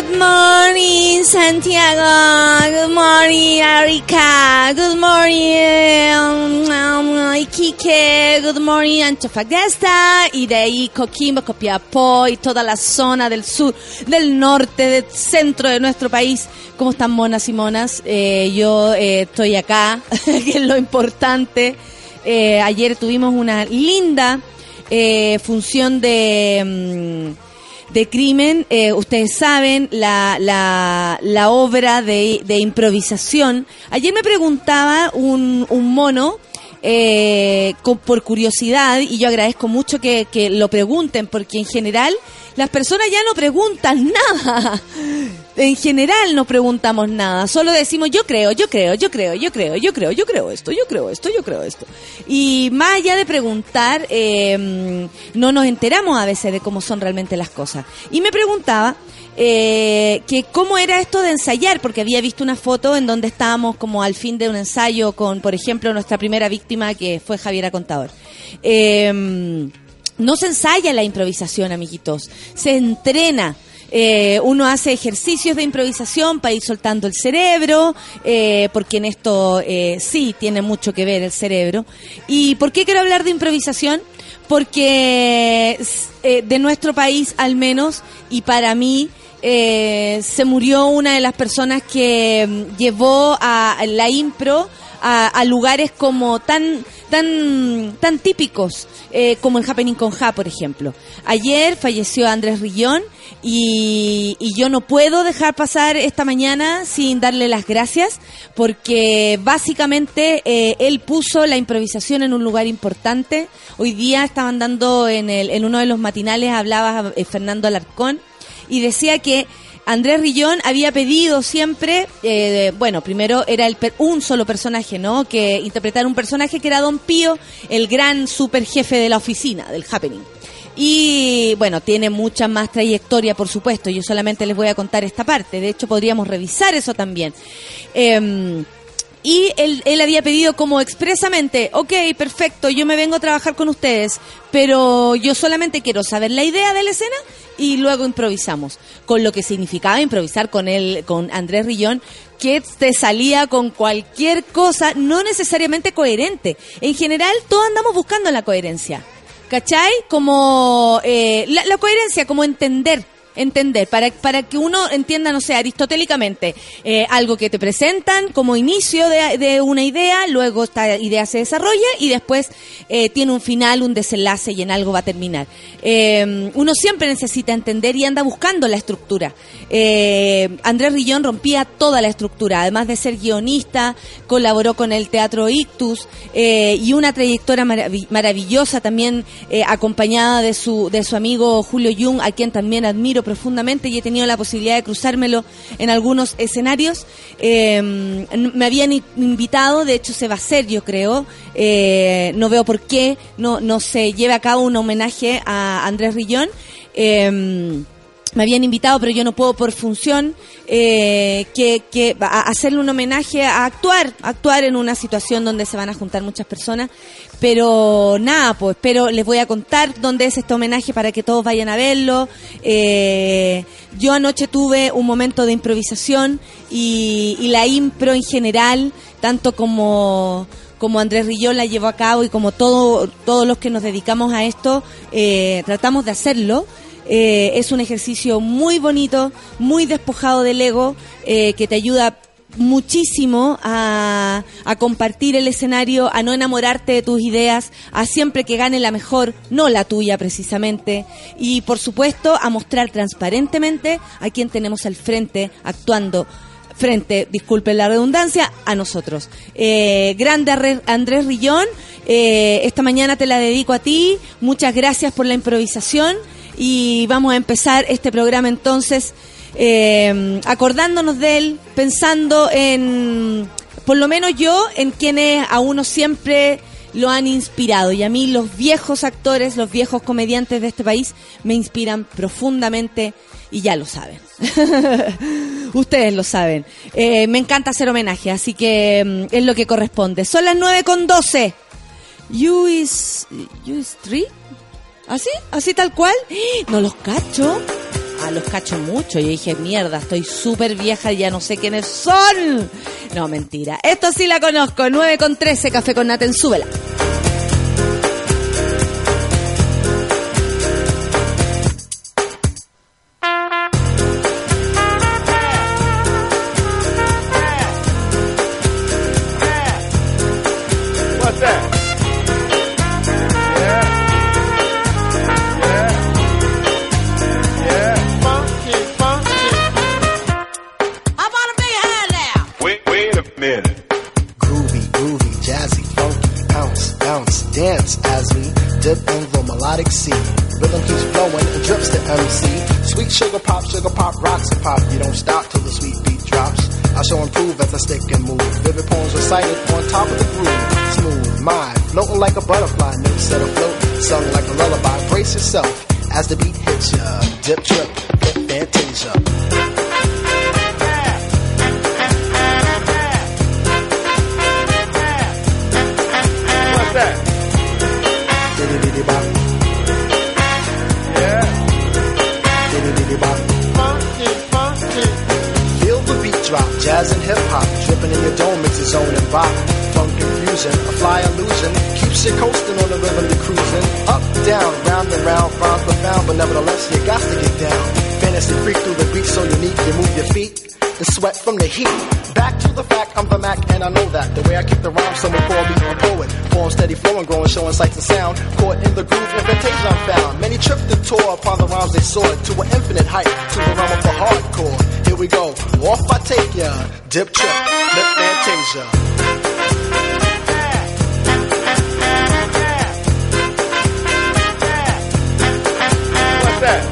Good morning, Santiago. Good morning, Arica. Good morning, um, Iquique. Good morning, Antofagasta. Y de ahí Coquimbo, Copiapó y toda la zona del sur, del norte, del centro de nuestro país. ¿Cómo están monas y monas? Eh, yo eh, estoy acá, que es lo importante. Eh, ayer tuvimos una linda función de... mm, de crimen, eh, ustedes saben, la, la, la obra de, de improvisación. Ayer me preguntaba un, un mono, eh, con- por curiosidad, y yo agradezco mucho que, que lo pregunten, porque en general las personas ya no preguntan nada. En general no preguntamos nada, solo decimos yo creo, yo creo, yo creo, yo creo, yo creo, yo creo esto, yo creo esto, yo creo esto. Y más allá de preguntar, eh, no nos enteramos a veces de cómo son realmente las cosas. Y me preguntaba eh, que cómo era esto de ensayar, porque había visto una foto en donde estábamos como al fin de un ensayo con, por ejemplo, nuestra primera víctima que fue Javiera Contador. Eh, no se ensaya la improvisación, amiguitos, se entrena. Eh, uno hace ejercicios de improvisación para ir soltando el cerebro, eh, porque en esto eh, sí tiene mucho que ver el cerebro. ¿Y por qué quiero hablar de improvisación? Porque eh, de nuestro país al menos, y para mí, se murió una de las personas que mm, llevó a la impro a, a lugares como tan tan tan típicos eh, como el Happening con Ja, por ejemplo. Ayer falleció Andrés Rillón y, y yo no puedo dejar pasar esta mañana sin darle las gracias porque básicamente eh, él puso la improvisación en un lugar importante. Hoy día estaban dando en, el, en uno de los matinales, hablaba eh, Fernando Alarcón y decía que Andrés Rillón había pedido siempre, eh, bueno, primero era el per- un solo personaje, ¿no? Que interpretar un personaje que era Don Pío, el gran super jefe de la oficina, del Happening. Y bueno, tiene mucha más trayectoria, por supuesto. Yo solamente les voy a contar esta parte. De hecho, podríamos revisar eso también. Em, y él, él había pedido como expresamente, ok, perfecto, yo me vengo a trabajar con ustedes, pero yo solamente quiero saber la idea de la escena y luego improvisamos. Con lo que significaba improvisar con él, con Andrés Rillón, que te salía con cualquier cosa, no necesariamente coherente. En general, todos andamos buscando la coherencia. ¿Cachai? Como eh, la, la coherencia, como entender. Entender, para, para que uno entienda, no sé, aristotélicamente, eh, algo que te presentan como inicio de, una idea, luego esta idea se desarrolla y después eh, tiene un final, un desenlace y en algo va a terminar. Eh, uno siempre necesita entender y anda buscando la estructura. Andrés Rillón rompía toda la estructura, además de ser guionista, colaboró con el Teatro Ictus y una trayectoria maravi- maravillosa también acompañada de su, de su amigo Julio Jung, a quien también admiro profundamente y he tenido la posibilidad de cruzármelo en algunos escenarios. N- me habían invitado, de hecho se va a hacer yo creo, eh, no veo por qué no, no se lleve a cabo un homenaje a Andrés Rillón. Eh, me habían invitado, pero yo no puedo por función, eh, que, que hacerle un homenaje a actuar, actuar en una situación donde se van a juntar muchas personas. Pero nada, pues, pero les voy a contar dónde es este homenaje para que todos vayan a verlo. Eh, yo anoche tuve un momento de improvisación y, y la impro en general, tanto como como Andrés Rillón la llevó a cabo y como todo, todos los que nos dedicamos a esto, eh, tratamos de hacerlo. Eh, es un ejercicio muy bonito, muy despojado del ego, eh, que te ayuda muchísimo a, compartir el escenario, a no enamorarte de tus ideas, a siempre que gane la mejor, no la tuya precisamente, y por supuesto a mostrar transparentemente a quien tenemos al frente actuando frente, disculpen la redundancia, a nosotros. Eh, grande Andrés Rillón, eh, esta mañana te la dedico a ti, muchas gracias por la improvisación. Y vamos a empezar este programa entonces eh, acordándonos de él, pensando en, por lo menos yo, en quienes a uno siempre lo han inspirado. Y a mí los viejos actores, los viejos comediantes de este país me inspiran profundamente y ya lo saben. Ustedes lo saben. Eh, me encanta hacer homenaje, así que mm, es lo que corresponde. Son las 9 con 12. You is, you is three? ¿Así? ¿Así tal cual? No los cacho. Ah, los cacho mucho. Y dije, mierda, estoy súper vieja y ya no sé quiénes son. No, mentira. Esto sí la conozco. 9 con 13, café con Naten, súbela. exotic sea. Rhythm keeps flowing and drips to MC. Sweet sugar pop, sugar pop, rocks and pop. You don't stop till the sweet beat drops. I show improve as I stick and move. Vivid poems recited on top of the groove. Smooth, mind, floating like a butterfly. Notes set afloat, sung like a lullaby. Brace yourself as the beat hits ya. Dip, trip, hit, fantasia. your dome, it's his own environment. Don't confusing, a fly illusion keeps you coasting on the river to cruising. Up, down, round and round, frown profound, but nevertheless you got to get down. Fantasy freak through the beat, so unique, you move your feet and sweat from the heat. Back to the fact, I'm the Mac, and I know that. The way I kick the rhyme, someone call me a poet. Form steady flowing, growing, showing sights and sound. Caught in the groove, invitation I'm found. Many trip the tour upon the rhymes they soared to an infinite height, to the realm of the hardcore. Here we go, off I take ya, dip trip, the fantasia. that?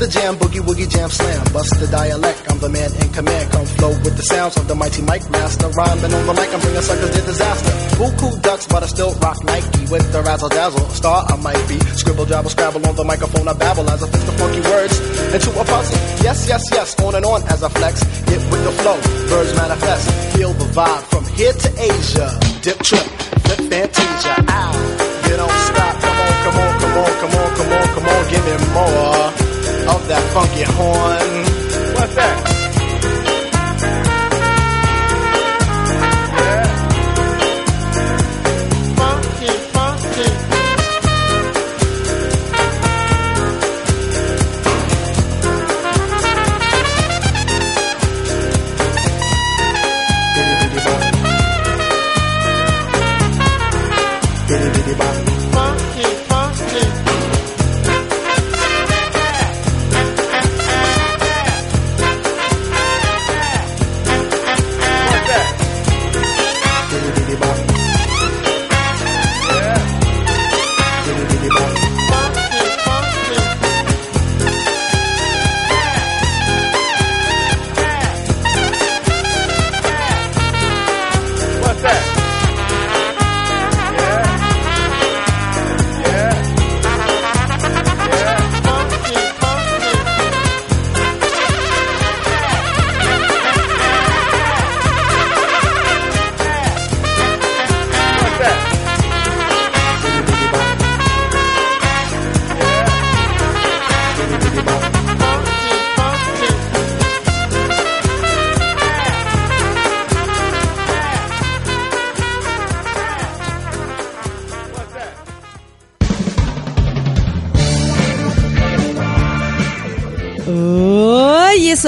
the jam, boogie woogie jam slam. Bust the dialect, I'm the man in command. Come flow with the sounds of the mighty mic master. Rhyming on the mic, I'm bringing suckers to disaster. Cool, cool ducks, but I still rock Nike. With the razzle dazzle, a star I might be. Scribble, jabble, scrabble on the microphone, I babble as I fix the funky words into a puzzle. Yes, yes, yes, on and on as I flex. Get with the flow, birds manifest. Feel the vibe from here to Asia. Dip trip, flip fantasia. Ow, you don't stop. Come on, come on, come on, come on, come on, come on, give me more of that funky horn. What's that?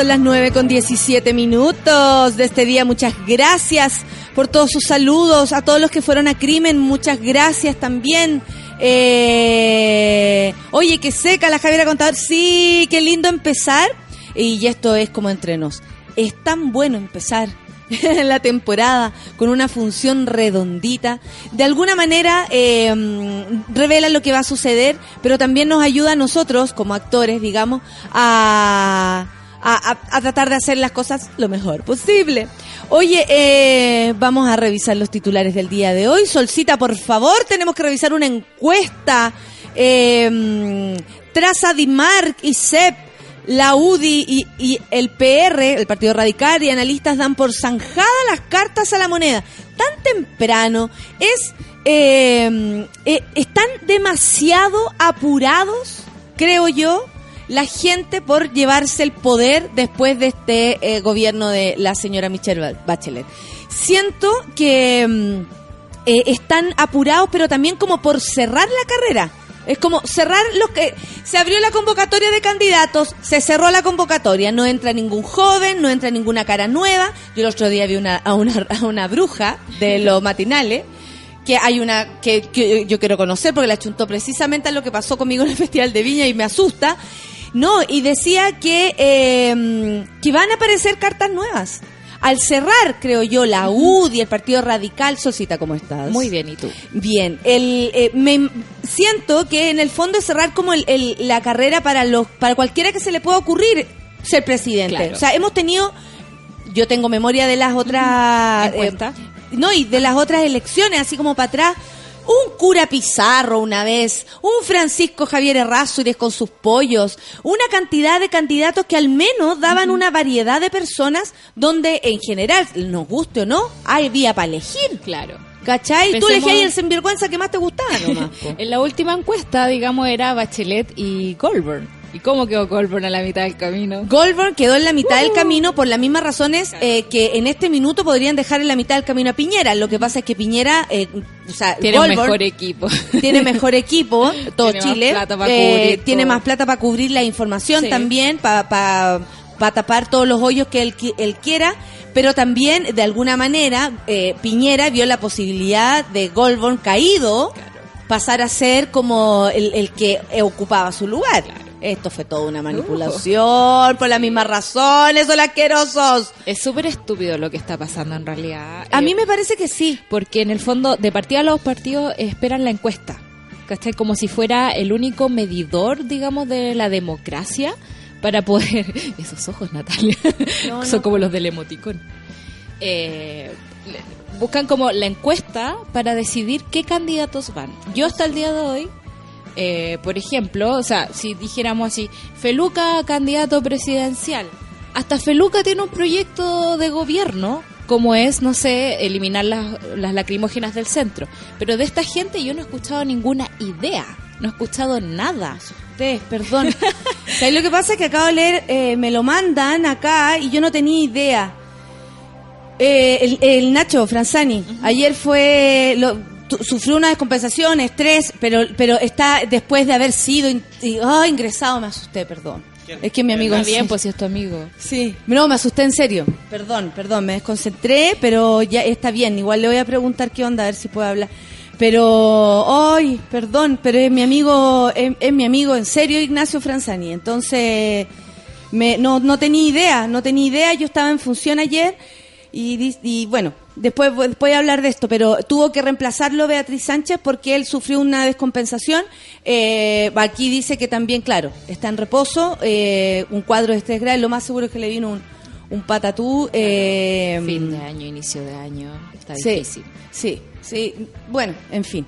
Son las 9 con 17 minutos de este día. Muchas gracias por todos sus saludos. A todos los que fueron a crimen, muchas gracias también. Eh, oye, qué seca la Javiera Contador. Sí, qué lindo empezar. Y esto es como entre nos. Es tan bueno empezar la temporada con una función redondita. De alguna manera eh, revela lo que va a suceder, pero también nos ayuda a nosotros, como actores, digamos, a, a, tratar de hacer las cosas lo mejor posible. Oye, eh, vamos a revisar los titulares del día de hoy. Solcita, por favor, tenemos que revisar una encuesta. Eh, Traza Dimark y CEP la UDI y, el PR, el Partido Radical y analistas dan por zanjada las cartas a la moneda. Tan temprano es... Eh, eh, están demasiado apurados, creo yo, la gente por llevarse el poder después de este eh, gobierno de la señora Michelle Bachelet. Siento que mm, están apurados, pero también como por cerrar la carrera es como cerrar los que... Se abrió la convocatoria de candidatos, se cerró la convocatoria, no entra ningún joven, no entra ninguna cara nueva. Yo el otro día vi una, a, una, a una bruja de los matinales que hay una que, yo quiero conocer porque la chuntó precisamente a lo que pasó conmigo en el Festival de Viña y me asusta. No, y decía que, eh, que van a aparecer cartas nuevas al cerrar, creo yo, la UDI, el Partido Radical, Solcita, ¿cómo estás? Muy bien, ¿y tú? Bien, el, eh, me siento que en el fondo es cerrar como el, la carrera para los para cualquiera que se le pueda ocurrir ser presidente. O sea, hemos tenido, yo tengo memoria de las otras... Eh, no, y de las otras elecciones, así como para atrás, un cura Pizarro una vez, un Francisco Javier Errázuriz con sus pollos, una cantidad de candidatos que al menos daban una variedad de personas donde en general, nos guste o no, hay vía para elegir. Claro. ¿Cachai? Tú elegías el sinvergüenza que más te gustaba nomás. en la última encuesta, digamos, era Bachelet y Goldberg. ¿Y cómo quedó Goldberg a la mitad del camino? Goldberg quedó en la mitad del uh. camino por las mismas razones eh, que en este minuto podrían dejar en la mitad del camino a Piñera. Lo que pasa es que Piñera, eh, o sea, tiene mejor equipo. Tiene mejor equipo, todo Chile. Eh, tiene más plata para cubrir la información también, para pa, tapar todos los hoyos que él, él quiera pero también de alguna manera Piñera vio la posibilidad de Goldberg caído pasar a ser como el, el que ocupaba su lugar. Esto fue toda una manipulación, por las mismas razones, son asquerosos. Es súper estúpido lo que está pasando en realidad. A mí eh, me parece que sí. Porque en el fondo, de partida los partidos esperan la encuesta. ¿Cachai? Como si fuera el único medidor, digamos, de la democracia para poder... Esos ojos, Natalia. Son como los del emoticón. Eh, buscan como la encuesta para decidir qué candidatos van. Yo hasta el día de hoy eh, por ejemplo, o sea, si dijéramos así, Feluca candidato presidencial, hasta Feluca tiene un proyecto de gobierno, como es, no sé, eliminar las, las lacrimógenas del centro. Pero de esta gente yo no he escuchado ninguna idea, no he escuchado nada. Ustedes, perdón. lo que pasa es que acabo de leer, eh, me lo mandan acá y yo no tenía idea. Eh, el, Nacho Franzani, ayer fue, lo, sufrió una descompensación, estrés, pero pero está después de haber sido oh, ingresado, me asusté, perdón. Es que mi amigo... Está bien, pues si es tu amigo. Sí. No, me asusté en serio. Perdón, perdón, me desconcentré, pero ya está bien. Igual le voy a preguntar qué onda, a ver si puede hablar. Pero, ay, perdón, pero es mi amigo, es, mi amigo en serio, Ignacio Franzani. Entonces, me, no, no tenía idea, no tenía idea. Yo estaba en función ayer y, y bueno, Después voy a hablar de esto, pero tuvo que reemplazarlo Beatriz Sánchez porque él sufrió una descompensación. Eh, aquí dice que también, claro, está en reposo, eh, un cuadro de estrés grave, lo más seguro es que le vino un, un patatú. Eh, fin de año, inicio de año, está difícil. Sí, sí, bueno, en fin.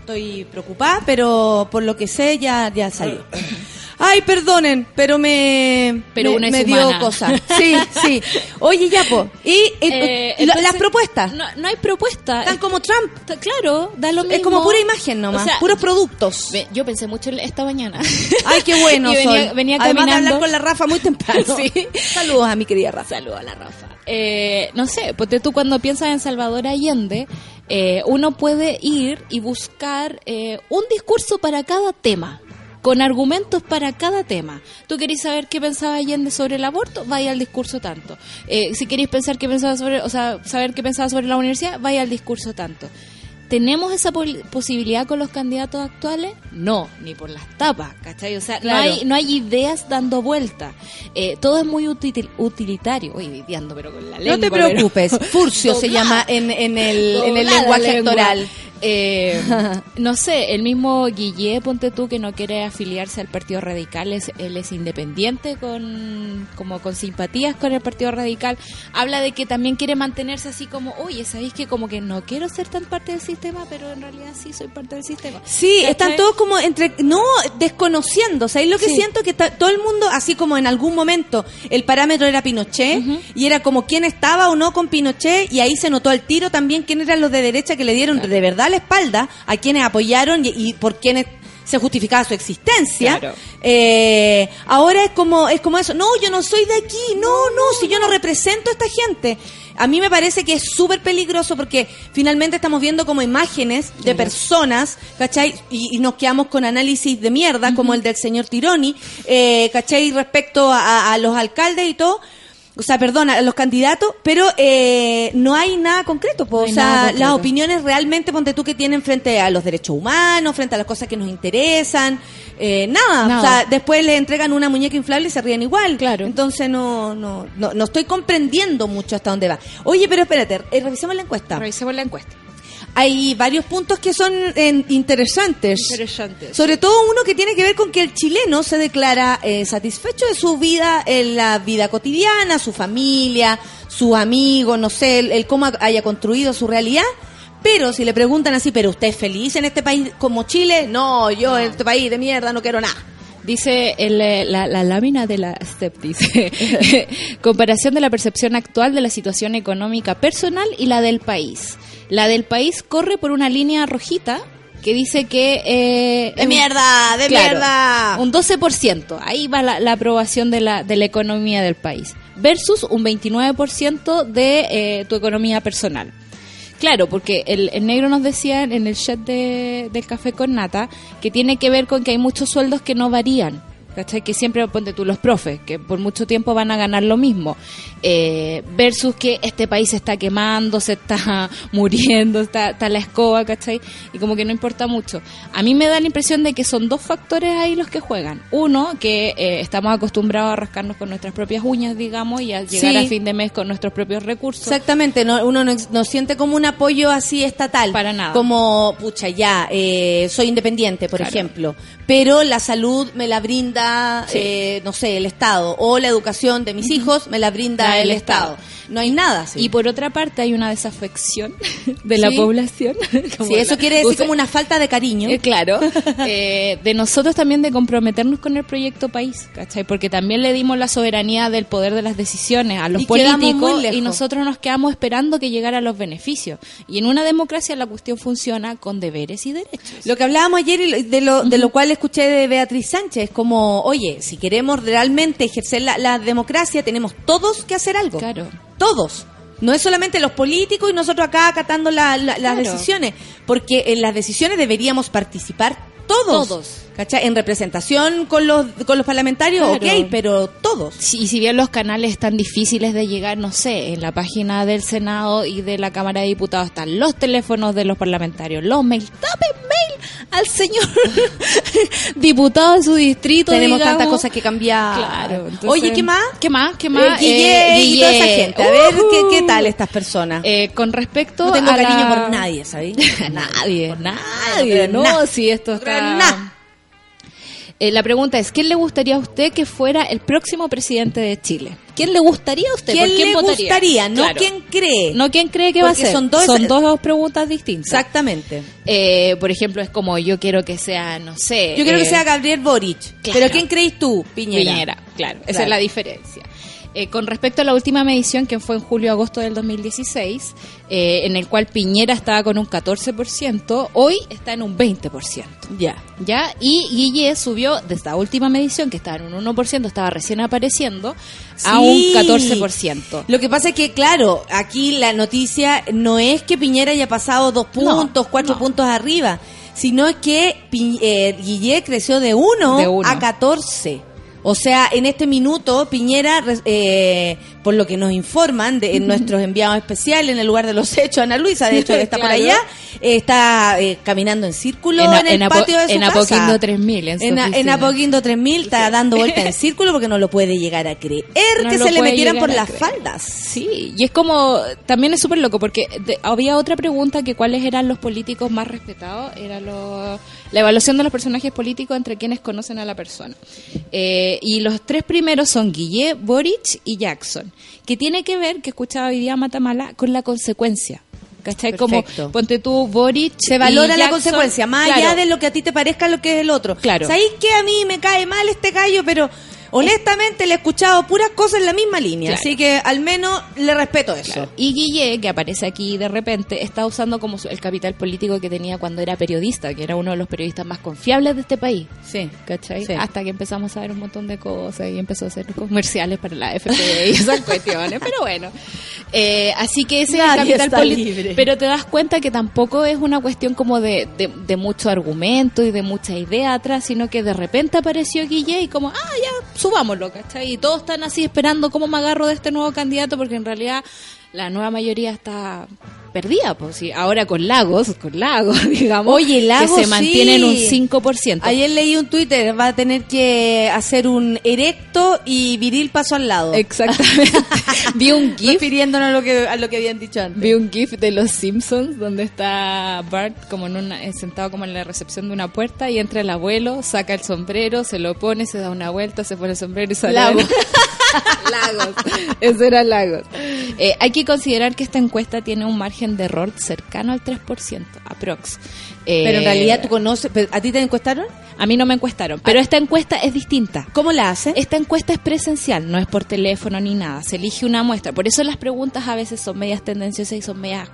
Estoy preocupada, pero por lo que sé ya, ya salió. Ay, perdonen, pero me, pero me, dio cosa. Sí, sí. Oye, ya, po. ¿Y eh, las propuestas? No, no hay propuestas. Están como Trump. Claro, da lo mismo. Es como pura imagen nomás, puros productos. Yo pensé mucho esta mañana. Ay, qué bueno, y venía, venía caminando. Además hablar con la Rafa muy temprano. sí. Saludos a mi querida Rafa. Saludos a la Rafa. Eh, no sé, porque tú cuando piensas en Salvador Allende, eh, uno puede ir y buscar eh, un discurso para cada tema. Con argumentos para cada tema. Tú querés saber qué pensaba Allende sobre el aborto, vaya al discurso tanto. Eh, si queréis pensar qué pensaba sobre, o sea, saber qué pensaba sobre la universidad, vaya al discurso tanto. ¿Tenemos esa posibilidad con los candidatos actuales? No, ni por las tapas, ¿cachai? O sea, no, hay, no hay ideas dando vuelta. Eh, todo es muy utilitario. Uy, viviendo, pero con la lengua. No te preocupes, Furcio se llama en, en el, en el lenguaje actoral. Eh, no sé, el mismo Guille, ponte tú, que no quiere afiliarse al Partido Radical, es, él es independiente, con como con simpatías con el Partido Radical. Habla de que también quiere mantenerse así como, oye, ¿sabéis que como que no quiero ser tan parte del sistema, pero en realidad sí soy parte del sistema? Sí, están todos como entre, no, desconociendo. ¿Sabéis lo que siento? Que todo el mundo, así como en algún momento el parámetro era Pinochet, y era como quién estaba o no con Pinochet, y ahí se notó al tiro también quién eran los de derecha que le dieron de verdad espalda a quienes apoyaron y, por quienes se justificaba su existencia. Eh, ahora es como es como eso. No, yo no soy de aquí. No, no, si yo no represento a esta gente. A mí me parece que es súper peligroso porque finalmente estamos viendo como imágenes de personas, ¿cachai? Y, nos quedamos con análisis de mierda, como el del señor Tironi, eh, ¿cachai? Respecto a los alcaldes y todo o sea, perdona, los candidatos, pero eh, no hay nada concreto. o sea, las opiniones realmente, ponte tú, que tienen frente a los derechos humanos, frente a las cosas que nos interesan, eh, nada. O sea, después le entregan una muñeca inflable y se ríen igual. Claro. Entonces no, no, no, no estoy comprendiendo mucho hasta dónde va. Oye, pero espérate, eh, revisemos la encuesta. Revisemos la encuesta hay varios puntos que son interesantes. Interesantes. Sobre todo uno que tiene que ver con que el chileno se declara eh, satisfecho de su vida, en la vida cotidiana, su familia, su amigo, no sé, el, cómo haya construido su realidad. Pero si le preguntan así, ¿pero usted es feliz en este país como Chile? No, yo en este país de mierda no quiero nada. Dice eh, la, lámina de la STEP, dice, comparación de la percepción actual de la situación económica personal y la del país. La del país corre por una línea rojita que dice que... Eh, de mierda, de mierda. Un 12%, ahí va la, aprobación de la, de la economía del país, versus un 29% de eh, tu economía personal. Claro, porque el, negro nos decía en el chat de, del café con nata que tiene que ver con que hay muchos sueldos que no varían ¿cachai? Que siempre ponte tú los profes, que por mucho tiempo van a ganar lo mismo, eh, versus que este país se está quemando, se está muriendo, está, la escoba, ¿cachai? Y como que no importa mucho. A mí me da la impresión de que son dos factores ahí los que juegan. Uno, que eh, estamos acostumbrados a rascarnos con nuestras propias uñas, digamos, y a llegar a fin de mes con nuestros propios recursos. Exactamente, no, uno no, siente como un apoyo así estatal. Para nada. Como, pucha, ya, eh, soy independiente, por ejemplo, pero la salud me la brinda eh, no sé, el Estado, o la educación de mis hijos me la brinda el, Estado. No hay nada. Y por otra parte hay una desafección de la población. Sí, eso quiere decir como una falta de cariño. Eh, claro. Eh, de nosotros también de comprometernos con el proyecto país, ¿cachai? Porque también le dimos la soberanía del poder de las decisiones a los políticos y nosotros nos quedamos esperando que llegara los beneficios. Y en una democracia la cuestión funciona con deberes y derechos. Lo que hablábamos ayer y de lo, de lo cual escuché de Beatriz Sánchez, como, oye, si queremos realmente ejercer la, la democracia, tenemos todos que hacer algo. Claro todos. No es solamente los políticos y nosotros acá acatando las decisiones, porque en las decisiones deberíamos participar todos. Todos. ¿Cachai? En representación con los, con los parlamentarios, ok, pero todos. y si bien los canales están difíciles de llegar, no sé, en la página del Senado y de la Cámara de Diputados están los teléfonos de los parlamentarios, los mails, tapen mail al señor diputado de su distrito. Tenemos tantas cosas que cambiar. Claro. Oye, ¿qué más? ¿Qué más? ¿Qué más? Eh, y toda esa gente. A ver, ¿qué, ¿qué, tal estas personas? Eh, con respecto no tengo cariño por nadie, ¿sabes? nadie, nadie. No, si esto está... Eh, la pregunta es, ¿quién le gustaría a usted que fuera el próximo presidente de Chile? ¿Quién le gustaría a usted? ¿Quién, ¿Por quién le gustaría? No quién cree. No quién cree que va a ser. Son dos, son dos preguntas distintas. Exactamente. Eh, por ejemplo, es como yo quiero que sea, no sé. Yo quiero que eh, sea Gabriel Boric. Pero ¿quién crees tú? Piñera. Piñera, claro. Esa es la diferencia. Eh, con respecto a la última medición, que fue en julio-agosto del 2016, eh, en el cual Piñera estaba con un 14%, hoy está en un 20%. Ya. ¿Ya? Y Guille subió de esta última medición, que estaba en un 1%, estaba recién apareciendo, a un 14%. Lo que pasa es que, claro, aquí la noticia no es que Piñera haya pasado dos puntos, cuatro puntos arriba sino que eh, Guille creció de 1 a 14. O sea, en este minuto Piñera, eh, por lo que nos informan de nuestros enviados especiales en el lugar de los hechos, Ana Luisa, de hecho, está por allá, está eh, caminando en círculo en, el patio de su en Apoquindo 3000. En, en, Apoquindo 3000 está dando vuelta en círculo porque no lo puede llegar a creer que se le metieran por las faldas. Sí, y es como, también es súper loco porque había otra pregunta que cuáles eran los políticos más respetados, era lo, la evaluación de los personajes políticos entre quienes conocen a la persona. Eh, y los tres primeros son Guille, Boric y Jackson, que tiene que ver, que escuchaba hoy día Matamala, con la consecuencia. ¿Cachai? Como, ponte tú, Boric. Se valora la consecuencia, más allá de lo que a ti te parezca lo que es el otro. Claro. ¿Sabéis que a mí me cae mal este gallo, pero honestamente le he escuchado puras cosas en la misma línea, así que al menos le respeto eso. Y Guille, que aparece aquí de repente, está usando como el capital político que tenía cuando era periodista, que era uno de los periodistas más confiables de este país. Sí. ¿Cachai? Hasta que empezamos a ver un montón de cosas y empezó a hacer comerciales para la FP y esas cuestiones, pero bueno. Eh, así que ese es el capital político. Pero te das cuenta que tampoco es una cuestión como de, de, de mucho argumento y de mucha idea atrás, sino que de repente apareció Guille y como, ah, ya subámoslo, ¿cachai? Y todos están así esperando cómo me agarro de este nuevo candidato, porque en realidad la nueva mayoría está perdida, pues sí, ahora con Lagos, con Lagos, digamos, Oye, Lagos, que se mantiene en un 5%. Ayer leí un Twitter, va a tener que hacer un erecto y viril paso al lado. Exactamente. Vi un gif refiriéndonos a lo que a lo que habían dicho antes. Vi un gif de los Simpsons donde está Bart como en una, sentado como en la recepción de una puerta y entra el abuelo, saca el sombrero, se lo pone, se da una vuelta, se pone el sombrero y sale. Lagos. Lagos. Eso era Lagos. Eh, hay que considerar que esta encuesta tiene un margen de error cercano al 3%, aprox. pero en realidad tú conoces, ¿a ti te encuestaron? A mí no me encuestaron, pero esta encuesta es distinta. ¿Cómo la hace? Esta encuesta es presencial, no es por teléfono ni nada, se elige una muestra. Por eso las preguntas a veces son medias tendenciosas y son medias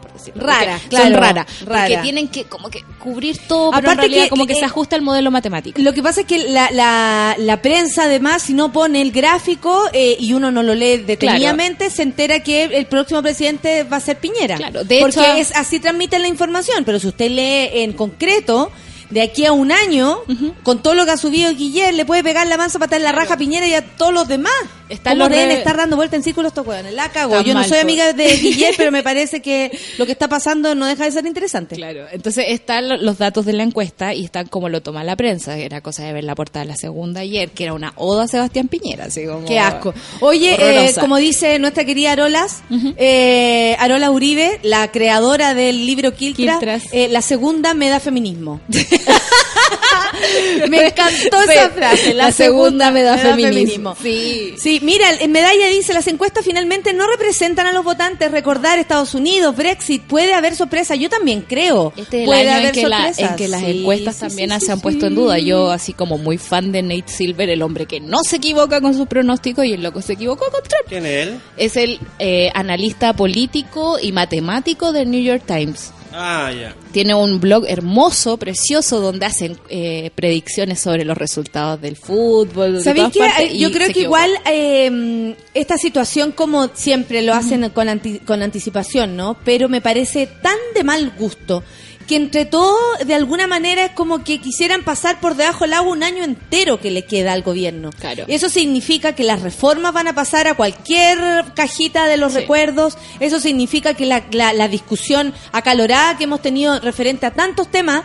por decirlo. Rara, claro. Son raras. Porque tienen que como que cubrir todo, pero Aparte en realidad que, como que se ajusta el modelo matemático. Lo que pasa es que la, la, la prensa además, si no pone el gráfico eh, y uno no lo lee detenidamente, se entera que el próximo presidente va a ser Piñera. Claro, de porque es, así transmiten la información, pero si usted lee en concreto de aquí a un año, con todo lo que ha subido Guillermo, le puede pegar la mansa para en la raja Piñera y a todos los demás. Están ¿Cómo deben estar dando vuelta en círculos estos hueones? La cago. Yo no soy amiga de Guillermo, pero me parece que lo que está pasando no deja de ser interesante. Claro. Entonces están los datos de la encuesta y están como lo toma la prensa. Era cosa de ver la portada de la segunda ayer, que era una oda a Sebastián Piñera. Así como Qué asco. Oye, eh, como dice nuestra querida Arolas, eh, Arola Uribe, la creadora del libro Kiltras, eh, la segunda me da feminismo. me encantó esa frase. La, segunda, me da, feminismo. Sí. sí, mira, en medalla dice, las encuestas finalmente no representan a los votantes. Recordar Estados Unidos, Brexit, puede haber sorpresa. Yo también creo. Este puede haber en que, en que las encuestas también se han puesto en duda. Yo, así como muy fan de Nate Silver, el hombre que no se equivoca con sus pronósticos y el loco se equivocó con Trump. ¿Quién es él? Es el eh, analista político y matemático del New York Times. Ah, ya. Tiene un blog hermoso, precioso, donde hacen eh, predicciones sobre los resultados del fútbol. ¿Sabéis que yo creo que igual eh, esta situación, como siempre lo hacen con, con anticipación, ¿no? Pero me parece tan de mal gusto que entre todo, de alguna manera, es como que quisieran pasar por debajo del agua un año entero que le queda al gobierno. Claro. Eso significa que las reformas van a pasar a cualquier cajita de los recuerdos. Eso significa que la, la, la discusión acalorada que hemos tenido referente a tantos temas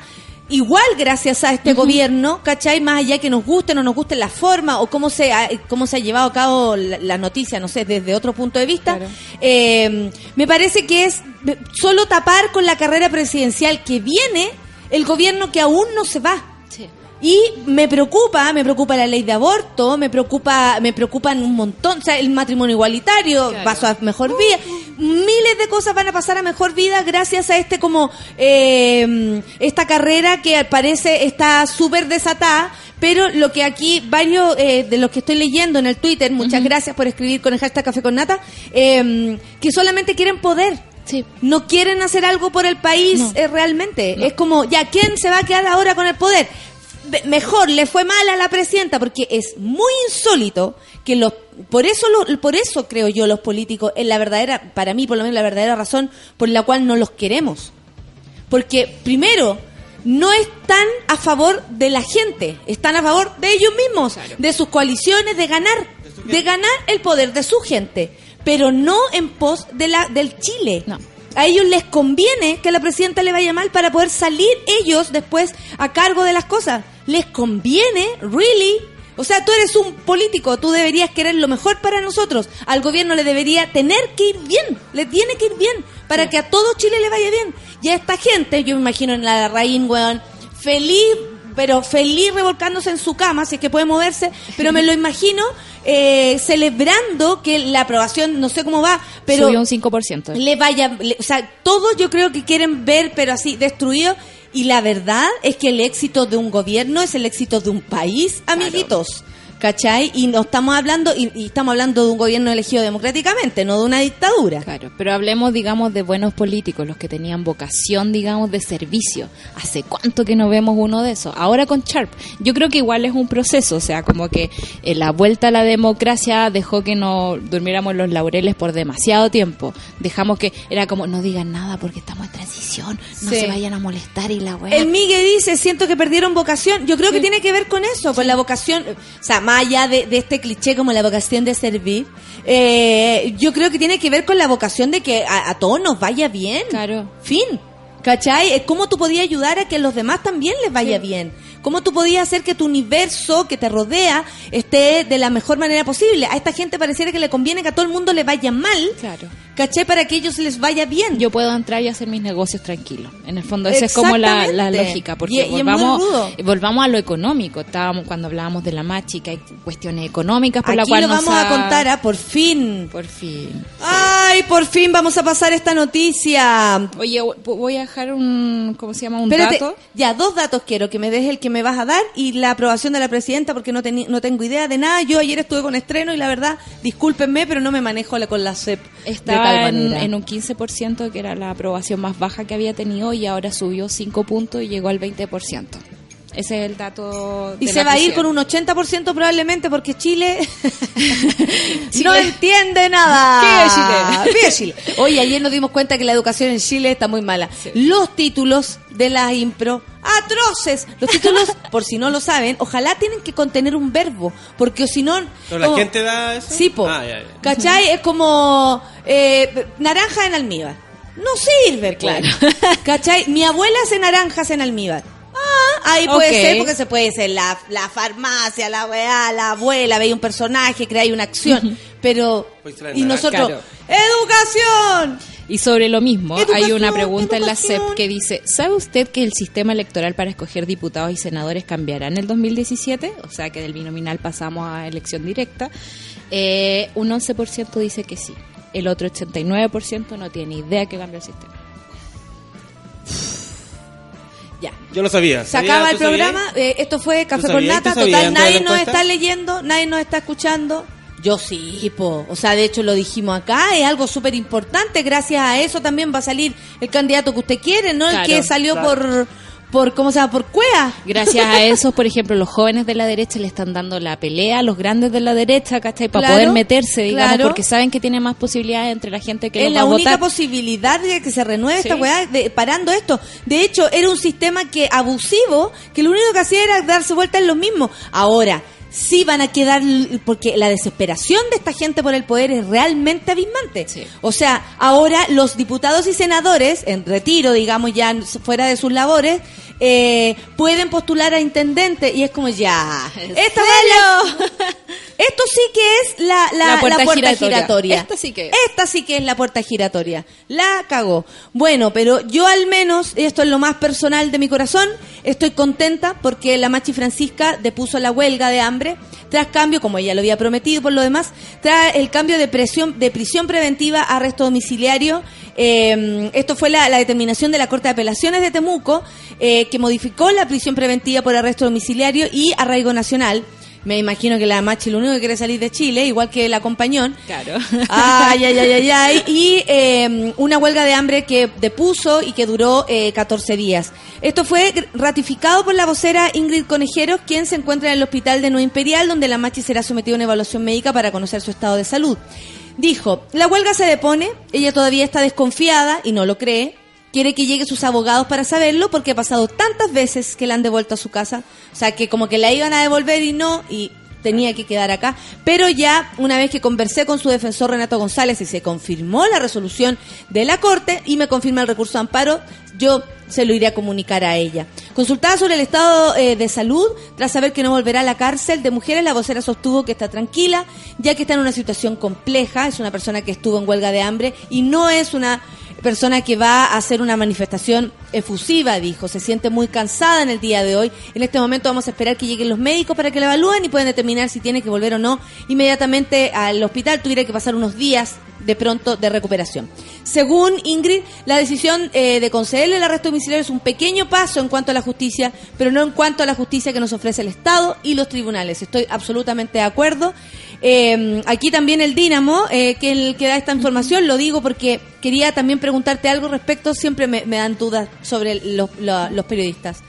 igual gracias a este gobierno, ¿cachai? Más allá que nos guste o no nos guste la forma o cómo se ha, cómo se ha llevado a cabo la, noticia, no sé, desde otro punto de vista, eh, me parece que es solo tapar con la carrera presidencial que viene el gobierno que aún no se va. Y me preocupa, me preocupa la ley de aborto, me preocupa, me preocupan un montón, o sea, el matrimonio igualitario, paso a mejor vida, miles de cosas van a pasar a mejor vida gracias a este como eh, esta carrera que parece está súper desatada, pero lo que aquí varios eh, de los que estoy leyendo en el Twitter, muchas gracias por escribir con el hashtag Café con Nata, eh, que solamente quieren poder. Sí. No quieren hacer algo por el país realmente. Es como, ya, ¿quién se va a quedar ahora con el poder? Mejor le fue mal a la presidenta porque es muy insólito que los por eso lo, por eso creo yo los políticos es la verdadera para mí por lo menos la verdadera razón por la cual no los queremos porque primero no están a favor de la gente, están a favor de ellos mismos, de sus coaliciones, de ganar, de ganar el poder de su gente, pero no en pos de la del Chile. No. A ellos les conviene que la presidenta le vaya mal para poder salir ellos después a cargo de las cosas. Les conviene, really. O sea, tú eres un político, tú deberías querer lo mejor para nosotros. Al gobierno le debería tener que ir bien, le tiene que ir bien, para que a todo Chile le vaya bien. Y a esta gente, yo me imagino en la Raín, weón, feliz, pero feliz revolcándose en su cama, si es que puede moverse, pero me lo imagino eh, celebrando que la aprobación, no sé cómo va, pero Subió un 5%. le vaya, le- o sea, todos yo creo que quieren ver, pero así, destruido. Y la verdad es que el éxito de un gobierno es el éxito de un país, amiguitos. ¿Cachai? Y no estamos hablando, y, y estamos hablando de un gobierno elegido democráticamente, no de una dictadura. Claro, pero hablemos, digamos, de buenos políticos, los que tenían vocación, digamos, de servicio. ¿Hace cuánto que no vemos uno de esos? Ahora con Sharp. Yo creo que igual es un proceso, o sea, como que eh, la vuelta a la democracia dejó que no durmiéramos los laureles por demasiado tiempo. Dejamos que era como, no digan nada porque estamos en transición, no Sí. se vayan a molestar y la weá. El Migue dice, siento que perdieron vocación. Yo creo que tiene que ver con eso, con la vocación, o sea, más allá de, de este cliché como la vocación de servir, eh, yo creo que tiene que ver con la vocación de que a, a todos nos vaya bien. Claro. Fin. ¿Cachai? Es cómo tú podías ayudar a que a los demás también les vaya bien. Cómo tú podías hacer que tu universo que te rodea esté de la mejor manera posible. A esta gente pareciera que le conviene que a todo el mundo le vaya mal. Claro. ¿Cachai? Para que ellos les vaya bien. yo puedo entrar y hacer mis negocios tranquilos. En el fondo, esa es como la, la lógica, porque Y- volvamos, a lo económico. Estábamos cuando hablábamos de la machi, que hay cuestiones económicas por la Aquí cual lo nos vamos a contar, ¿ah? por fin. Por fin. Ay, por fin vamos a pasar esta noticia. Oye, voy a dejar un, ¿cómo se llama? Un Espérate, dato. ya, dos datos quiero, que me des el que me vas a dar y la aprobación de la presidenta, porque no, no tengo idea de nada. Yo ayer estuve con estreno y la verdad, discúlpenme, pero no me manejo la- con la CEP Estaba en, en un 15%, que era la aprobación más baja que había tenido, y ahora subió 5 puntos y llegó al 20%. Ese es el dato. Y de se la va a ir con un 80% probablemente porque Chile, Chile. no entiende nada. Chile. Viva Chile. Oye, ayer nos dimos cuenta que la educación en Chile está muy mala. Los títulos de la impro, atroces. Los títulos, por si no lo saben, ojalá tienen que contener un verbo, porque si no... ¿Pero la como- gente da eso? Sí, po. Ah, ya, ya. ¿Cachai? Es como eh, naranja en almíbar. No sirve, claro. ¿Cachai? Mi abuela hace naranjas en almíbar. Ah, ahí puede ser porque se puede ser la, la farmacia, la weá, la abuela, veía un personaje, crea una acción. Pero, y nosotros, Claro. ¡educación! Y sobre lo mismo, hay una pregunta en la. CEP que dice, ¿sabe usted que el sistema electoral para escoger diputados y senadores cambiará en el 2017? O sea, que del binominal pasamos a elección directa. Eh, un 11% dice que sí. El otro 89% no tiene idea que cambie el sistema. Ya. Yo lo sabía. Se ¿Sabía? acaba el programa. eh, esto fue Café ¿Tú con? Nata. ¿Tú sabías Total, nadie nos está leyendo, nadie nos está escuchando. Yo sí, po. O sea, de hecho lo dijimos acá, es algo súper importante. Gracias a eso también va a salir el candidato que usted quiere, ¿no? Claro, el que salió claro. por, por, ¿cómo se llama? Por cuea. Gracias a eso, por ejemplo, los jóvenes de la derecha le están dando la pelea a los grandes de la derecha, ¿cachai? Para Claro, poder meterse, digamos, claro. porque saben que tiene más posibilidades entre la gente que es los la va a única votar. posibilidad de que se renueve Sí. esta weá, de, parando esto. De hecho, era un sistema que abusivo, que lo único que hacía era darse vuelta en lo mismo. Ahora, sí van a quedar, porque la desesperación de esta gente por el poder es realmente abismante. Sí. O sea, ahora los diputados y senadores, en retiro, digamos, ya fuera de sus labores, eh, pueden postular a intendente y es como ya. ¿En Esta es la- esto sí que es la, la, La puerta la puerta giratoria. giratoria. Esta sí que es. Esta sí que es la puerta giratoria. La cagó. Bueno, pero yo al menos, esto es lo más personal de mi corazón, estoy contenta porque la Machi Francisca depuso la huelga de hambre tras cambio, como ella lo había prometido por lo demás, tras el cambio de, presión, de prisión preventiva a arresto domiciliario. Eh, esto fue la, la determinación de la Corte de Apelaciones de Temuco, eh, que modificó la prisión preventiva por arresto domiciliario y arraigo nacional. Me imagino que la Machi lo único que quiere salir de Chile, igual que la compañón. Claro. Ay, ay, ay, ay, ay. Y eh, una huelga de hambre que depuso y que duró eh, 14 días. Esto fue ratificado por la vocera Ingrid Conejeros, quien se encuentra en el hospital de Nueva Imperial, donde la Machi será sometida a una evaluación médica para conocer su estado de salud. Dijo, la huelga se depone, ella todavía está desconfiada y no lo cree, quiere que lleguen sus abogados para saberlo porque ha pasado tantas veces que la han devuelto a su casa. O sea, que como que la iban a devolver y no, y tenía que quedar acá. Pero ya una vez que conversé con su defensor Renato González y se confirmó la resolución de la Corte y me confirma el recurso de amparo, yo se lo iré a comunicar a ella. Consultada sobre el estado eh, de salud, tras saber que no volverá a la cárcel de mujeres, la vocera sostuvo que está tranquila, ya que está en una situación compleja, es una persona que estuvo en huelga de hambre y no es una persona que va a hacer una manifestación efusiva, dijo. Se siente muy cansada en el día de hoy. En este momento vamos a esperar que lleguen los médicos para que la evalúen y puedan determinar si tiene que volver o no inmediatamente al hospital. Tuviera que pasar unos días de pronto de recuperación. Según Ingrid, la decisión eh, de concederle el arresto domiciliario es un pequeño paso en cuanto a la justicia, pero no en cuanto a la justicia que nos ofrece el Estado y los tribunales. Estoy absolutamente de acuerdo. Eh, aquí también el Dínamo, eh, que el que da esta información, lo digo porque quería también preguntarte algo respecto, siempre me, dan dudas sobre los, los periodistas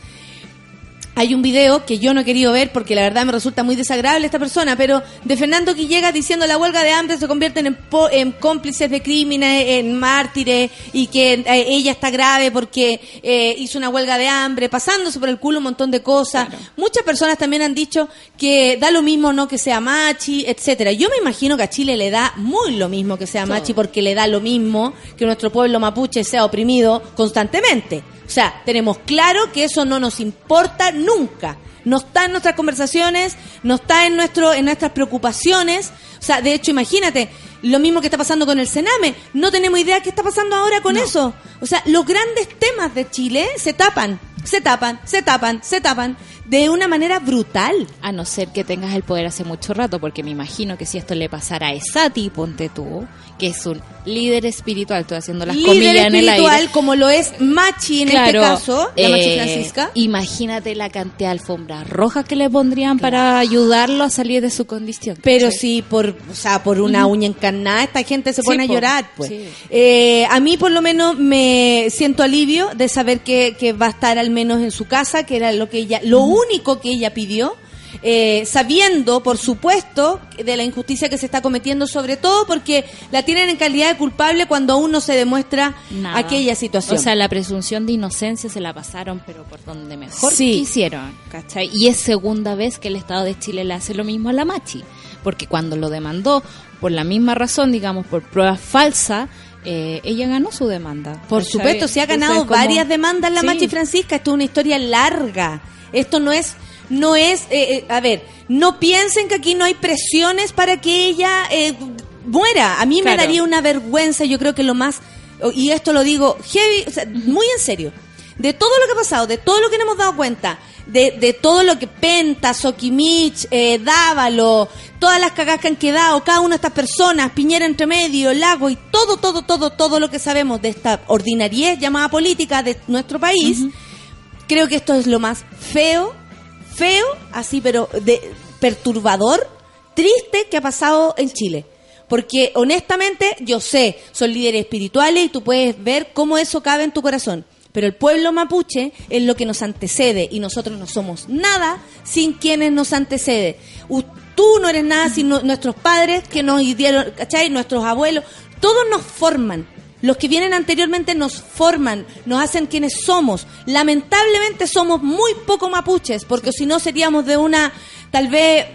hay un video que yo no he querido ver porque la verdad me resulta muy desagradable esta persona, pero de Fernando que llega diciendo la huelga de hambre se convierten en, en cómplices de crímenes, en mártires y que eh, ella está grave porque eh, hizo una huelga de hambre, pasándose por el culo un montón de cosas. Muchas personas también han dicho que da lo mismo no que sea machi, etcétera. Yo me imagino que a Chile le da muy lo mismo que sea machi porque le da lo mismo que nuestro pueblo mapuche sea oprimido constantemente. O sea, tenemos claro que eso no nos importa nunca. No está en nuestras conversaciones, no está en, nuestro, en nuestras preocupaciones. O sea, de hecho, imagínate, lo mismo que está pasando con el Sename. No tenemos idea qué está pasando ahora con eso. O sea, los grandes temas de Chile se tapan, se tapan, se tapan, se tapan de una manera brutal. A no ser que tengas el poder hace mucho rato, porque me imagino que si esto le pasara a Esati, ponte tú, que es un líder espiritual, estoy haciendo las comillas en el aire. como lo es Machi en este caso, la Machi eh, Francisca. Imagínate la cantidad de alfombras rojas que le pondrían para ayudarlo a salir de su condición. Pero si por, o sea, por una uña encarnada esta gente se pone a llorar, pues. Eh, a mí por lo menos me siento alivio de saber que, que, va a estar al menos en su casa, que era lo que ella, lo único que ella pidió eh, sabiendo, por supuesto, de la injusticia que se está cometiendo, sobre todo porque la tienen en calidad de culpable cuando aún no se demuestra aquella situación. O sea, la presunción de inocencia se la pasaron, pero por donde mejor quisieron, ¿cachai? Y es segunda vez que el Estado de Chile le hace lo mismo a la Machi, porque cuando lo demandó por la misma razón, digamos, por pruebas falsas, eh, ella ganó su demanda. Por supuesto, se ha ganado varias demandas la Machi Francisca. Esto es una historia larga. Esto no es no es, eh, eh, a ver, no piensen que aquí no hay presiones para que ella eh, muera. A mí me daría una vergüenza, yo creo que lo más, y esto lo digo heavy, muy en serio, de todo lo que ha pasado, de todo lo que nos hemos dado cuenta, de, de todo lo que Penta, Sokimich, eh, Dávalo, todas las cagas que han quedado, cada una de estas personas, Piñera entre medio, Lago y todo, todo, todo, todo lo que sabemos de esta ordinariez llamada política de nuestro país, creo que esto es lo más feo feo, así, pero de perturbador, triste que ha pasado en Chile. Porque honestamente, yo sé, son líderes espirituales y tú puedes ver cómo eso cabe en tu corazón. Pero el pueblo mapuche es lo que nos antecede y nosotros no somos nada sin quienes nos antecede. Tú no eres nada sin nuestros padres que nos dieron, ¿cachai? Nuestros abuelos. Todos nos forman. Los que vienen anteriormente nos forman, nos hacen quienes somos. Lamentablemente somos muy poco mapuches, porque si no seríamos de una tal vez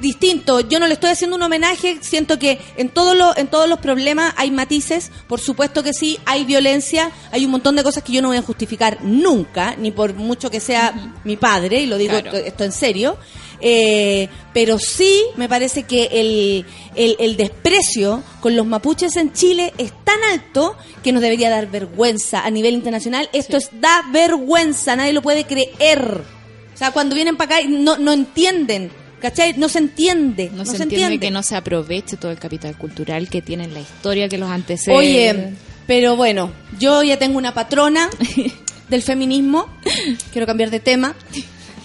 distinto. Yo no le estoy haciendo un homenaje, siento que en todos los en todos los problemas hay matices, por supuesto que sí, hay violencia, hay un montón de cosas que yo no voy a justificar nunca, ni por mucho que sea mi padre, y lo digo esto en serio. Eh, pero sí me parece que el, el, desprecio con los mapuches en Chile es tan alto que nos debería dar vergüenza a nivel internacional. Esto es da vergüenza, nadie lo puede creer. Sea, cuando vienen para acá no, no entienden. ¿Cachai? No se entiende. No, se, entiende, que no se aproveche todo el capital cultural que tienen la historia que los antecede. Oye, pero bueno, yo ya tengo una patrona del feminismo. Quiero cambiar de tema.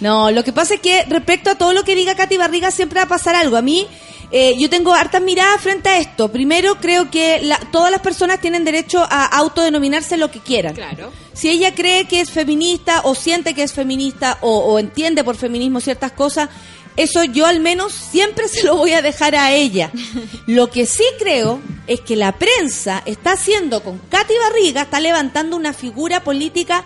No, lo que pasa es que respecto a todo lo que diga Katy Barriga siempre va a pasar algo. A mí, eh, yo tengo hartas miradas frente a esto. Primero, creo que todas las personas tienen derecho a autodenominarse lo que quieran. Claro. Si ella cree que es feminista o siente que es feminista o, entiende por feminismo ciertas cosas, Eso yo al menos siempre se lo voy a dejar a ella. Lo que sí creo es que la prensa está haciendo con Katy Barriga, está levantando una figura política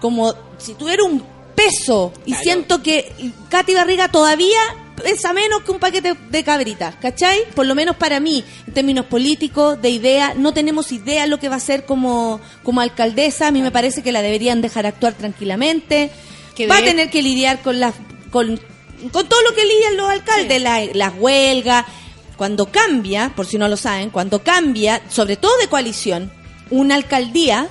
como si tuviera un peso. Y siento que Katy Barriga todavía pesa menos que un paquete de cabritas, ¿cachai? Por lo menos para mí, en términos políticos, de idea, no tenemos idea lo que va a ser como, como alcaldesa. A mí me parece que la deberían dejar actuar tranquilamente. va a tener que lidiar con las con, con todo lo que lidian los alcaldes, las huelgas. Cuando cambia, por si no lo saben, cuando cambia, sobre todo de coalición, una alcaldía,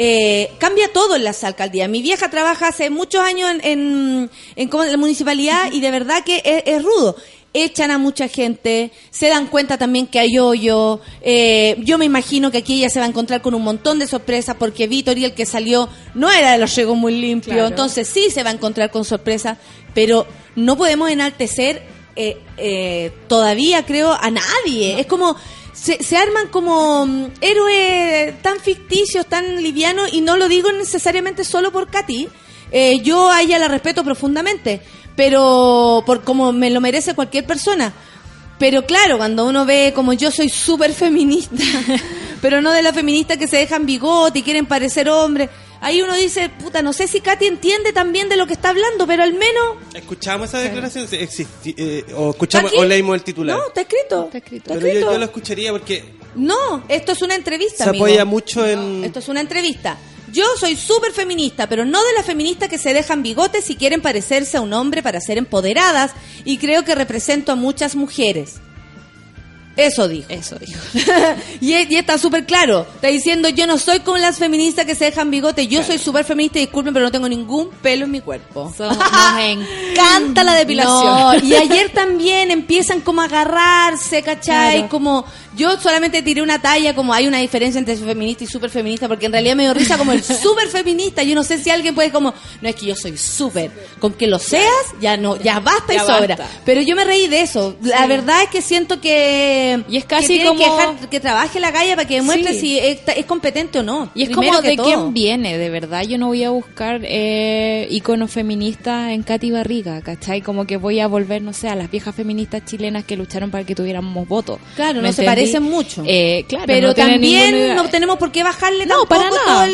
eh, cambia todo en las alcaldías. Mi vieja trabaja hace muchos años en, en, la municipalidad y de verdad que es, rudo echan a mucha gente, se dan cuenta también que hay hoyo. Eh, yo me imagino que aquí ella se va a encontrar con un montón de sorpresas porque Víctor y el que salió no era de los llegó muy limpio, entonces sí se va a encontrar con sorpresas, pero no podemos enaltecer eh, todavía, creo, a nadie. Es como se, arman como mm, héroes tan ficticios, tan livianos, y no lo digo necesariamente solo por Katy. Eh, yo a ella la respeto profundamente, pero por como me lo merece cualquier persona. Pero claro, cuando uno ve como yo soy súper feminista, pero no de la feminista que se dejan bigote y quieren parecer hombres ahí uno dice, puta, no sé si Katy entiende también de lo que está hablando, pero al menos... ¿Escuchamos esa declaración? Eh, ¿O escuchamos o leímos el titular? No, está escrito. Está escrito. Pero Yo, lo escucharía porque... No, esto es una entrevista. Se apoya mucho en... esto es una entrevista. Yo soy súper feminista, pero no de las feministas que se dejan bigotes y quieren parecerse a un hombre para ser empoderadas, y creo que represento a muchas mujeres. Eso dijo. Eso dijo. y, está súper claro. Está diciendo, yo no soy como las feministas que se dejan bigote. Yo soy súper feminista, disculpen, pero no tengo ningún pelo en mi cuerpo. nos encanta la depilación. y ayer también empiezan como a agarrarse, ¿cachai? Como yo solamente tiré una talla como hay una diferencia entre feminista y súper feminista, porque en realidad me dio risa como el súper feminista. Yo no sé si alguien puede como, no es que yo soy súper, con que lo seas, ya no, ya basta y sobra. Pero yo me reí de eso. La verdad es que siento que... Y es casi como... Que, trabaje la calle para que demuestre si es, competente o no. Y es como de quién viene, de verdad. Yo no voy a buscar eh, iconos feministas en Katy Barriga, ¿cachai? Como que voy a volver, no sé, a las viejas feministas chilenas que lucharon para que tuviéramos voto. Claro, no se parece mucho. Eh, claro, pero también no tenemos por qué bajarle no, para nada,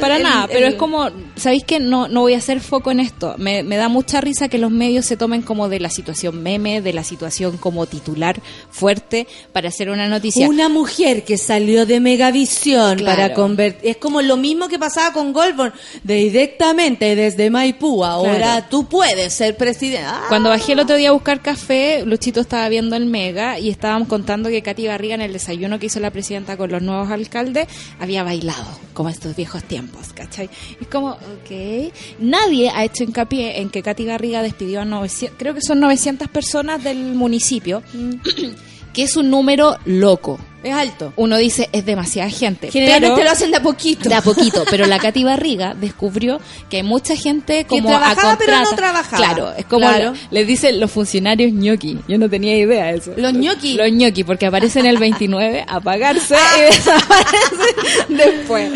para nada, pero es como, ¿sabéis que no, no voy a hacer foco en esto? Me, da mucha risa que los medios se tomen como de la situación meme, de la situación como titular fuerte para hacer una noticia. Una mujer que salió de Megavisión para convertir, es como lo mismo que pasaba con Goldborn, directamente desde Maipú, ahora tú puedes ser presidente. Cuando bajé el otro día a buscar café, Luchito estaba viendo el Mega y estábamos contando que Katy Garriga en el desayuno que hizo la presidenta con los nuevos alcaldes, había bailado, como estos viejos tiempos, ¿cachai? Es como, ok, nadie ha hecho hincapié en que Katy Garriga despidió a 900, creo que son 900 personas del municipio, mm. Que es un número loco. Es alto. Uno dice, es demasiada gente. Generalmente lo hacen de a poquito. De a poquito. Pero la Katy Barriga descubrió que hay mucha gente como que trabajaba, pero no trabajaba. Claro, es como les dicen los funcionarios ñoqui. Yo no tenía idea de eso. Los ñoqui. Los ñoqui, porque aparecen el 29 a pagarse y desaparecen después.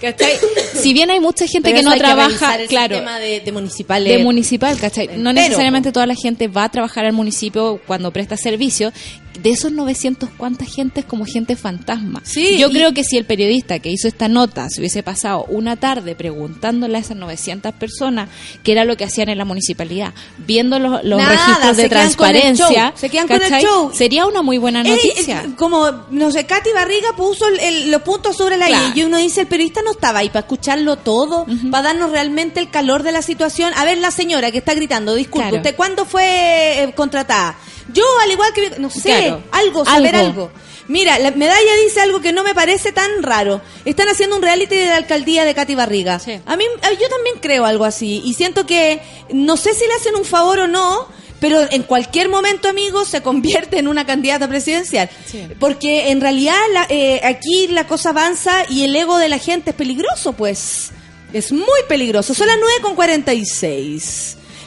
¿Cachai? Si bien hay mucha gente que no trabaja, claro, de, de, municipal, de municipal, ¿cachai? No necesariamente toda la gente va a trabajar al municipio cuando presta servicio, de esos 900, ¿cuánta gente es como gente fantasma? Sí, Yo creo que si el periodista que hizo esta nota se hubiese pasado una tarde preguntándole a esas 900 personas qué era lo que hacían en la municipalidad, viendo los, registros de transparencia, se quedan con el show. sería una muy buena noticia. como, no sé, Katy Barriga puso los puntos sobre la I y uno dice, el periodista no estaba ahí para escucharlo todo, para darnos realmente el calor de la situación. A ver, la señora que está gritando, disculpe, ¿usted cuándo fue eh, contratada? Yo, al igual que, no sé, algo, saber algo. Mira, la medalla dice algo que no me parece tan raro. Están haciendo un reality de la alcaldía de Katy Barriga. A mí, yo también creo algo así. Y siento que, no sé si le hacen un favor o no, pero en cualquier momento, amigos, se convierte en una candidata presidencial. Porque en realidad eh, aquí la cosa avanza y el ego de la gente es peligroso, pues. Es muy peligroso. Son las 9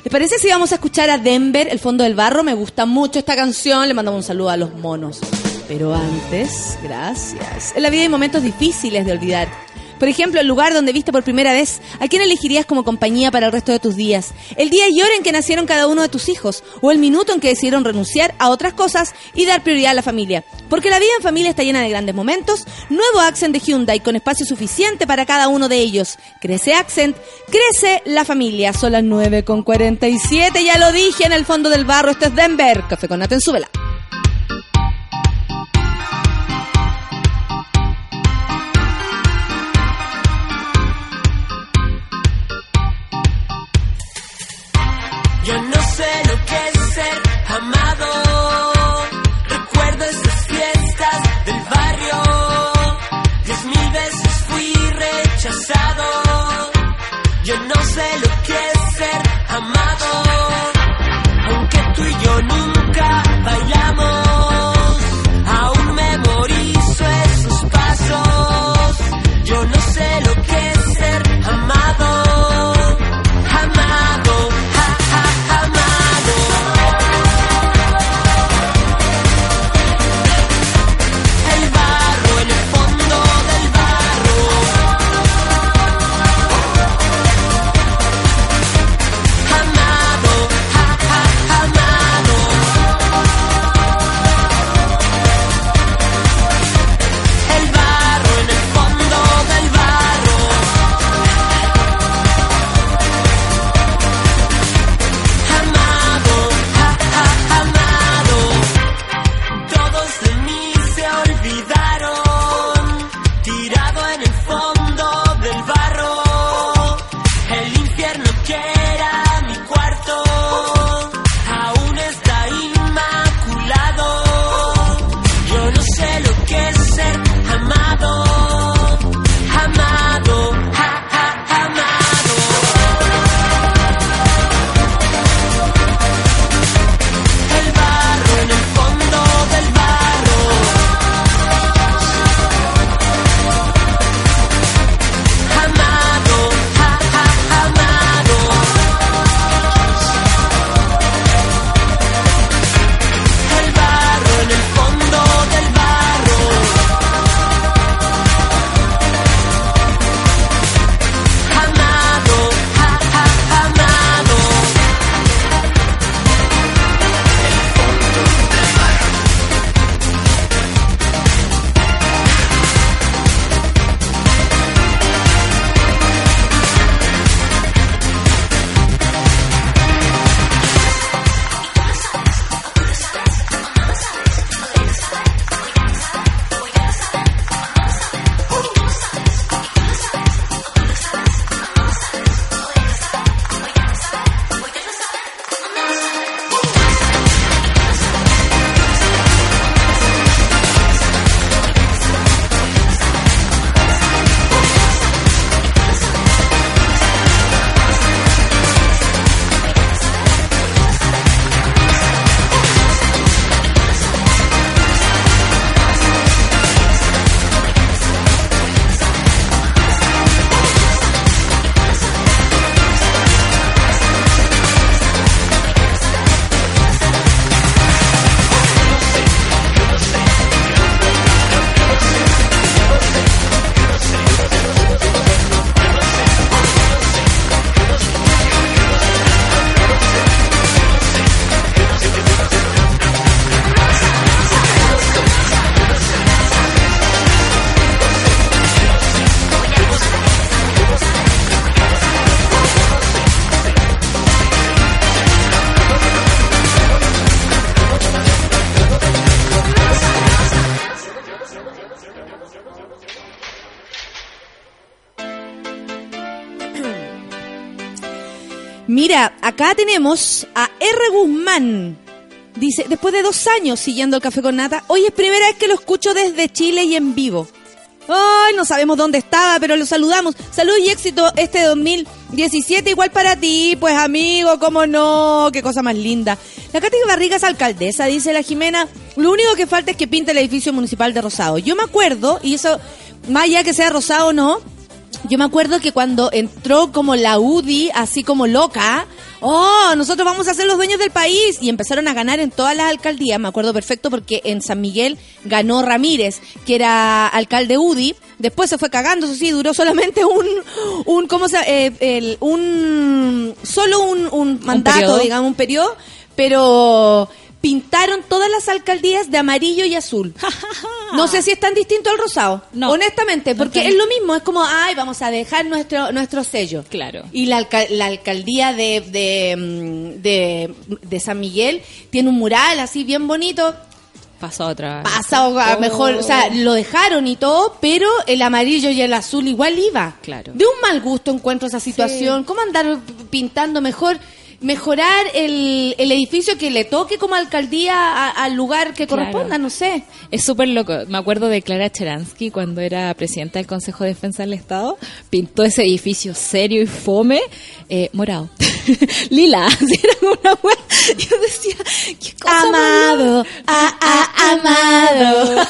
con 46. ¿Les parece si vamos a escuchar a Denver, El Fondo del Barro? Me gusta mucho esta canción. Le mandamos un saludo a los monos. Pero antes, gracias. En la vida hay momentos difíciles de olvidar. Por ejemplo, el lugar donde viste por primera vez. ¿A quién elegirías como compañía para el resto de tus días? El día y hora en que nacieron cada uno de tus hijos. O el minuto en que decidieron renunciar a otras cosas y dar prioridad a la familia. Porque la vida en familia está llena de grandes momentos. Nuevo Accent de Hyundai con espacio suficiente para cada uno de ellos. Crece Accent, crece la familia. Son las 9 con 47. Ya lo dije en el fondo del barro. Este es Denver. Café con Nata en tenemos a R. Guzmán. Dice, después de dos años siguiendo el café con nata, hoy es primera vez que lo escucho desde Chile y en vivo. Ay, no sabemos dónde estaba, pero lo saludamos. Salud y éxito este 2017, igual para ti, pues amigo, cómo no, qué cosa más linda. La Katy Barriga es alcaldesa, dice la Jimena. Lo único que falta es que pinte el edificio municipal de Rosado. Yo me acuerdo, y eso, más allá que sea Rosado o no, yo me acuerdo que cuando entró como la UDI, así como loca, oh, nosotros vamos a ser los dueños del país. Y empezaron a ganar en todas las alcaldías. Me acuerdo perfecto porque en San Miguel ganó Ramírez, que era alcalde UDI. Después se fue cagando, eso sí, duró solamente un, un ¿cómo se eh, el, un, solo un, un mandato, digamos, un periodo. Pero pintaron todas las alcaldías de amarillo y azul. No sé si es tan distinto al rosado. No. Honestamente, porque es lo mismo, es como, ay, vamos a dejar nuestro nuestro sello. Claro. Y la, alca- la alcaldía de, de, mm, de, de San Miguel tiene un mural así bien bonito. Pasó otra. Pasado a Oh. mejor, o sea, lo dejaron y todo, pero el amarillo y el azul igual iba. Claro. De un mal gusto encuentro esa situación. ¿Cómo andar pintando mejor? Mejorar el, el edificio que le toque como alcaldía al lugar que Claro. corresponda, no sé. Es súper loco. Me acuerdo de Clara Cheransky cuando era presidenta del Consejo de Defensa del Estado. Pintó ese edificio serio y fome, eh, morado. Lila. Era una wea. Yo decía, ¿qué cosa más Amado, a, a, amado.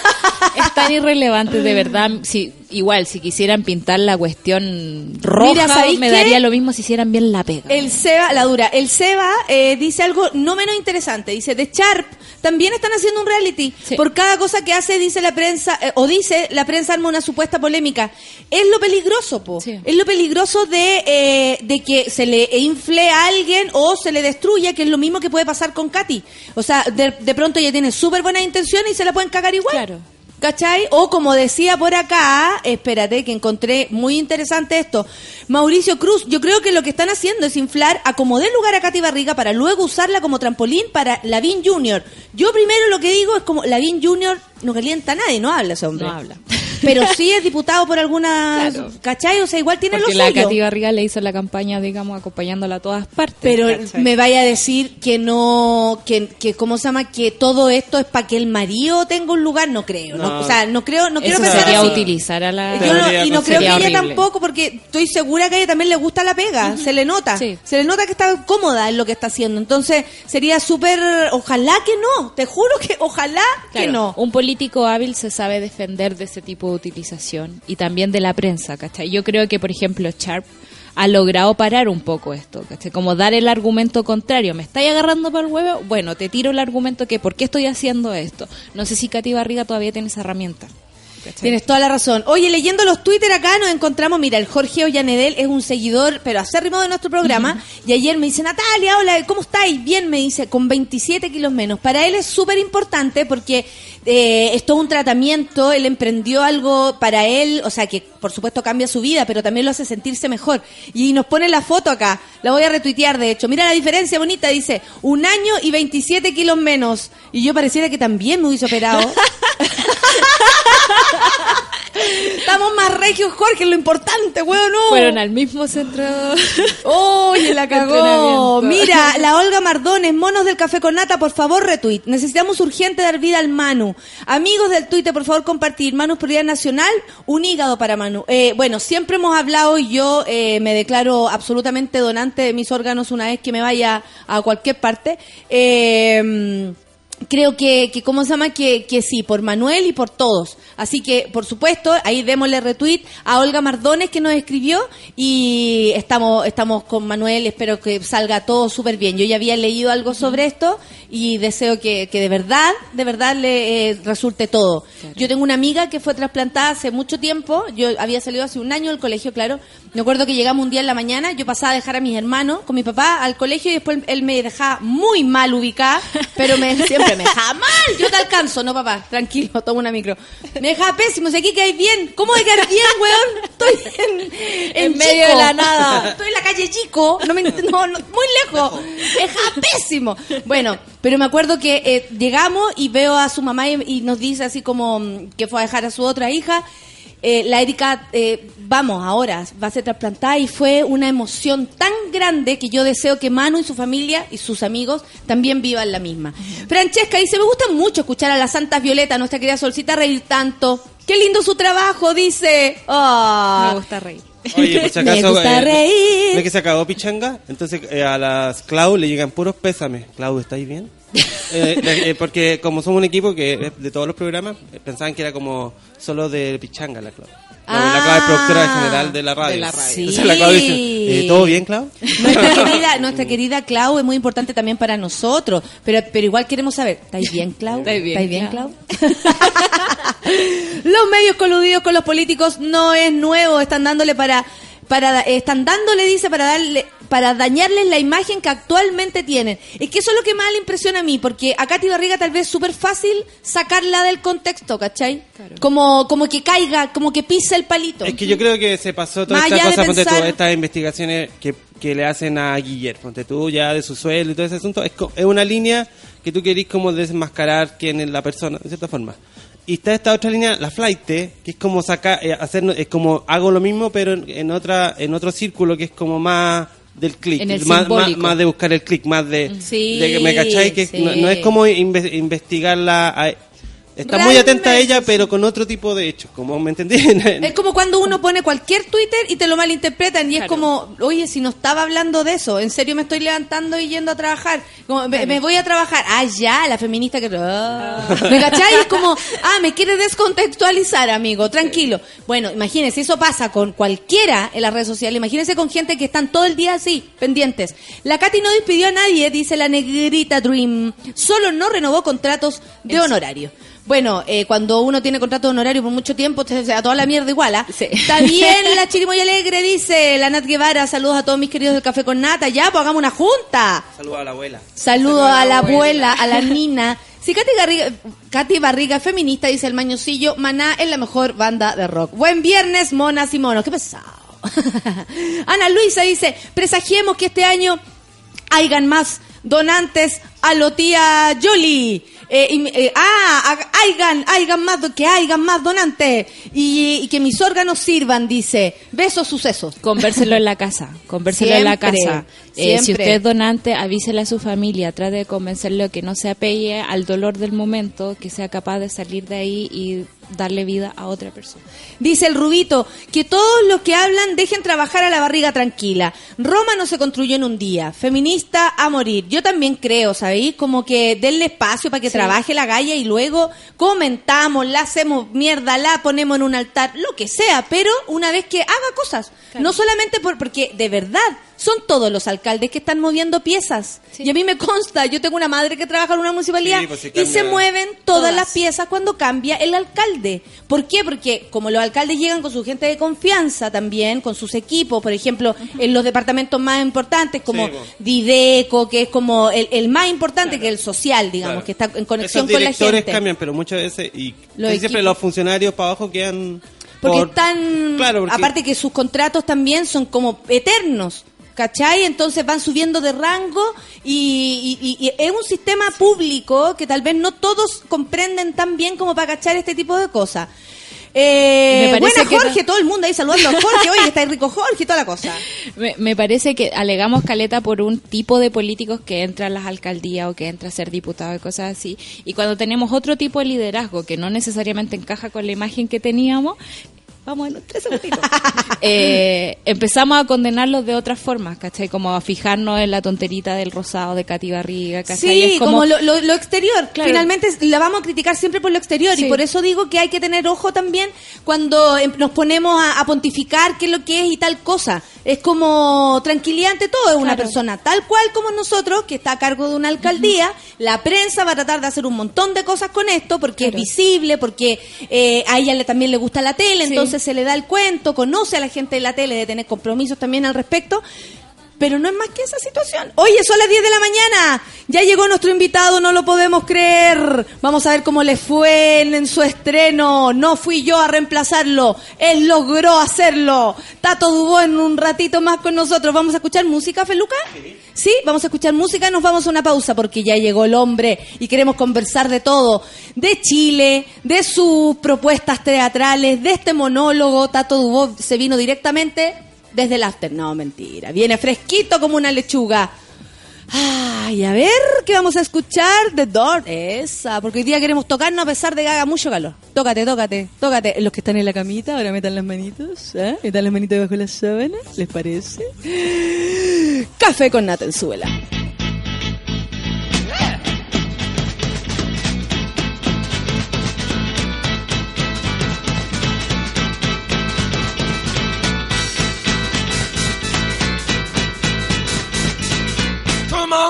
es tan irrelevante, de verdad. Si, igual, si quisieran pintar la cuestión roja, Mira, ¿sabéis me qué? daría lo mismo si hicieran bien la pega. El Seba, la dura, el Seba eh, dice algo no menos interesante. Dice, de Sharp también están haciendo un reality. Sí. Por cada cosa que hace, dice la prensa, eh, o dice, la prensa arma una supuesta polémica. Es lo peligroso, po. Sí. Es lo peligroso de, eh, de que se le infle a alguien o se le destruya, que es lo mismo que puede pasar con Katy. O sea, de, de pronto ella tiene súper buenas intenciones y se la pueden cagar igual. Claro. ¿Cachai? O como decía por acá, espérate que encontré muy interesante esto, Mauricio Cruz, yo creo que lo que están haciendo es inflar a como dé lugar a Katy Barriga para luego usarla como trampolín para Lavín Junior. Yo primero lo que digo es como Lavín Junior no calienta a nadie, no habla ese hombre. No habla. Pero sí es diputado por alguna... Claro. ¿Cachai? O sea, igual tiene Porque lo la suyo. Katy Barriga le hizo la campaña, digamos, acompañándola a todas partes. Pero ¿cachai? me vaya a decir que no, que, que ¿cómo se llama? Que todo esto es para que el marido tenga un lugar, no creo. No. No. o sea, no creo, no quiero pensar sería así. utilizar a la... Yo no- Sería y no creo que ella tampoco, porque estoy segura que a ella también le gusta la pega, se le nota, Sí. se le nota que está cómoda en lo que está haciendo. Entonces sería súper, ojalá que no, te juro que ojalá que no. Un político hábil se sabe defender de ese tipo utilización y también de la prensa, ¿cachai? Yo creo que, por ejemplo, Sharp ha logrado parar un poco esto, ¿cachai? Como dar el argumento contrario. ¿Me estáis agarrando para el huevo? Bueno, te tiro el argumento que ¿por qué estoy haciendo esto? No sé si Katy Barriga todavía tiene esa herramienta. ¿Cachai? Tienes toda la razón. Oye, leyendo los Twitter acá nos encontramos, mira, el Jorge Ollanedel es un seguidor, pero acérrimo de nuestro programa, y ayer me dice, Natalia, hola, ¿cómo estáis? Bien, me dice, con 27 kilos menos. Para él es súper importante porque eh, es todo un tratamiento, él emprendió algo para él, o sea, que por supuesto cambia su vida, pero también lo hace sentirse mejor. Y nos pone la foto acá, la voy a retuitear de hecho. Mira la diferencia bonita, dice, un año y 27 kilos menos. Y yo pareciera que también me hubiese operado. Estamos más regios, Jorge, lo importante, weón, no. Fueron al mismo centro. Oye, la cagó. Mira, la Olga Mardones, monos del café con nata, por favor, retweet. Necesitamos urgente dar vida al Manu. Amigos del Twitter, por favor, compartir. Manu prioridad nacional, un hígado para Manu. Eh, bueno, siempre hemos hablado y yo eh, me declaro absolutamente donante de mis órganos una vez que me vaya a cualquier parte. Eh, Creo que, que, ¿cómo se llama? Que, que sí, por Manuel y por todos. Así que, por supuesto, ahí démosle retweet a Olga Mardones que nos escribió y estamos, estamos con Manuel, espero que salga todo súper bien. Yo ya había leído algo sobre esto y deseo que, que de verdad, de verdad le eh, resulte todo. Yo tengo una amiga que fue trasplantada hace mucho tiempo, yo había salido hace un año del colegio, claro. Me acuerdo que llegamos un día en la mañana, yo pasaba a dejar a mis hermanos con mi papá al colegio y después él me dejaba muy mal ubicada, pero me, siempre me dejaba mal. Yo te alcanzo, no papá, tranquilo, toma una micro. Me dejaba pésimo, sé aquí que hay bien. ¿Cómo de quedar bien, weón? Estoy en, En medio de la nada. Estoy en la calle Chico, no me, no, no, muy lejos. Me dejaba pésimo. Bueno, pero me acuerdo que eh, llegamos y veo a su mamá y, y nos dice así como mm, que fue a dejar a su otra hija. Eh, la Erika, eh, vamos, ahora va a ser trasplantada y fue una emoción tan grande que yo deseo que Manu y su familia y sus amigos también vivan la misma. Francesca dice, me gusta mucho escuchar a las Santas Violeta, nuestra querida Solcita, reír tanto. Qué lindo su trabajo, dice. Ah. Me gusta reír. Oye, por si Me acaso. gusta eh, reír. ¿Ves que se acabó Pichanga? Entonces eh, a las Clau le llegan puros pésames. Clau, ¿estáis bien? Eh, porque como somos un equipo que de todos los programas, pensaban que era como solo de Pichanga la Clau. Clau, la Clau es productora Ah, general de la radio. de la radio. Entonces la Clau dice, eh, ¿todo bien, Clau? Nuestra querida, nuestra querida Clau es muy importante también para nosotros, pero, pero igual queremos saber, ¿estáis bien, Clau? ¿Estáis bien, Clau? los medios coludidos con los políticos no es nuevo, están dándole para para están dándole dice para darle para dañarles la imagen que actualmente tienen. Es que eso es lo que más le impresiona a mí, porque a Katy Barriga tal vez es súper fácil sacarla del contexto, ¿cachai? Como, como que caiga, como que pisa el palito. Es que yo creo que se pasó toda Más esta cosa, ponte tú, pensar- estas investigaciones que, que le hacen a Guillermo, ponte tú, ya de su sueldo y todo ese asunto, es, co- es una línea que tú querís como desmascarar quién es la persona, de cierta forma. Y está esta otra línea, la flight, que es como sacar, eh, hacer, es como hago lo mismo, pero en, en otra, en otro círculo que es como más del clic, más, más, de buscar el clic, más de, Sí, de me cacháis que sí. no, no es como inve- investigarla, a- está muy atenta a ella, pero con otro tipo de hechos, como me entendí. Es como cuando uno pone cualquier Twitter y te lo malinterpretan y es como, oye, si no estaba hablando de eso, en serio me estoy levantando y yendo a trabajar, como, me, me voy a trabajar, ah, ya, la feminista que... Ah. ¿Me cachai? Es como, ah, me quiere descontextualizar, amigo, tranquilo. Bueno, imagínense, eso pasa con cualquiera en las redes sociales, imagínense con gente que están todo el día así, pendientes. La Katy no despidió a nadie, dice la negrita Dream, solo no renovó contratos de honorario. Bueno, eh, cuando uno tiene contrato de honorario por mucho tiempo, te- a toda la mierda igual, ¿ah? Sí. Está bien la chirimoya alegre, dice la Nat Guevara. Saludos a todos mis queridos del Café con Nata. Ya, pues hagamos una junta. Saludos a la abuela. Saludos a la abuela, a la Nina. Si Katy, Garriga- Katy Barriga es feminista, dice el mañosillo, Maná es la mejor banda de rock. Buen viernes, monas y monos. Qué pesado. Ana Luisa dice, presagiemos que este año hayan más donantes a lo tía Yoli. Eh, y eh, ah, ha- hayan, hayan más, que hayan más donantes y, y que mis órganos sirvan, dice. Besos, sucesos. Convérselo en la casa, convérselo en la casa. Eh, si usted es donante, avísele a su familia, trate de convencerlo que no se apegue al dolor del momento, que sea capaz de salir de ahí y darle vida a otra persona. Dice el Rubito, que todos los que hablan dejen trabajar a la barriga tranquila. Roma no se construyó en un día. Feminista a morir. Yo también creo, ¿sabéis? Como que denle espacio para que trabaje la galla y luego comentamos, la hacemos mierda, la ponemos en un altar, lo que sea, pero una vez que haga cosas. No solamente por, porque de verdad son todos los alcaldes que están moviendo piezas. Y a mí me consta, yo tengo una madre que trabaja en una municipalidad Sí, pues, y se mueven todas, Todas. las piezas cuando cambia el alcalde. ¿Por qué? Porque como los alcaldes llegan con su gente de confianza también, con sus equipos, por ejemplo, en los departamentos más importantes como Sí, po. Dideco, que es como el, el más importante que el social, digamos, Claro. que está en conexión Esos con la directores gente. cambian, pero muchas veces, y Los siempre los funcionarios para abajo quedan... Porque por- están, Claro, porque- aparte que sus contratos también son como eternos. ¿Cachai? Entonces van subiendo de rango y, y- es un sistema público que tal vez no todos comprenden tan bien como para cachar este tipo de cosas. Eh, Me buena Jorge, todo el mundo ahí saludando a Jorge, oye, está ahí rico Jorge y toda la cosa. Me, me parece que alegamos caleta por un tipo de políticos que entra a las alcaldías o que entra a ser diputado y cosas así. Y cuando tenemos otro tipo de liderazgo que no necesariamente encaja con la imagen que teníamos, vamos en tres segunditos. Eh, empezamos a condenarlos de otras formas, ¿cachai? Como a fijarnos en la tonterita del rosado de Katy Barriga, ¿cachai? Sí, Es como, lo, lo- lo exterior. Claro. Finalmente la vamos a criticar siempre por lo exterior y por eso digo que hay que tener ojo también cuando em, nos ponemos a, a pontificar qué es lo que es y tal cosa. Es como tranquilidad ante todo. Es una persona tal cual como nosotros que está a cargo de una alcaldía. La prensa va a tratar de hacer un montón de cosas con esto porque Claro. es visible, porque eh, a ella le, también le gusta la tele, Sí. entonces se le da el cuento, conoce a la gente de la tele de tener compromisos también al respecto. Pero no es más que esa situación. Oye, son las 10 de la mañana. Ya llegó nuestro invitado, no lo podemos creer. Vamos a ver cómo le fue en, en su estreno. No fui yo a reemplazarlo. Él logró hacerlo. Tato Dubó en un ratito más con nosotros. ¿Vamos a escuchar música, Feluca? Sí, vamos a escuchar música nos vamos a una pausa porque ya llegó el hombre y queremos conversar de todo. De Chile, de sus propuestas teatrales, de este monólogo. Tato Dubó se vino directamente desde el after. No, mentira. Viene fresquito como una lechuga. Ay, a ver, ¿qué vamos a escuchar? The Door. Esa, porque hoy día queremos tocarnos a pesar de que haga mucho calor. Tócate, tócate, tócate. Los que están en la camita, ahora metan las manitos, ¿eh? Metan las manitos debajo de la sábana, ¿les parece? Café con nata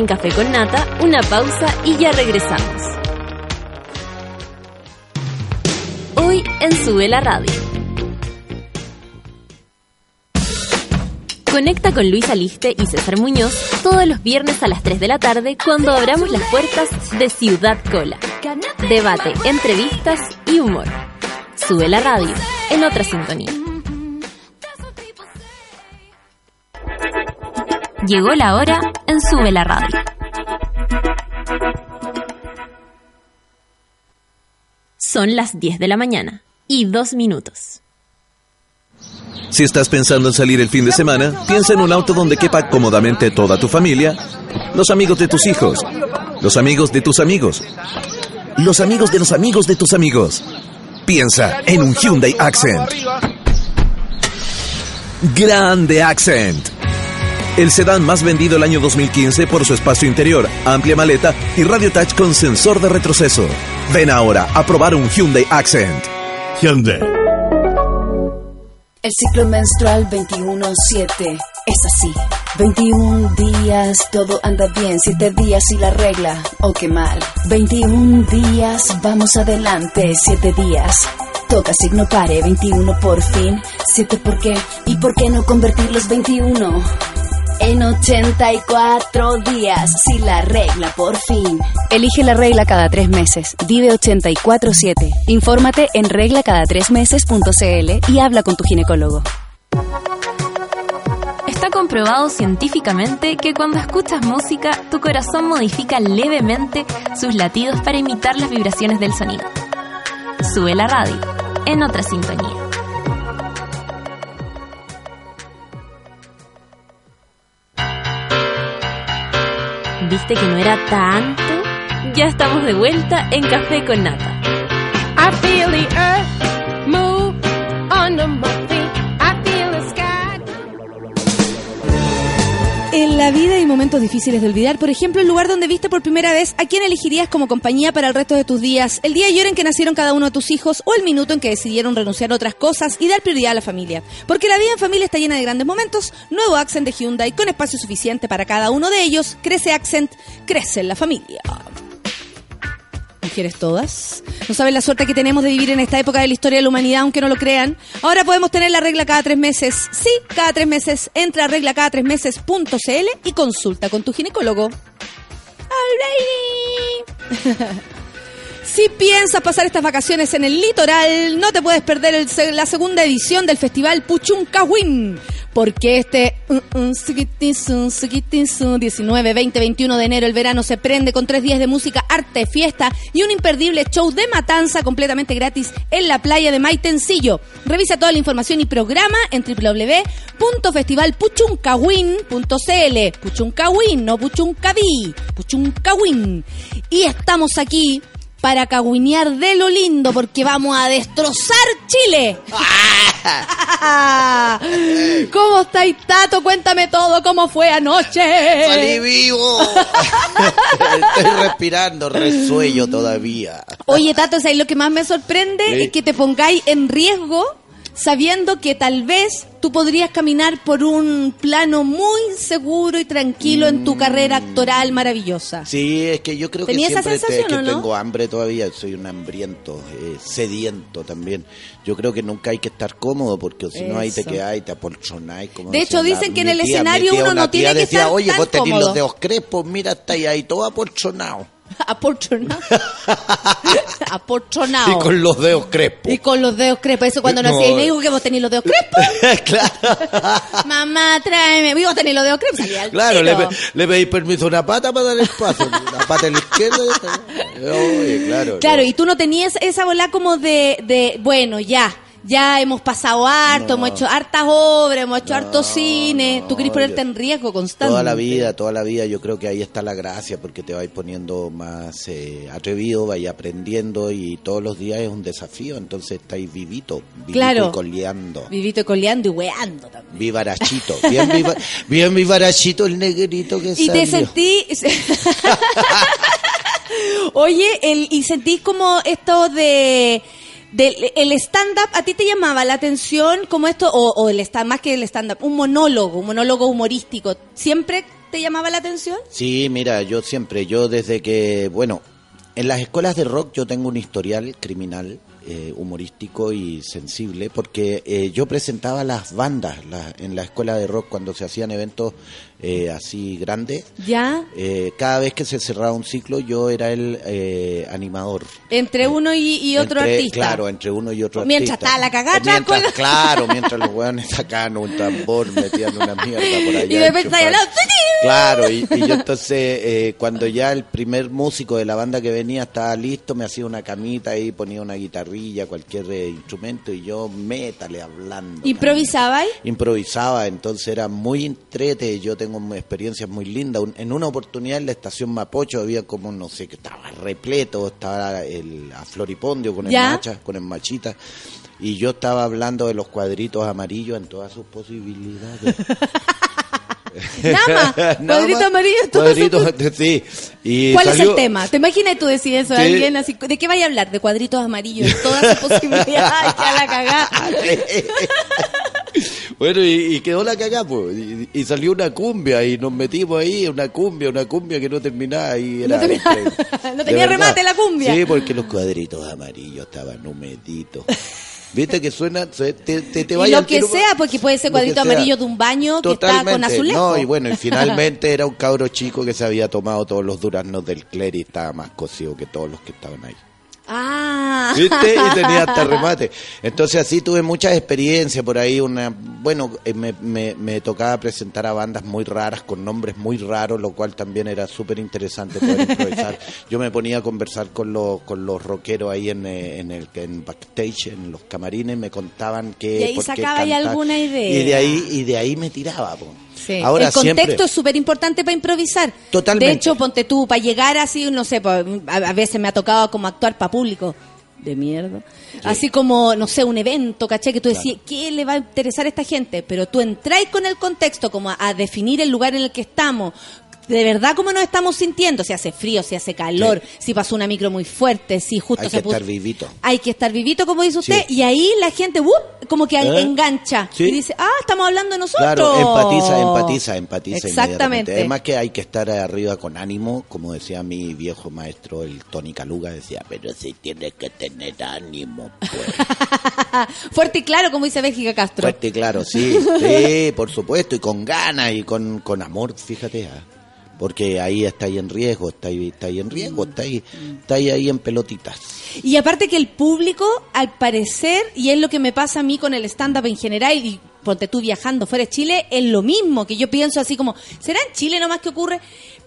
En Café con Nata, una pausa y ya regresamos. Hoy en Sube la Radio. Conecta con Luis Aliste y César Muñoz todos los viernes a las 3 de la tarde cuando abramos las puertas de Ciudad Cola. Debate, entrevistas y humor. Sube la radio en otra sintonía. Llegó la hora Sube la Radio. Son las 10 de la mañana y dos minutos. Si estás pensando en salir el fin de semana, piensa en un auto donde quepa cómodamente toda tu familia, los amigos de tus hijos, los amigos de tus amigos, los amigos de los amigos de tus amigos. Piensa en un Hyundai Accent. Grande Accent. El sedán más vendido el año 2015 por su espacio interior, amplia maleta y radio touch con sensor de retroceso. Ven ahora a probar un Hyundai Accent. Hyundai. El ciclo menstrual 21-7 es así. 21 días, todo anda bien. 7 días y la regla, oh qué mal. 21 días, vamos adelante. 7 días, toca signo pare. 21 por fin. 7 por qué. ¿Y por qué no convertir los 21? En 84 días, si la regla por fin. Elige la regla cada tres meses. Vive 84-7. Infórmate en reglacada3meses.cl y habla con tu ginecólogo. Está comprobado científicamente que cuando escuchas música, tu corazón modifica levemente sus latidos para imitar las vibraciones del sonido. Sube la radio en otra sintonía. ¿Viste que no era tanto? Ya estamos de vuelta en Café con Nata. I feel the earth move under my la vida hay momentos difíciles de olvidar. Por ejemplo, el lugar donde viste por primera vez a quién elegirías como compañía para el resto de tus días, el día y hora en que nacieron cada uno de tus hijos o el minuto en que decidieron renunciar a otras cosas y dar prioridad a la familia. Porque la vida en familia está llena de grandes momentos. Nuevo Accent de Hyundai con espacio suficiente para cada uno de ellos. Crece Accent, crece la familia. Mujeres todas. No saben la suerte que tenemos de vivir en esta época de la historia de la humanidad, aunque no lo crean. Ahora podemos tener la regla cada tres meses. Sí, cada tres meses. Entra a regla cada tres meses.cl y consulta con tu ginecólogo. Alrighty. Si piensas pasar estas vacaciones en el litoral, no te puedes perder la segunda edición del Festival Puchuncahuín. Porque este uh, uh, siquitizu, siquitizu, 19, 20, 21 de enero, el verano se prende con tres días de música, arte, fiesta y un imperdible show de matanza completamente gratis en la playa de Maitencillo. Revisa toda la información y programa en www.festivalpuchuncahuín.cl. Puchuncahuín, no Puchuncaví, Puchuncahuín. Y estamos aquí para cagüinear de lo lindo porque vamos a destrozar Chile. ¿Cómo estáis, Tato? Cuéntame todo, ¿cómo fue anoche? ¡Salí vivo! Estoy respirando, resuello todavía. Oye, Tato, ¿sabes lo que más me sorprende? Sí. Es que te pongáis en riesgo sabiendo que tal vez tú podrías caminar por un plano muy seguro y tranquilo en tu carrera actoral maravillosa. Sí, es que yo creo que ¿Tenía esa siempre te- que no? tengo hambre todavía, soy un hambriento, eh, sediento también. Yo creo que nunca hay que estar cómodo porque si no ahí te quedas y te apoltronáis. como De hecho, dicen la- que en el tía, escenario uno no tiene que decía, estar Oye, tan vos tenés cómodo". los dedos crespos, mira, estáis ahí todo apoltronado. Apoltronado. Apoltronado. Y con los dedos crespos. Y con los dedos crespos. Eso cuando No. nací y me dijo que vos tenés los dedos crespos. claro, Mamá, tráeme. Vos tenés los dedos crespos. Claro le, tiro. pe- le pedís permiso a una pata para dar el paso. La pata a la izquierda. Oye, claro. Claro, no. y tú no tenías esa bola como de, de bueno, ya, ya hemos pasado harto, No. hemos hecho hartas obras, hemos hecho No, harto cine. Tú querés no, ponerte yo- en riesgo constante. Toda la vida, toda la vida, yo creo que ahí está la gracia, porque te vais poniendo más eh, atrevido, vais aprendiendo y todos los días es un desafío, entonces estáis vivito, vivito Claro. y coleando. Vivito y coleando y weando también. Vivarachito, bien, viva, bien vivarachito el negrito que Y te sentí... Oye, el, y sentís como esto de... del- el stand-up, ¿a ti te llamaba la atención como esto, o, o el stand más que el stand-up, un monólogo, un monólogo humorístico, ¿siempre te llamaba la atención? Sí, mira, yo siempre, yo desde que, bueno, en las escuelas de rock yo tengo un historial criminal, eh, humorístico y sensible, porque eh, yo presentaba las bandas la- en la escuela de rock cuando se hacían eventos eh, así grandes. ¿Ya? Eh, cada vez que se cerraba un ciclo yo era el eh, animador. Entre uno y, y otro Entre- artista. Claro, entre uno y otro Mientras artista. estaba la cagada Eh, mientras- Claro, mientras los hueones sacaban un tambor, metían una mierda por allá. Y de repente Claro, y, y yo entonces, eh, cuando ya el primer músico de la banda que venía estaba listo, me hacía una camita ahí, ponía una guitarrilla, cualquier eh, instrumento, y yo métale hablando. ¿Improvisabais? Improvisaba, entonces era muy entrete, yo tengo experiencias muy lindas. Un- En una oportunidad en la estación Mapocho había como, no sé, que estaba repleto, estaba el, a Floripondio con el ¿Ya? macha, con el machita, y yo estaba hablando de los cuadritos amarillos en todas sus posibilidades. Nada más, Nada cuadrito amarillo, todo cuadritos, sí. Y ¿Cuál es el tema? ¿Te imaginas tú decir eso a Sí. alguien así? ¿De qué vaya a hablar? De cuadritos amarillos, todas sus posibilidades. Que a la cagada. bueno, y, y quedó la cagada, pues. Y, y salió una cumbia y nos metimos ahí, una cumbia, una cumbia que no terminaba. Y era No terminaba- tenía verdad. remate la cumbia. Sí, porque los cuadritos amarillos estaban humeditos. ¿Viste que suena? Te, te, te Y vaya lo al que sea, porque puede ser lo cuadrito amarillo de un baño que está con Totalmente. azulejo. No, y bueno, y finalmente era un cabro chico que se había tomado todos los duraznos del clero y estaba más cocido que todos los que estaban ahí. Ah. ¿Viste? Y tenía hasta remate. Entonces así tuve muchas experiencias por ahí. Una, bueno, eh, me, me, me tocaba presentar a bandas muy raras, con nombres muy raros, lo cual también era súper interesante poder improvisar. Yo me ponía a conversar con los, con los rockeros ahí en, eh, en el en backstage, en los camarines, me contaban que... Y ahí sacaba ahí alguna idea. Y de ahí, y de ahí me tiraba. po. Sí. Ahora el contexto siempre- es súper importante para improvisar. Totalmente. De hecho, ponte tú, para llegar así, no sé, a, veces me ha tocado como actuar para público. De mierda. Así como, no sé, un evento, ¿caché? Que tú decías, ¿qué le va a interesar a esta gente? Pero tú entráis con el contexto, como a, a definir el lugar en el que estamos. De verdad, cómo nos estamos sintiendo. Si hace frío, si hace calor, si pasó una micro muy fuerte, si justo Hay se que puso- estar vivito. Hay que estar vivito, como dice usted. Sí. Y ahí la gente, ¡wup! como que ¿Eh? engancha. Sí. Y dice, ah, estamos hablando de nosotros. Claro, empatiza, empatiza, empatiza. Exactamente. Además que hay que estar arriba con ánimo, como decía mi viejo maestro, el Tony Caluga, decía, pero si tienes que tener ánimo, pues. Fuerte y claro, como dice Bélgica Castro. Fuerte, claro, sí, sí, por supuesto, y con ganas y con, con amor, fíjate, ah. Porque ahí está ahí en riesgo, está ahí, está ahí en riesgo, está ahí, está ahí, ahí en pelotitas. Y aparte que el público, al parecer, y es lo que me pasa a mí con el stand-up en general, y ponte tú viajando fuera de Chile, es lo mismo, que yo pienso así como, ¿será en Chile nomás que ocurre?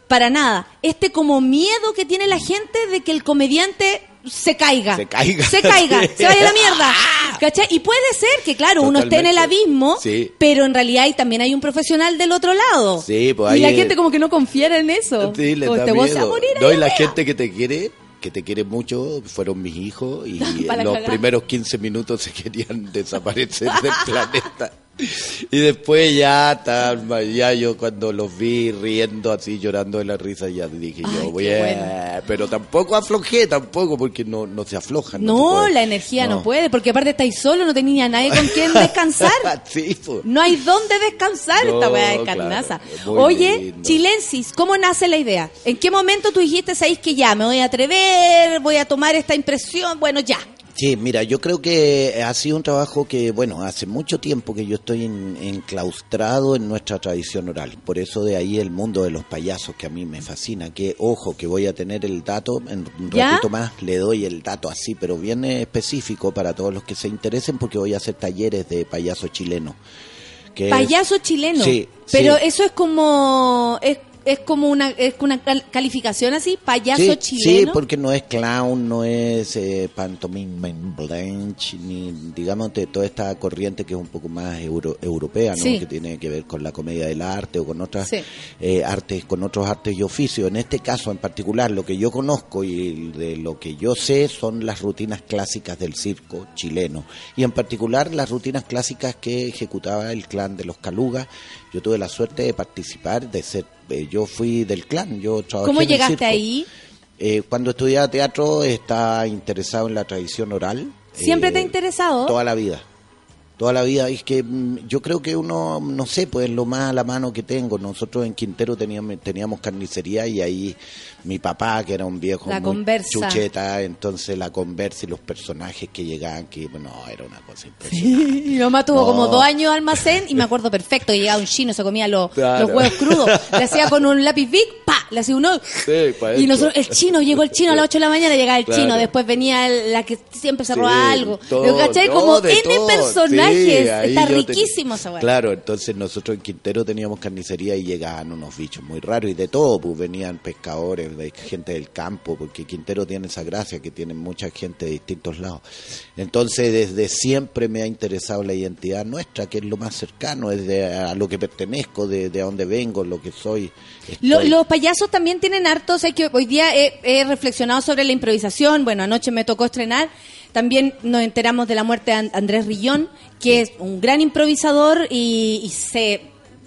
Para nada. Este como miedo que tiene la gente de que el comediante se caiga. Se caiga. Se caiga, Sí. se vaya a la mierda. ¿Cachai? Y puede ser que, claro, uno esté en el abismo, Sí. pero en realidad ahí también hay un profesional del otro lado. Sí, pues y ahí la es- gente como que no confiara en eso. Sí, le da "Este weón se va a miedo. morir No, y la arriba". gente que te quiere, que te quiere mucho, fueron mis hijos y la los primeros 15 minutos se querían desaparecer del planeta. Y después ya, tal, ya yo cuando los vi riendo así, llorando de la risa, ya dije Ay, yo, voy a... bueno. Pero tampoco aflojé, tampoco, porque no, no se aflojan. No, se puede. la energía no. puede, porque aparte estáis solo, no tenía a nadie con quien descansar. sí, pues. No hay dónde descansar esta No, weá de carnaza. Oye, lindo. Chilensis, ¿cómo nace la idea? ¿En qué momento tú dijiste, sabéis que ya, me voy a atrever, voy a tomar esta impresión? Bueno, ya. Sí, mira, yo creo que ha sido un trabajo que, bueno, hace mucho tiempo que yo estoy en- enclaustrado en nuestra tradición oral. Por eso de ahí el mundo de los payasos que a mí me fascina. Que, ojo, que voy a tener el dato, en un ¿Ya? ratito más le doy el dato así, pero bien específico para todos los que se interesen porque voy a hacer talleres de payaso chileno. Que es- Payaso chileno. Sí, Pero sí. eso es como... Es, es como una, es una cal- calificación así, payaso sí, chileno. Sí, porque no es clown, no es eh, pantomima en blanche, ni digamos de toda esta corriente que es un poco más euro- europea, ¿no? Sí. Que tiene que ver con la comedia del arte o con otras Sí. eh, artes, con otros artes y oficios. En este caso en particular, lo que yo conozco y de lo que yo sé son las rutinas clásicas del circo chileno. Y en particular las rutinas clásicas que ejecutaba el clan de los Calugas. Yo tuve la suerte de participar, de ser, eh, yo fui del clan, yo trabajé ¿Cómo en el llegaste circo. ahí? Eh, cuando estudiaba teatro estaba interesado en la tradición oral. ¿Siempre Eh, te ha interesado? Toda la vida. Toda la vida. Es que mm, yo creo que uno, no sé, pues lo más a la mano que tengo. Nosotros en Quintero teníamos, teníamos carnicería y ahí mi papá, que era un viejo La muy conversa. chucheta, entonces la conversa y los personajes que llegaban, que bueno, era una cosa impresionante. Mi mamá tuvo No. como dos años de almacén y me acuerdo perfecto llegaba un chino, se comía los, Claro. los huevos crudos, le hacía con un lápiz big, pa, le hacía uno Sí, y nosotros, el chino, llegó el chino a las 8 de la mañana, llegaba el Claro. chino, después venía el- la que siempre se Sí, roba algo, todo, ¿Lo ¿cachai? no, como N todo, personajes, sí, está riquísimo esa. Claro, entonces nosotros en Quintero teníamos carnicería y llegaban unos bichos muy raros y de todo, pues venían pescadores, gente del campo, porque Quintero tiene esa gracia que tiene mucha gente de distintos lados. Entonces desde siempre me ha interesado la identidad nuestra, que es lo más cercano, es de a lo que pertenezco, de, de a dónde vengo, lo que soy. Lo- los payasos también tienen hartos, hay que hoy día he, he reflexionado sobre la improvisación, bueno, anoche me tocó estrenar, también nos enteramos de la muerte de An- Andrés Rillón, que es un gran improvisador y, y se,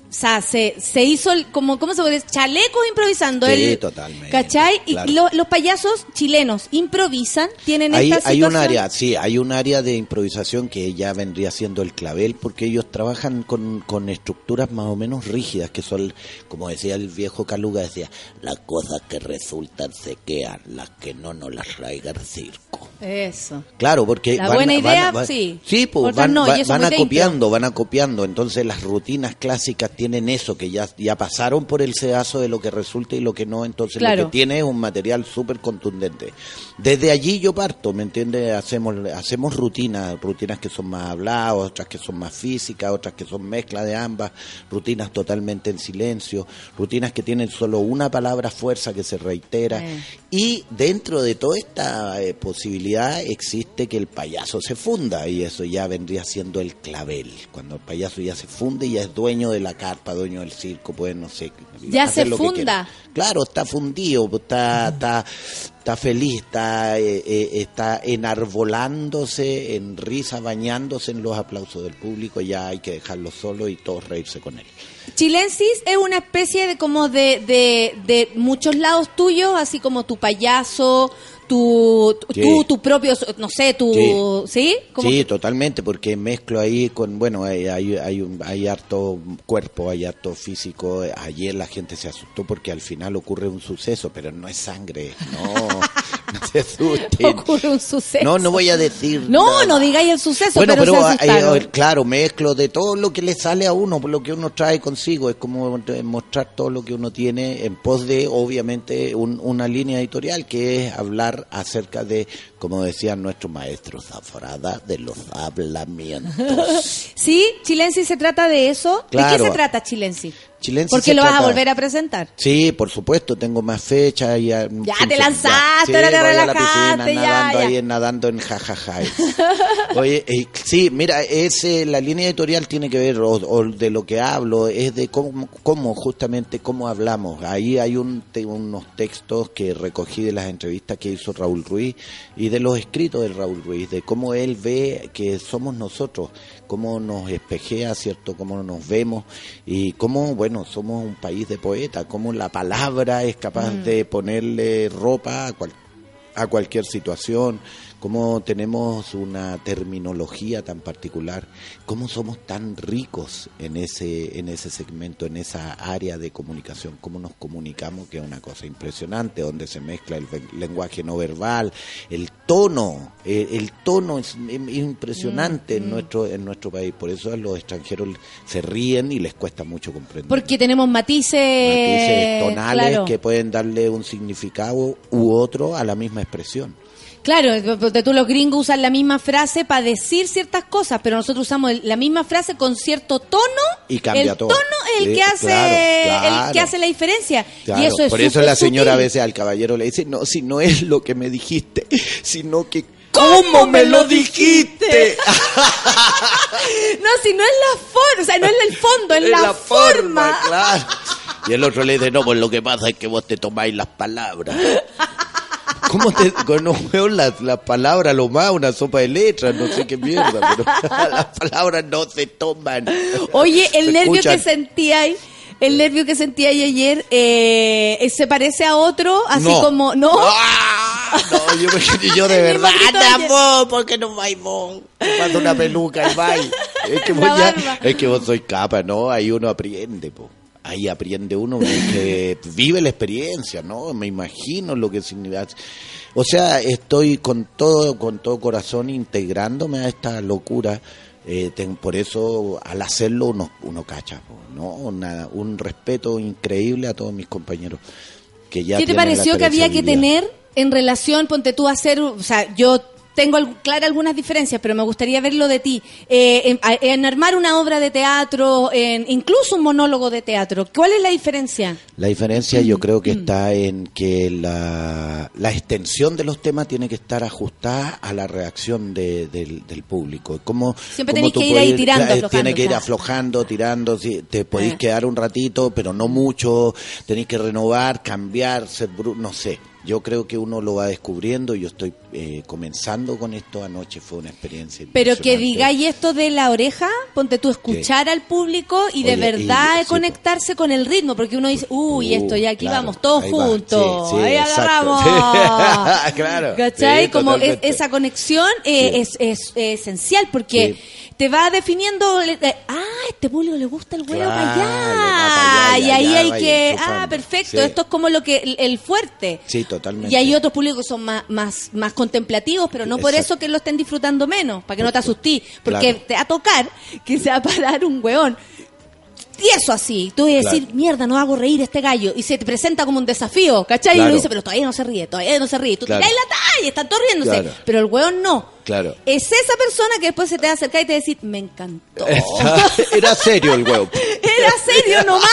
o sea, se, se hizo el- como, ¿cómo se puede decir? Chalecos improvisando. Sí, totalmente, ¿Cachai? claro. Y lo- los payasos chilenos improvisan, tienen Hay, esta hay situación. un área, sí, hay un área de improvisación que ya vendría siendo el clavel, porque ellos trabajan con, con estructuras más o menos rígidas, que son, como decía el viejo Caluga, decía, las cosas que resultan se quedan, las que no nos las traiga el circo. Eso. Claro, porque La buena idea, sí. Sí, pues van, no, van acopiando, van acopiando. Entonces las rutinas clásicas tienen eso, que ya, ya pasaron por el sedazo de lo que resulta y lo que no. Entonces Claro. lo que tiene es un material súper contundente. Desde allí yo parto, ¿me entiendes? Hacemos, hacemos rutinas, rutinas que son más habladas, otras que son más físicas, otras que son mezcla de ambas, rutinas totalmente en silencio, rutinas que tienen solo una palabra fuerza que se reitera. Eh. Y dentro de toda esta eh, posibilidad existe que el payaso se funda y eso ya vendría siendo el clavel. Cuando el payaso ya se funde, ya es dueño de la carpa, dueño del circo, pues no sé. Ya se funda. Claro, está fundido, pues, está, está, está feliz, está, eh, eh, está enarbolándose en risa, bañándose en los aplausos del público, ya hay que dejarlo solo y todos reírse con él. Chilensis es una especie de como de, de, de muchos lados tuyos, así como tu payaso, tu, tu, Sí. tú, tu propio, no sé, tu, ¿sí? Sí, totalmente, porque mezclo ahí con, bueno, hay, hay, hay, un- hay harto cuerpo, hay harto físico. Ayer la gente se asustó porque al final ocurre un suceso, pero no es sangre, no se asusten. Ocurre un suceso. No, no voy a decir. No, nada. no digáis el suceso, Bueno, pero, pero, se eh, eh, claro, mezclo de todo lo que le sale a uno, por lo que uno trae consigo. Es como mostrar todo lo que uno tiene en pos de, obviamente, un- una línea editorial que es hablar acerca de, como decían nuestros maestros, Zaforada, de los hablamientos. ¿Sí? ¿Chilensis se trata de eso? ¿De Claro. qué se trata Chilensis? Porque lo vas a trata- volver a presentar. Sí, por supuesto, tengo más fechas. Ya, Ya te lanzaste, ahora te voy a la relajaste, piscina, ya, nadando ya. ahí, nadando en jajaja. Oye, eh, sí, mira, ese, la línea editorial tiene que ver, o, o de lo que hablo, es de cómo, cómo justamente, cómo hablamos. Ahí hay un, te- unos textos que recogí de las entrevistas que hizo Raúl Ruiz y de los escritos de Raúl Ruiz, de cómo él ve que somos nosotros, cómo nos espejea, ¿cierto? Cómo nos vemos y cómo, bueno, somos un país de poetas, cómo la palabra es capaz Mm. de ponerle ropa a, cual- a cualquier situación, cómo tenemos una terminología tan particular, cómo somos tan ricos en ese, en ese segmento, en esa área de comunicación, cómo nos comunicamos, que es una cosa impresionante, donde se mezcla el lenguaje no verbal, el tono, eh, el tono es im- impresionante en nuestro, en nuestro país, por eso a los extranjeros se ríen y les cuesta mucho comprender. Porque tenemos matices, Matices tonales claro. que pueden darle un significado u otro a la misma expresión. Claro, porque tú los gringos usan la misma frase para decir ciertas cosas, pero nosotros usamos la misma frase con cierto tono. Y cambia el todo. tono es el Sí, que hace claro, el que hace la diferencia. Claro, y eso es por eso la señora a veces al caballero le dice, no, si no es lo que me dijiste, sino que ¿cómo me lo dijiste? No, si no es la forma, o sea, no es el fondo, es, Es la, forma. claro. Y el otro le dice, no, pues lo que pasa es que vos te tomáis las palabras. ¿Cómo te conozco las, las palabras, lo más, una sopa de letras, no sé qué mierda, pero las palabras no se toman. Oye, el Se nervio escuchan. que sentía ahí, el nervio que sentía ahí ayer, eh, ¿se parece a otro? Así No. como, ¿no? ¡Ah! No, yo, me- yo de verdad, anda vos, porque no vais vos. Te una peluca y vais. Es que vos La ya- es que vos sois capa, ¿no? Ahí uno aprende, po. Ahí aprende uno que vive la experiencia, ¿no? Me imagino lo que significa. O sea, estoy con todo, con todo corazón integrándome a esta locura. Eh, ten- por eso, al hacerlo, uno, uno cacha, ¿no? Una- un respeto increíble a todos mis compañeros. Que ya ¿Qué te pareció que había que tener en relación, ponte tú a hacer, o sea, yo tengo claras algunas diferencias, pero me gustaría verlo de ti, eh, en, armar una obra de teatro, en incluso un monólogo de teatro. ¿Cuál es la diferencia? La diferencia Mm. yo creo que está en que la, la extensión de los temas tiene que estar ajustada a la reacción de- del, del público. Como, Siempre tenéis que ir ahí tirando, eh, aflojando, Tiene que ir aflojando, tirando, te podéis Eh. quedar un ratito, pero no mucho, tenéis que renovar, cambiar, ser bru- no sé. Yo creo que uno lo va descubriendo, yo estoy eh, comenzando con esto anoche, fue una experiencia Pero que digáis esto de la oreja, ponte tú escuchar al público y de Oye, y- verdad sí, po. conectarse con el ritmo, porque uno dice, uy, Uh, esto ya aquí claro, vamos todos ahí va, juntos, sí, sí, ahí agarramos. Sí, claro, ¿Cachai? sí, Como es- esa conexión eh, Sí. es, es- es esencial porque Sí. te va definiendo, eh, ah, este público le gusta el huevo Claro, para allá. va para allá, y ahí hay que, enchufando. ah, perfecto, Sí. esto es como lo que el, el fuerte. Sí, totalmente. Y hay otros públicos que son más, más, más contemplativos, pero no por eso que lo estén disfrutando menos, para que no te asustís. Porque Claro. te va a tocar que se va a parar un weón. Y eso así, tú vas a decir, Claro. mierda, no hago reír a este gallo. Y se te presenta como un desafío, ¿cachai? Y uno dice, pero todavía no se ríe, todavía no se ríe. Tú Claro. tiráis la talla, están todos riéndose. Pero el weón no. Claro. Es esa persona que después se te va a acercar y te va a decir, me encantó. Era serio el huevo. Era serio nomás,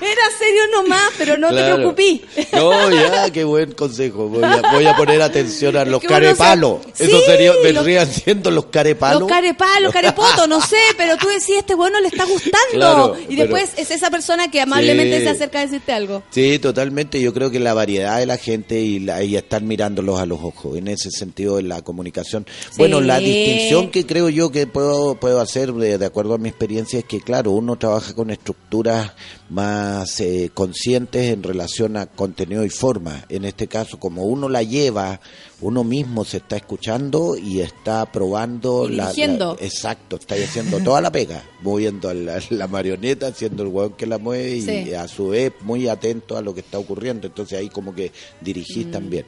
era serio nomás, pero no te Claro. preocupes. No, ya, qué buen consejo. Voy a, voy a poner atención a los carepalos. Eso Sí, sería, vendrían siendo los carepalos. Los carepalos, los carepotos, no sé, pero tú decís, este bueno le está gustando. Claro, y después pero- es esa persona que amablemente Sí. se acerca a decirte algo. Sí, totalmente. Yo creo que la variedad de la gente y, la, y estar mirándolos a los ojos, en ese sentido de la comunicación. Bueno, la distinción que creo yo que puedo, puedo hacer de, de acuerdo a mi experiencia es que, claro, uno trabaja con estructuras más eh, conscientes en relación a contenido y forma. En este caso, como uno la lleva, uno mismo se está escuchando y está probando Y la, la- Exacto, está haciendo toda la pega, moviendo la, la marioneta, haciendo el hueón que la mueve y Sí. a su vez muy atento a lo que está ocurriendo. Entonces ahí como que dirigís Mm. también.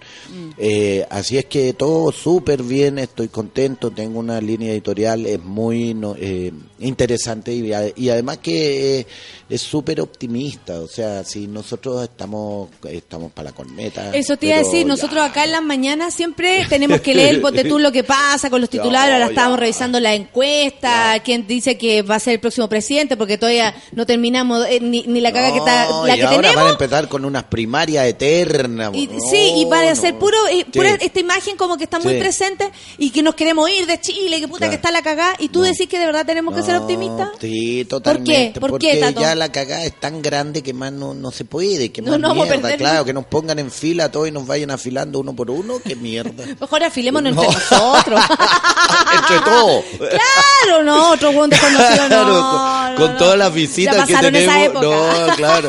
Eh, así es que todo súper bien, estoy contento, tengo una línea editorial, es muy no, eh, interesante y, y además que eh, es súper optimista. O sea, si nosotros estamos, estamos para la corneta. Eso te iba a decir, nosotros acá en las mañanas siempre tenemos que leer, ponte tú lo que pasa con los titulares, ahora estamos revisando la encuesta, quién dice que va a ser el próximo presidente, porque todavía no terminamos eh, ni, ni la caga que está, la y que ahora van a tenemos. empezar con unas primarias eternas. Y, sí, y para hacer puro, eh, pura esta imagen como que está muy Sí. presente y que nos queremos ir de Chile, que puta Claro. que está la cagada, y tú decís que de verdad tenemos que ser optimistas. Sí, totalmente. ¿Por qué, porque Tato? ya la cagada tan grande que más no, no se puede. Que No, más no a mierda, claro, que nos pongan en fila a todos y nos vayan afilando uno por uno. Qué mierda. Mejor afilémonos No. entre nosotros. Entre todos. claro, no, otro buen desconocido, no. Claro, con, no, con no. todas las visitas que tenemos, no, claro,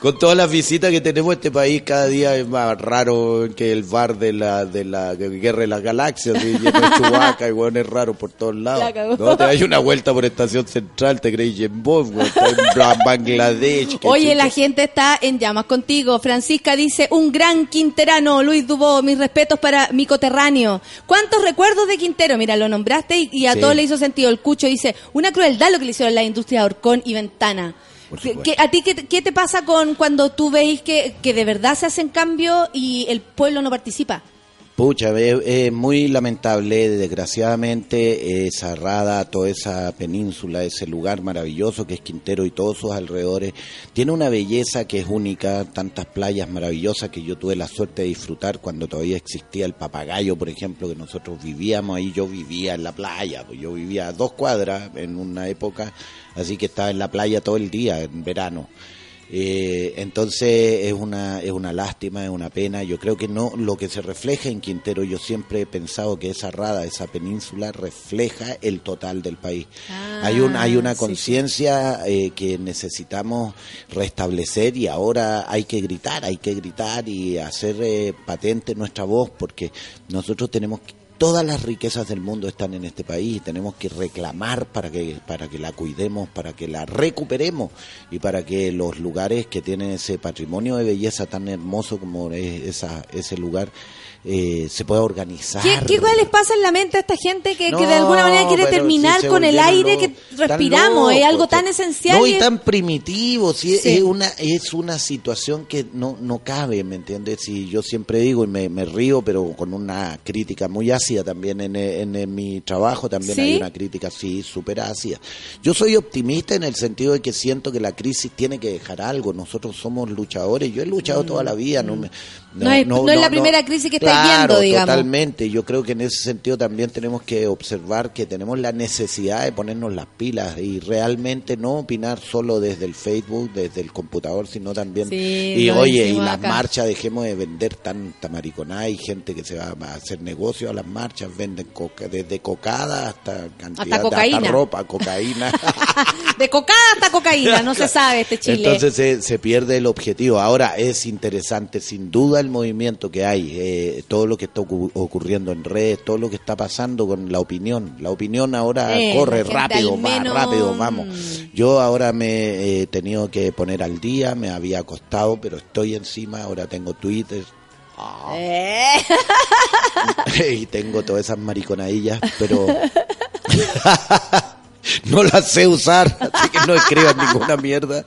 con todas las visitas que tenemos este país cada día es más raro que el bar de la de la guerra de las galaxias, de Chewbacca y bueno, es raro por todos lados. No, te das una vuelta por estación central, te crees en vos, en Bla- Qué Oye, la gente está en llamas contigo. Francisca dice, un gran quinterano, Luis Dubó, mis respetos para mi coterráneo. ¿Cuántos recuerdos de Quintero? Mira, lo nombraste y, y a Sí. todos le hizo sentido. El Cucho dice, una crueldad lo que le hicieron la industria de Orcón y Ventana. ¿Qué- ¿A ti qué, te- qué te pasa con cuando tú veis que, que de verdad se hacen cambios y el pueblo no participa? Pucha, es, muy lamentable, desgraciadamente, esa rada, toda esa península, ese lugar maravilloso que es Quintero y todos sus alrededores, tiene una belleza que es única, tantas playas maravillosas que yo tuve la suerte de disfrutar cuando todavía existía el papagayo, por ejemplo, que nosotros vivíamos ahí, yo vivía en la playa, pues yo vivía a dos cuadras en una época, así que estaba en la playa todo el día, en verano. Eh, entonces es una es una lástima, es una pena. Yo creo que no lo que se refleja en Quintero. Yo siempre he pensado que esa rada, esa península refleja el total del país. hay un hay una sí, sí. conciencia eh, que necesitamos restablecer y ahora hay que gritar, hay que gritar y hacer eh, patente nuestra voz porque nosotros tenemos que Todas las riquezas del mundo están en este país y tenemos que reclamar para que, para que la cuidemos, para que la recuperemos y para que los lugares que tienen ese patrimonio de belleza tan hermoso como es esa, ese lugar eh, se pueda organizar. ¿Qué, qué cosa les pasa en la mente a esta gente que, que de alguna manera quiere terminar con el aire que respiramos? es algo tan esencial. No, y es- tan primitivo, sí, es- Sí. es una es una situación que no, no cabe, ¿me entiendes? Y yo siempre digo, y me, me río, pero con una crítica muy ácida también en, en, en mi trabajo, también ¿Sí? hay una crítica, sí, súper ácida. Yo soy optimista en el sentido de que siento que la crisis tiene que dejar algo, nosotros somos luchadores, yo he luchado toda la vida, no me... Mm. No es- no es la primera crisis que Claro, viendo, digamos. Totalmente, yo creo que en ese sentido también tenemos que observar que tenemos la necesidad de ponernos las pilas y realmente no opinar solo desde el Facebook, desde el computador, sino también... Sí, y oye, y las marchas, dejemos de vender tanta mariconada, hay gente que se va a hacer negocio a las marchas, venden coca, desde cocada hasta cantidad, cocaína. ropa, cocaína. De cocada hasta cocaína, no se sabe este Chile. Entonces se, se pierde el objetivo. Ahora es interesante, sin duda, el movimiento que hay, eh, todo lo que está ocu- ocurriendo en redes, todo lo que está pasando con la opinión. La opinión ahora Eh, corre rápido, menos- rápido, vamos. Yo ahora me he tenido que poner al día, me había costado, pero estoy encima. Ahora tengo Twitter, Eh. y tengo todas esas mariconadillas, pero no las sé usar, así que no escriban ninguna mierda.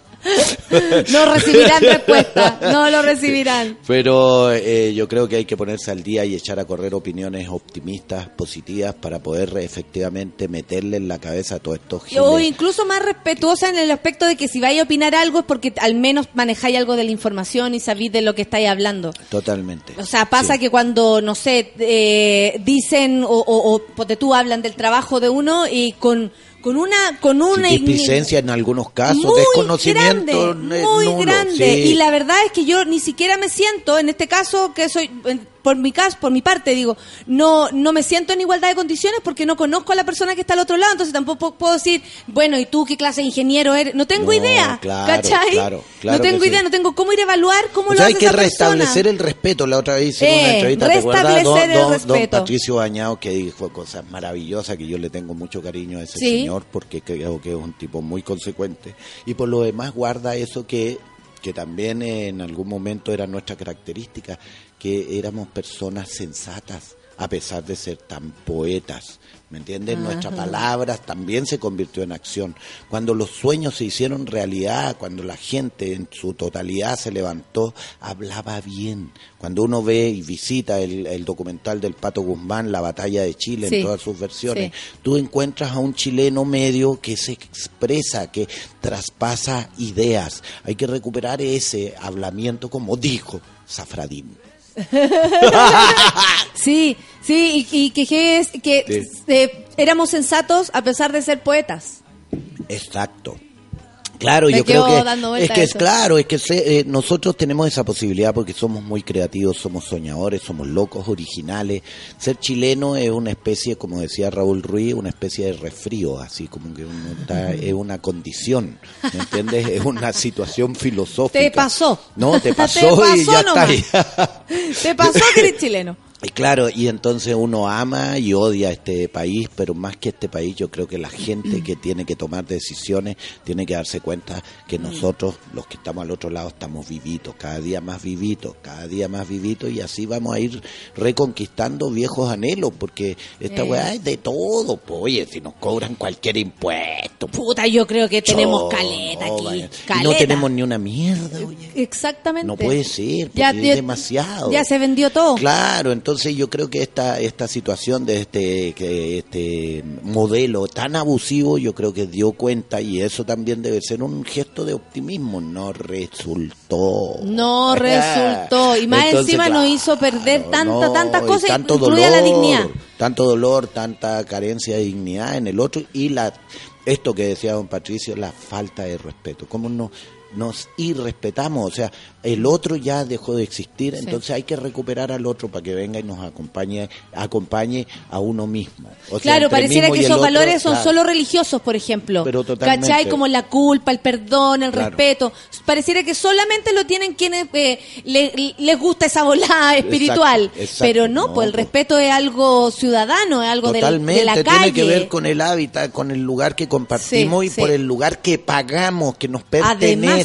No recibirán respuesta, no lo recibirán. Pero eh, yo creo que hay que ponerse al día y echar a correr opiniones optimistas, positivas, para poder efectivamente meterle en la cabeza a todos estos giles. O incluso más respetuosa en el aspecto de que si vais a opinar algo es porque al menos manejáis algo de la información y sabéis de lo que estáis hablando. Totalmente. O sea, pasa Sí. que cuando, no sé, eh, dicen o, o, tú hablan del trabajo de uno y con, con una... Con una Sin displicencia en algunos casos, muy desconocimiento grande, muy nulo, grande sí. y la verdad es que yo ni siquiera me siento en este caso que soy por mi caso por mi parte digo no no me siento en igualdad de condiciones porque no conozco a la persona que está al otro lado entonces tampoco puedo decir bueno y tú qué clase de ingeniero eres no tengo No, idea claro, ¿cachai? claro, claro no tengo idea sí. no tengo cómo ir a evaluar cómo O lo sea, hay hace que esa persona restablecer el respeto. La otra vez hicieron Eh, una entrevista, ¿te acuerdas? Don. Patricio Bañado que dijo cosas maravillosas que yo le tengo mucho cariño a ese Sí. señor porque creo que es un tipo muy consecuente. Y por lo demás guarda eso que, que también en algún momento era nuestra característica, que éramos personas sensatas a pesar de ser tan poetas. ¿Me entiendes? Nuestras palabras también se convirtió en acción. Cuando los sueños se hicieron realidad, cuando la gente en su totalidad se levantó, hablaba bien. Cuando uno ve y visita el, el documental del Pato Guzmán, La Batalla de Chile, Sí, en todas sus versiones, sí. tú encuentras a un chileno medio que se expresa, que traspasa ideas. Hay que recuperar ese hablamiento como dijo Zafradín. sí sí y, y que que es que Sí. eh, éramos sensatos a pesar de ser poetas Exacto. Claro, Me yo creo que es que es claro, es que se- eh, nosotros tenemos esa posibilidad porque somos muy creativos, somos soñadores, somos locos, originales. Ser chileno es una especie, como decía Raúl Ruiz, una especie de resfrío, así como que uno está- es una condición, ¿me entiendes? Es una situación filosófica. Te pasó. No, te Te pasó, y ya nomás. está ahí. te pasó que eres chileno Y claro, y entonces uno ama y odia este país, pero más que este país, yo creo que la gente que tiene que tomar decisiones tiene que darse cuenta que nosotros, los que estamos al otro lado, estamos vivitos, cada día más vivitos, cada día más vivitos, y así vamos a ir reconquistando viejos anhelos, porque esta Eh. weá es de todo. Pues, oye, si nos cobran cualquier impuesto, puta yo creo que tenemos caleta aquí vaya. Y caleta no tenemos ni una mierda, oye. exactamente No puede ser, porque Ya- es demasiado. ya se vendió todo Claro, entonces yo creo que esta esta situación de este que este modelo tan abusivo, yo creo que dio cuenta y eso también debe ser un gesto de optimismo. No resultó. No resultó. Y más Entonces, encima nos claro, hizo perder tanta, no, tanta cosa, tanto incluida dolor, la dignidad. Tanto dolor, tanta carencia de dignidad en el otro y la esto que decía don Patricio, la falta de respeto. ¿Cómo no, nos irrespetamos? O sea, el otro ya dejó de existir, entonces hay que recuperar al otro para que venga y nos acompañe, acompañe a uno mismo. O Claro, pareciera que esos otro, valores son claro. solo religiosos, por ejemplo. Pero totalmente. ¿Cachai? Como la culpa, el perdón, el Claro. respeto. Pareciera que solamente lo tienen quienes eh, le- les gusta esa volada espiritual. exacto. Pero no, No, pues el pues. respeto es algo ciudadano, es algo del- Totalmente, de la tiene calle. que ver con el hábitat, con el lugar que compartimos Sí, y sí. por el lugar que pagamos, que nos pertenece,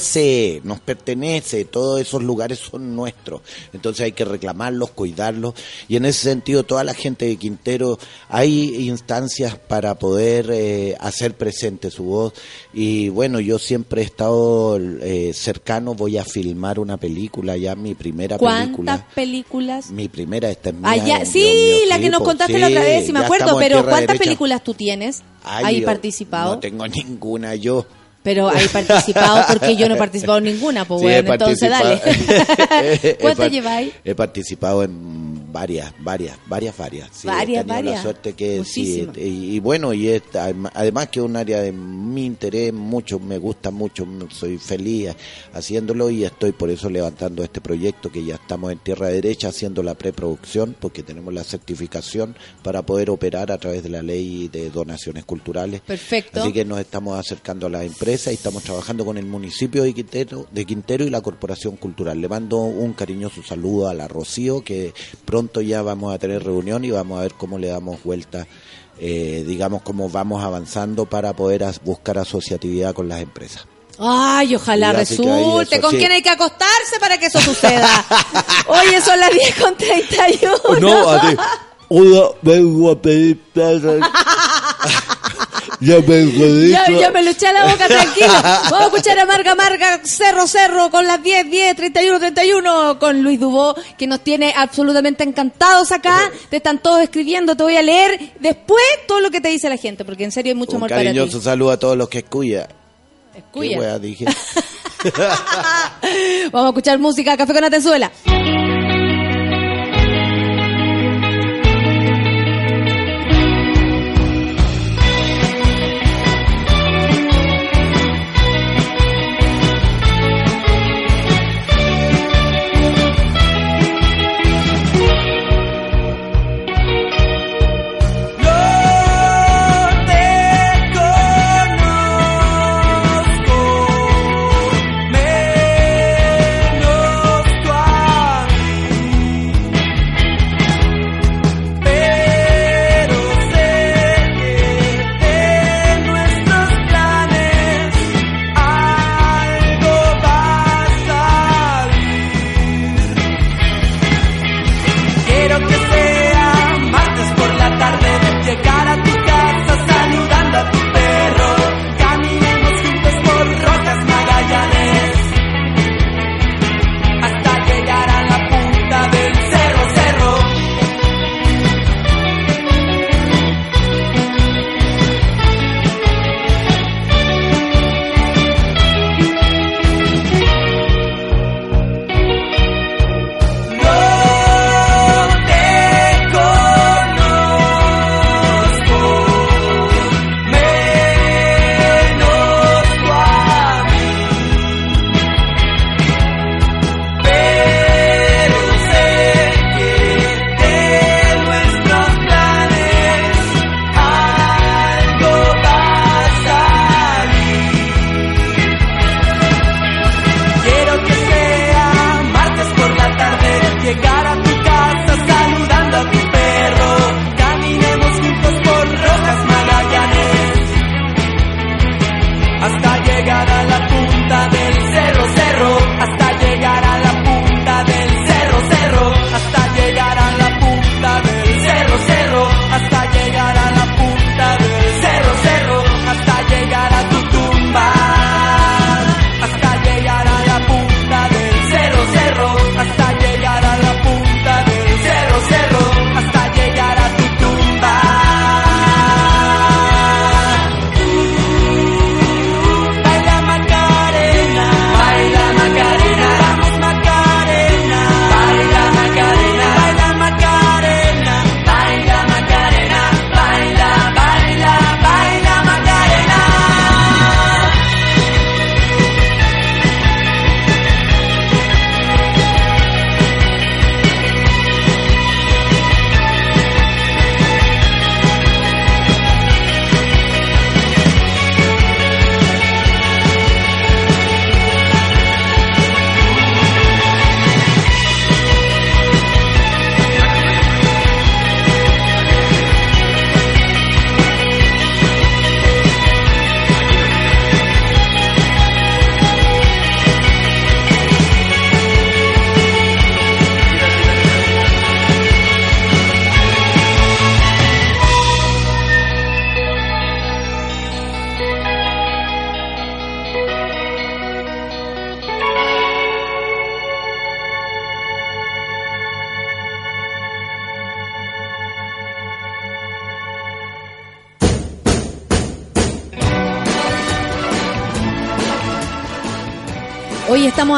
nos pertenece, todos esos lugares son nuestros. Entonces hay que reclamarlos, cuidarlos y en ese sentido toda la gente de Quintero hay instancias para poder eh, hacer presente su voz y bueno, yo siempre he estado eh, cercano, voy a filmar una película ya, mi primera ¿Cuántas película. películas? Mi primera, esta es mía, Ah, sí, la que nos pues, contaste la otra vez, si me acuerdo, pero ¿cuántas derecha. películas tú tienes Ay, ahí participado? No tengo ninguna yo. Pero hay participado porque yo no he participado en ninguna, pues Sí, bueno, entonces dale. participado- he ¿Cuántas par- lleváis? He participado en varias, varias, varias, varias. Sí, Varias, he tenido varias. la suerte que sí, Muchísimas. y, y bueno, y es, adem- además que es un área de mi interés mucho, me gusta mucho, soy feliz haciéndolo y estoy por eso levantando este proyecto que ya estamos en tierra derecha haciendo la preproducción porque tenemos la certificación para poder operar a través de la ley de donaciones culturales. Perfecto. Así que nos estamos acercando a la empresa y estamos trabajando con el municipio de Quintero, de Quintero y la Corporación Cultural. Le mando un cariñoso saludo a la Rocío, que pronto ya vamos a tener reunión y vamos a ver cómo le damos vuelta, eh, digamos, cómo vamos avanzando para poder as- buscar asociatividad con las empresas. Ay, ojalá resulte. ¿Con sí. quién hay que acostarse para que eso suceda? Oye, son las 10 con 31. No, a ti. Hola, vengo a pedir plata. ya me. Ya, ya me lo eché a la boca, tranquilo. Vamos a escuchar a Marga Marga, Cerro Cerro, con las 10, 10, 31, 31, con Luis Dubó, que nos tiene absolutamente encantados acá. Te están todos escribiendo, te voy a leer después todo lo que te dice la gente, porque en serio hay mucho Un amor para ti. cariñoso saludo a todos los que escuchan. ¿Qué Escuya. wea dije? Vamos a escuchar música, Café con Atenzuela.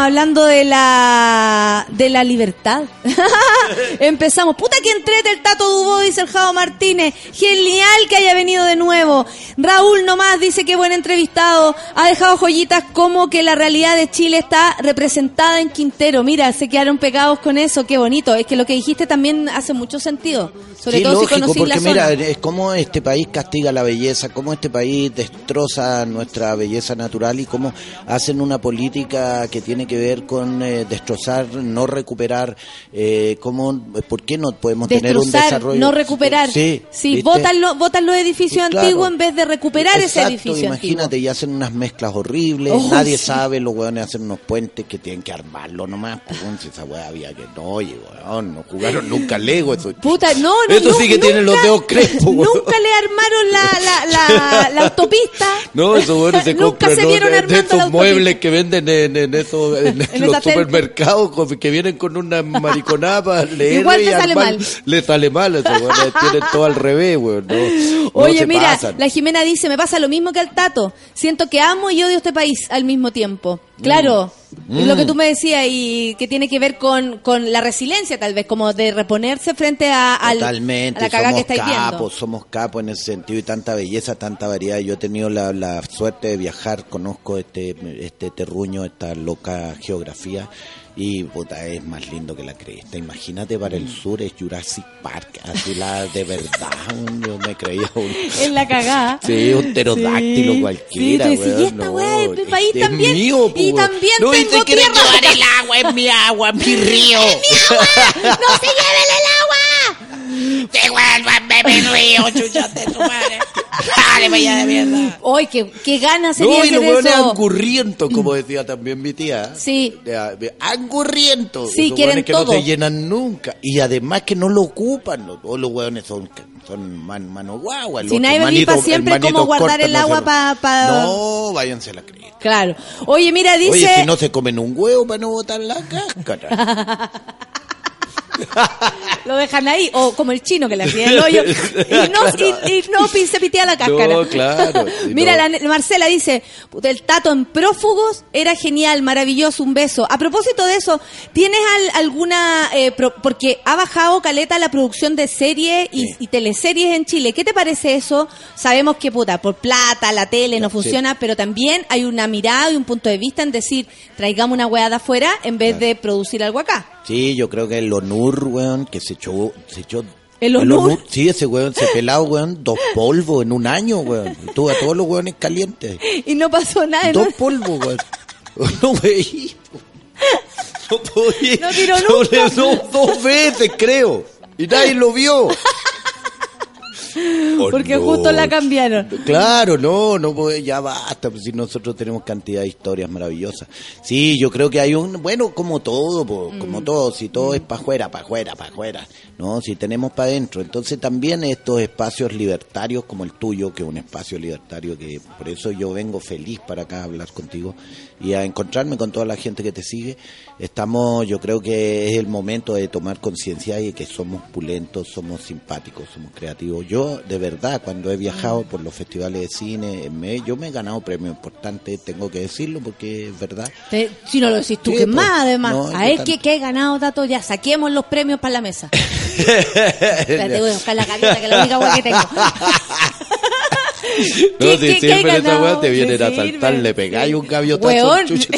Hablando de la de la libertad. Empezamos. Puta que entrete el Tato Dubó, dice el Martínez. Genial que haya venido de nuevo. Raúl nomás dice que buen entrevistado. Ha dejado joyitas como que la realidad de Chile está representada en Quintero. Mira, se quedaron pegados con eso. Qué bonito. Es que lo que dijiste también hace mucho sentido. Sobre Sí, todo lógico, si conocís porque la zona. mira, es como este país castiga la belleza, cómo este país destroza nuestra belleza natural y cómo hacen una política política que tiene que ver con eh, destrozar, no recuperar, eh, cómo, ¿por qué no podemos tener un desarrollo? no recuperar. Sí, sí votan, lo- votan los edificios Claro. antiguos en vez de recuperar ese edificio imagínate, antiguo. y hacen unas mezclas horribles, Oh, nadie sí. sabe, los weones hacen unos puentes que tienen que armarlo nomás, pues, esa weá había que no, oye, weón, no jugaron nunca Lego, eso. Puta, no, no, Esto no, sí que tienen los dedos crespos. Nunca le armaron la, la, la, la autopista. No, esos weones se Nunca compran ¿no? de, de autopista. muebles que venden en, en, esos- en En los supermercados que vienen con una mariconada para leer Igual te sale mal. Le sale mal, esos weones tienen todo al revés, weón. No, Oye, mira, pasan. la Jimena dice, me pasa lo mismo que al Tato. Siento que amo y odio este país al mismo tiempo. Claro, Mm. lo que tú me decías y que tiene que ver con, con la resiliencia tal vez, como de reponerse frente a, al- Totalmente, a la cagada que somos estáis capos, viendo. somos capos en ese sentido y tanta belleza, tanta variedad. Yo he tenido la, la suerte de viajar, conozco este, este terruño, esta loca geografía y puta, es más lindo que la cresta. Imagínate para el sur es Jurassic Park, así la de verdad, yo me creía un... En la cagada. Sí, un pterodáctilo Sí, cualquiera, sí, weón, y esta no, weá es mi país este también, mío, po, y también no, y tengo se quieren tierra. llevar el agua, es mi agua, mi río. ¡No se lleven el agua! Devuélvanme mi río, chucha de tu madre. Dale, vaya de mierda. ¡Ay, qué, qué ganas sería No, y hacer los hueones eso! angurrientos, como decía también mi tía. Sí. Angurrientos. Sí, Esos quieren que todo. no se llenan nunca. Y además que no lo ocupan. ¿no? Todos los hueones son, son man, mano guagua. Si nadie manito- vive pa' siempre, ¿cómo guardar corta, el agua lo- pa- pa- No, váyanse a la cresta. Claro. Oye, mira, dice... Oye, si no se comen un huevo para no botar la cáscara. Lo dejan ahí, o como el chino que le hacía el hoyo, y no, y, y no se pitea la cáscara. No, claro, sí, Mira, no. la, Marcela dice, "Puta, el tato en prófugos era genial, maravilloso, un beso. A propósito de eso, ¿tienes al- alguna, eh, pro- porque ha bajado caleta la producción de series y, y teleseries en Chile, ¿qué te parece eso? Sabemos que, puta, por plata, la tele no funciona, pero también hay una mirada y un punto de vista en decir, traigamos una weá de afuera en vez de producir algo acá. Sí, yo creo que el Onur, weón, que se echó, se echó ¿El Onur? Sí, ese weón se pelado, weón, dos polvos en un año, weón. Y Tuvo a todos los weones calientes. Y no pasó nada. Dos polvos, weón. No veí. No podía. No tiró nunca. no, dos veces, creo. Y nadie lo vio. Oh, Porque no. justo la cambiaron. Claro, no, no, pues, ya basta, pues si nosotros tenemos cantidad de historias maravillosas. Sí, yo creo que hay un, bueno, como todo, po, Mm. como todo, si todo es para afuera, para afuera, para afuera, ¿no? Si tenemos para adentro. Entonces también estos espacios libertarios como el tuyo, que es un espacio libertario, que por eso yo vengo feliz para acá a hablar contigo y a encontrarme con toda la gente que te sigue. Estamos, yo creo que es el momento de tomar conciencia y que somos pulentos, somos simpáticos, somos creativos. Yo, de verdad, cuando he viajado por los festivales de cine, me, yo me he ganado premios importantes, tengo que decirlo porque es verdad. Te- si no lo decís tú, Sí, que pues, más además. no, a ver qué he ganado, Tato, ya saquemos los premios para la mesa. Espérate, voy a buscar la gaviota, que es la única que tengo. No, ¿Qué- si siempre esa weá te vienen a saltar, le pegáis un gaviotazo. Weón. chucha.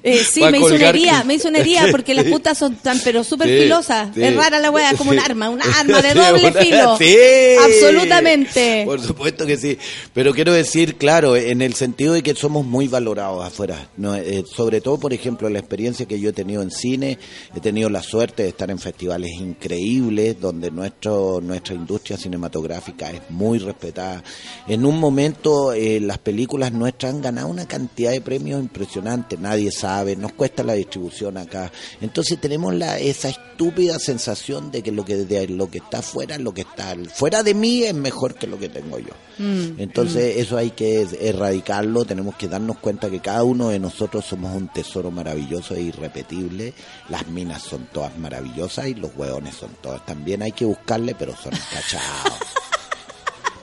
Eh, sí, me hizo una herida, me hizo una herida porque las putas son tan, pero súper Sí, filosas. sí. Es rara la wea, como un arma, un arma de doble filo. sí. Absolutamente. Por supuesto que sí. Pero quiero decir, claro, en el sentido de que somos muy valorados afuera. No, eh, sobre todo, por ejemplo, la experiencia que yo he tenido en cine, he tenido la suerte de estar en festivales increíbles donde nuestro, nuestra industria cinematográfica es muy respetada. En un momento, eh, las películas nuestras han ganado una cantidad de premios impresionante. Nadie sabe, nos cuesta la distribución acá. Entonces tenemos la, esa estúpida sensación de que lo que, de lo que está fuera, lo que está fuera de mí es mejor que lo que tengo yo. Mm, Entonces eso hay que erradicarlo, tenemos que darnos cuenta que cada uno de nosotros somos un tesoro maravilloso e irrepetible. Las minas son todas maravillosas y los hueones son todos. También hay que buscarle, pero son cachados.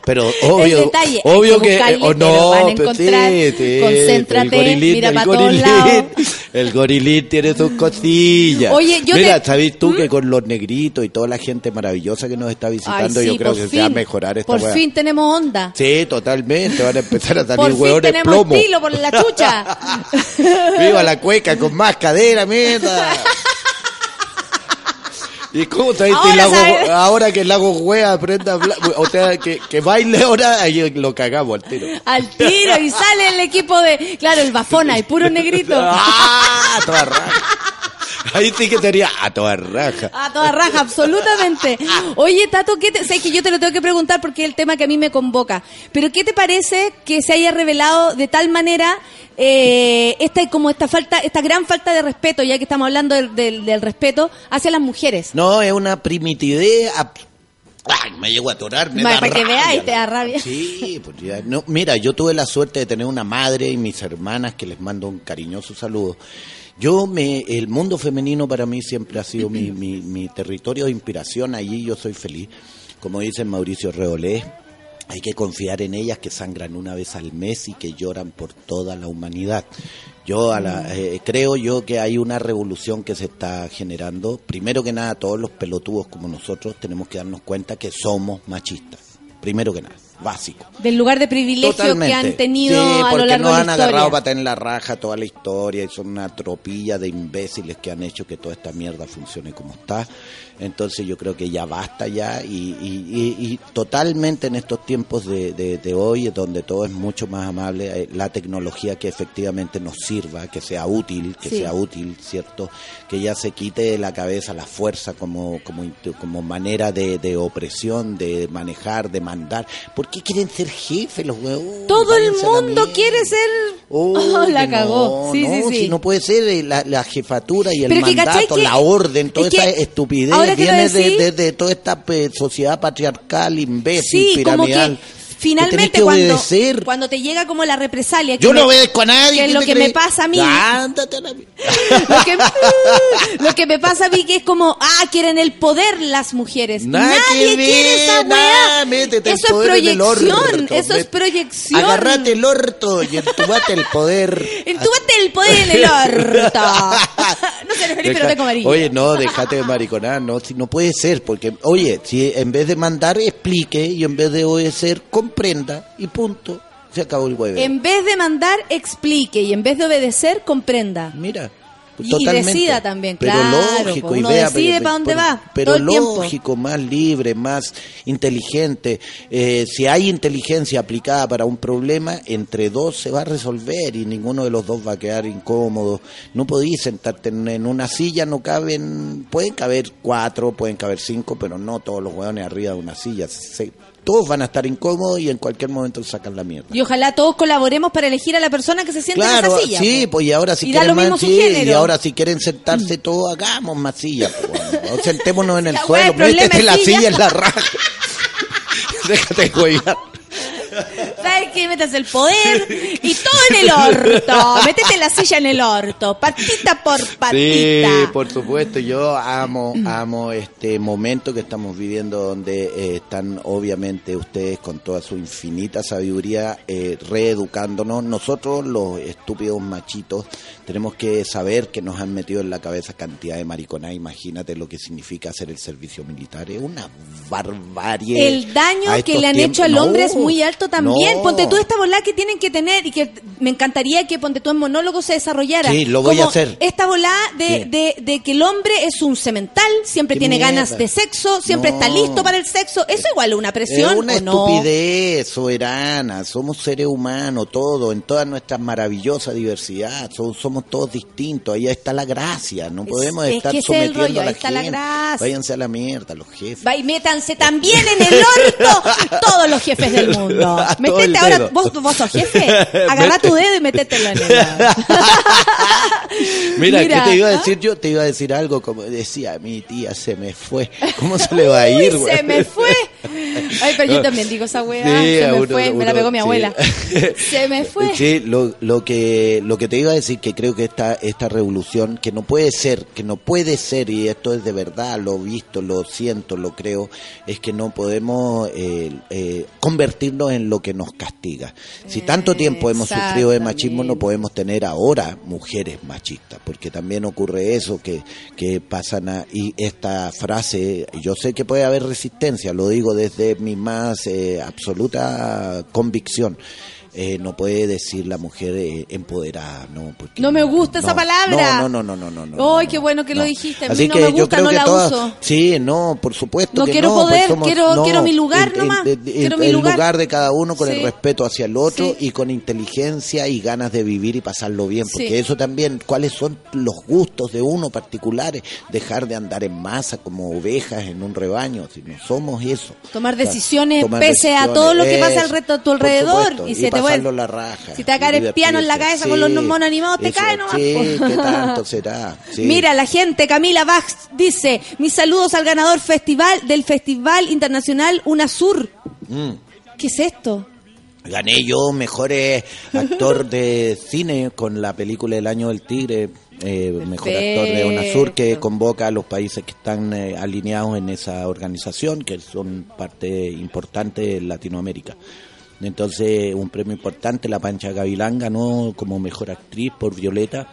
Pero obvio, detalle, obvio que que, buscarle, o pero no, van a encontrar. sí, sí, Concéntrate, el gorilín, mira el pa' todos lados. El gorilín tiene sus cosillas. Oye, yo Mira, te- ¿sabes tú ¿Mm? que con los negritos y toda la gente maravillosa que nos está visitando, Ay, sí, yo creo por que se va a fin. mejorar esta Por fin tenemos onda. Sí, totalmente. Van a empezar a Por salir fin hueones tenemos plomo. estilo por la chucha. Viva la cueca con más cadera, mierda. ¿Y cómo este Ahora lago? Ahora que el lago juega, aprenda a hablar. O sea, que, que baile ahora, ahí lo cagamos al tiro. Al tiro y sale el equipo de. Claro, el Bafona y puro negrito. ¡Ah! Toda. Ahí sí que sería a toda raja. A toda raja, absolutamente. Oye, Tato, ¿qué te, sé que yo te lo tengo que preguntar porque es el tema que a mí me convoca. Pero ¿qué te parece que se haya revelado de tal manera eh, esta como esta falta, esta gran falta de respeto, ya que estamos hablando del, del- del respeto hacia las mujeres? No, es una Ay, me llego a atorar, me Ma- da para que veáis, te da rabia. Sí, pues ya, no, mira, yo tuve la suerte de tener una madre y mis hermanas que les mando un cariñoso saludo. Yo me, el mundo femenino para mí siempre ha sido mi, mi, mi territorio de inspiración, allí yo soy feliz. Como dice Mauricio Reolé, hay que confiar en ellas que sangran una vez al mes y que lloran por toda la humanidad. Yo a la- eh, creo yo que hay una revolución que se está generando. Primero que nada, todos los pelotudos como nosotros tenemos que darnos cuenta que somos machistas. Primero que nada, básico. Del lugar de privilegio que han tenido Sí, a lo largo nos de han agarrado para tener la raja toda la historia y son una tropilla de imbéciles que han hecho que toda esta mierda funcione como está. Entonces yo creo que ya basta ya y, y- y- y totalmente en estos tiempos de, de- de hoy, donde todo es mucho más amable, eh, la tecnología que efectivamente nos sirva, que sea útil, que Sí. sea útil, ¿cierto? Que ya se quite de la cabeza la fuerza como, como, como manera de, de opresión, de manejar, de mandar. ¿Por qué quieren ser jefes los huevos? Todo el mundo quiere ser. Oh, Oh, la cagó. No, Sí, no, sí, sí. si no puede ser eh, la, la jefatura y el Pero que, ¿cachai mandato, que- la orden, toda es que esa estupidez viene de, de- de toda esta sociedad patriarcal, imbécil, como que Que finalmente que cuando, cuando te llega como la represalia. que Yo me- no obedezco a nadie. que es ¿qué lo te que crees? me pasa a mí. Ándate a la lo, que, lo que me pasa a mí que es como, ah, quieren el poder las mujeres. Nada Nadie quiere ver, esa nada, métete Eso es poder proyección, orto, eso es proyección. Agarrate el orto y entubate el poder. Entúbate el poder en el orto. no Felipe, no Deja- tengo amarillo. Oye, no, déjate de mariconar, no, si no puede ser, porque, oye, si en vez de mandar, explique, y en vez de obedecer, comprenda, y punto, se acabó el huevo. En vez de mandar, explique y en vez de obedecer, comprenda. Mira. pues Y totalmente. decida también, pero claro, lógico, pues y uno vea, decide pero- pa' dónde pero- va, Pero todo el tiempo. lógico, más libre, más inteligente. Eh, si hay inteligencia aplicada para un problema, entre dos se va a resolver y ninguno de los dos va a quedar incómodo. No podéis sentarte en, en una silla, no caben, pueden caber cuatro, pueden caber cinco, pero no todos los hueones arriba de una silla. Se- todos van a estar incómodos y en cualquier momento sacan la mierda. Y ojalá todos colaboremos para elegir a la persona que se siente Claro, en esa silla. sí, pues y ahora si Y quieren lo mismo más, su sí, género. y ahora si quieren sentarse todos, hagamos más sillas, pues, sentémonos en el suelo, métete la silla. en la raja. Déjate güey. ¿Sabes qué? Metes el poder y todo en el orto. Métete la silla en el orto. Patita por patita. Sí, por supuesto, yo amo, amo este momento que estamos viviendo donde eh, están obviamente ustedes con toda su infinita sabiduría eh, reeducándonos. Nosotros los estúpidos machitos tenemos que saber que nos han metido en la cabeza cantidad de mariconas. Imagínate lo que significa hacer el servicio militar. Es una barbarie. El daño que le han tiempos. hecho al hombre No, es muy alto también. no. Ponte tú esta volá que tienen que tener y que me encantaría que ponte tú en monólogo se desarrollara. Sí, lo voy a hacer. Esta volá de, de, de que el hombre es un cemental, siempre tiene mierda. ganas de sexo, siempre No. está listo para el sexo. Eso igual es una presión. Es una ¿o no? estupidez soberana, somos seres humanos, todo, en toda nuestra maravillosa diversidad, so- somos todos distintos, ahí está la gracia, no podemos es estar que es el sometiendo rollo, a la gente. gracia. Váyanse a la mierda, los jefes. Va y métanse también en el orto todos los jefes del mundo. Metete ahora, dedo. vos, vos sos jefe, agarra tu dedo y métetelo en el. Mira, Mira, ¿qué te iba a decir yo? Te iba a decir algo como decía mi tía, se me fue. ¿Cómo se le va a ir, güey? se me fue. Ay, pero yo también digo esa weá. Sí, se me uno- fue, me la pegó mi sí. abuela. Se me fue. Sí, lo, lo que lo que te iba a decir que creo que esta esta revolución que no puede ser, que no puede ser y esto es de verdad, lo he visto, lo siento, lo creo, es que no podemos eh, eh, convertirnos en lo que nos castiga. Si tanto tiempo hemos sufrido de machismo, no podemos tener ahora mujeres machistas, porque también ocurre eso que que pasan a y esta frase, yo sé que puede haber resistencia, lo digo desde mi más eh, absoluta convicción eh, no puede decir la mujer eh, empoderada, no, porque No me gusta esa no, palabra. No, no, no, no, no, no. Ay, no, qué bueno que lo dijiste. A mí Así no que me yo gusta, creo no que la todas- uso. Sí, no, por supuesto No que quiero pues poder, somos- quiero- quiero mi lugar el, nomás, el- el- quiero mi el lugar. de cada uno con Sí. el respeto hacia el otro Sí. y con inteligencia y ganas de vivir y pasarlo bien, porque Sí. eso también, cuáles son los gustos de uno particulares, dejar de andar en masa como ovejas en un rebaño, si no somos eso. Tomar O sea, decisiones tomar pese a todo lo que pasa al resto a tu alrededor. supuesto, y se te pasarlo vuelve. la raja. Si te y el piano en la cabeza con los monos animados, te eso, cae nomás. Sí, po. ¿qué tanto será? Sí. Mira, la gente, Camila Bach dice, mis saludos al ganador festival del Festival Internacional UNASUR. Mm. ¿Qué es esto? Gané yo mejor eh, actor de cine con la película El Año del Tigre, eh, mejor actor de UNASUR que convoca a los países que están eh, alineados en esa organización, que son parte importante de Latinoamérica. Entonces, un premio importante, la Pancha Gavilán ganó como mejor actriz por Violeta.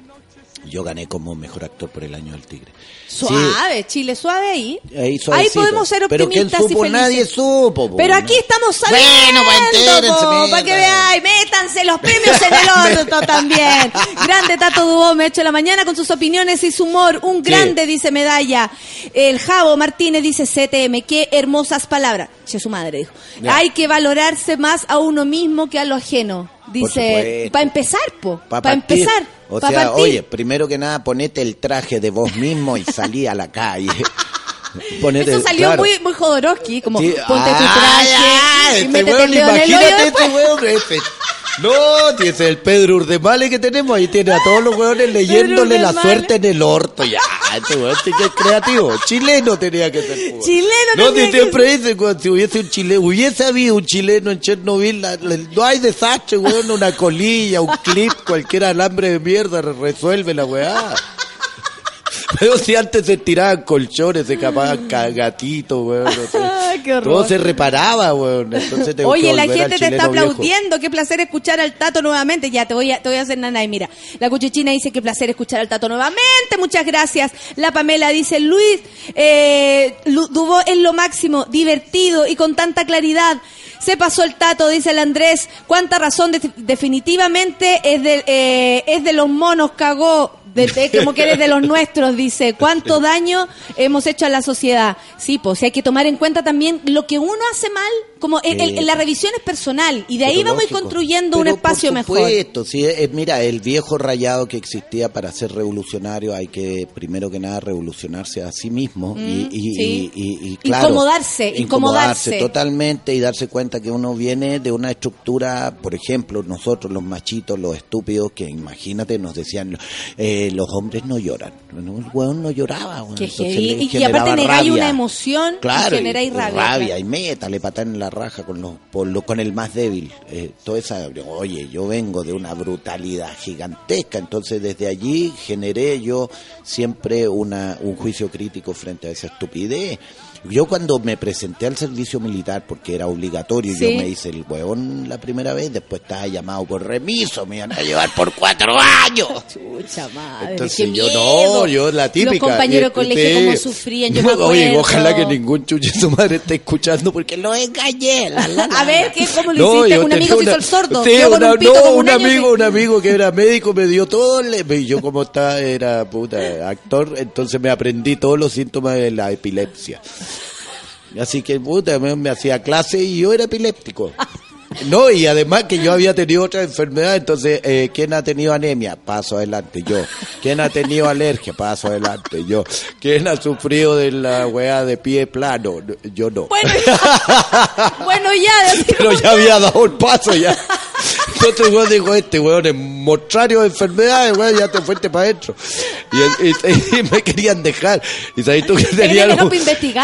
Yo gané como mejor actor por El Año del Tigre. Sí, Suave, Chile, suave ahí. ahí, suavecito. podemos ser Pero ¿quién optimistas y supo? felices. Nadie supo. po, Pero ¿no? aquí estamos sabiendo, Bueno, pues, para que veáis, métanse los premios en el orto también. Grande Tato Dubó, me ha hecho la mañana con sus opiniones y su humor. Un grande, dice Medalla. El Javo Martínez dice CTM, qué hermosas palabras. Che, su madre dijo. Ya. Hay que valorarse más a uno mismo que a lo ajeno. Dice, para empezar, po, Pa' para empezar. O pa' sea, partir. oye, primero que nada, ponete el traje de vos mismo y salí a la calle. Ponete, Eso salió claro. muy, muy Jodorowsky, como Sí. ponte tu traje ay, y este métete weón, el imagínate este weón. No, tiene el Pedro Urdemale que tenemos, ahí tiene a todos los weones leyéndole la suerte en el orto. Ya, este weón sí que es creativo. Chileno tenía que ser. pues. Chileno No, si que siempre dice, cuando si hubiese un chileno, hubiese habido un chileno en Chernobyl, la- la- no hay desastre, weón, una colilla, un clip, cualquier alambre de mierda re- resuelve la weá. Pero si antes se tiraban colchones, se escapaban ca- gatitos, weón. no sé. Qué. Todo se reparaba, weón. Entonces tengo que Oye, la gente te está viejo. aplaudiendo. Qué placer escuchar al Tato nuevamente. Ya, te voy a, te voy a hacer nana y mira. La Cuchichina dice qué placer escuchar al Tato nuevamente. Muchas gracias. La Pamela dice, Luis, eh, Dubó es lo máximo, divertido y con tanta claridad. Se pasó el Tato, dice el Andrés. Cuánta razón, de- definitivamente es de, eh, es de los monos, cagó. De, como que eres de los nuestros, dice. ¿Cuánto daño hemos hecho a la sociedad? Sí, pues sí hay que tomar en cuenta también lo que uno hace mal, como el- el- la revisión es personal y de ahí vamos a ir construyendo un espacio por mejor. supuesto, sí, eh, mira, el viejo rayado que existía para ser revolucionario hay que primero que nada revolucionarse a sí mismo y, Mm, y- sí. y- y- y, claro, Incomodarse, incomodarse. totalmente y darse cuenta que uno viene de una estructura, por ejemplo, nosotros los machitos, los estúpidos, que imagínate nos decían eh, los hombres no lloran, el hueón no lloraba, le Y- y, aparte negáis una emoción Claro, y generáis y- rabia. rabia claro. y métale patada en la raja con los, por lo- con el más débil. Eh, toda esa, oye, yo vengo de una brutalidad gigantesca, entonces desde allí generé yo siempre una, un juicio crítico frente a esa estupidez. Yo cuando me presenté al servicio militar, porque era obligatorio, Sí. yo me hice el hueón la primera vez, después estaba llamado por remiso, me iban a llevar por cuatro años. Chucha madre, Entonces qué yo miedo. no, yo la típica. Los compañeros de eh, colegio sí. como sufrían, yo me. Oye, ojalá que ningún chuche su madre esté escuchando porque lo engañé. la, la, la, A ver. ¿qué, ¿cómo lo No, hiciste? Un amigo se una- hizo el sordo. Una- un pito no, un amigo, que- un amigo que era médico me dio todo, le- y yo como estaba, era puta, actor, entonces me aprendí todos los síntomas de la epilepsia. Así que puta, me, me hacía clase y yo era epiléptico. No, y además que yo había tenido otra enfermedad, entonces, eh, ¿quién ha tenido anemia? Paso adelante, yo. ¿Quién ha tenido alergia? Paso adelante, yo. ¿Quién ha sufrido de la weá de pie plano? Yo no. Bueno, ya, bueno, ya, Pero ya había dado el paso ya. Entonces weón dijo, este weón es mostrario de enfermedades, weón, ya te fuiste para adentro. Y, y- y me querían dejar. Y sabes tú que tenían un,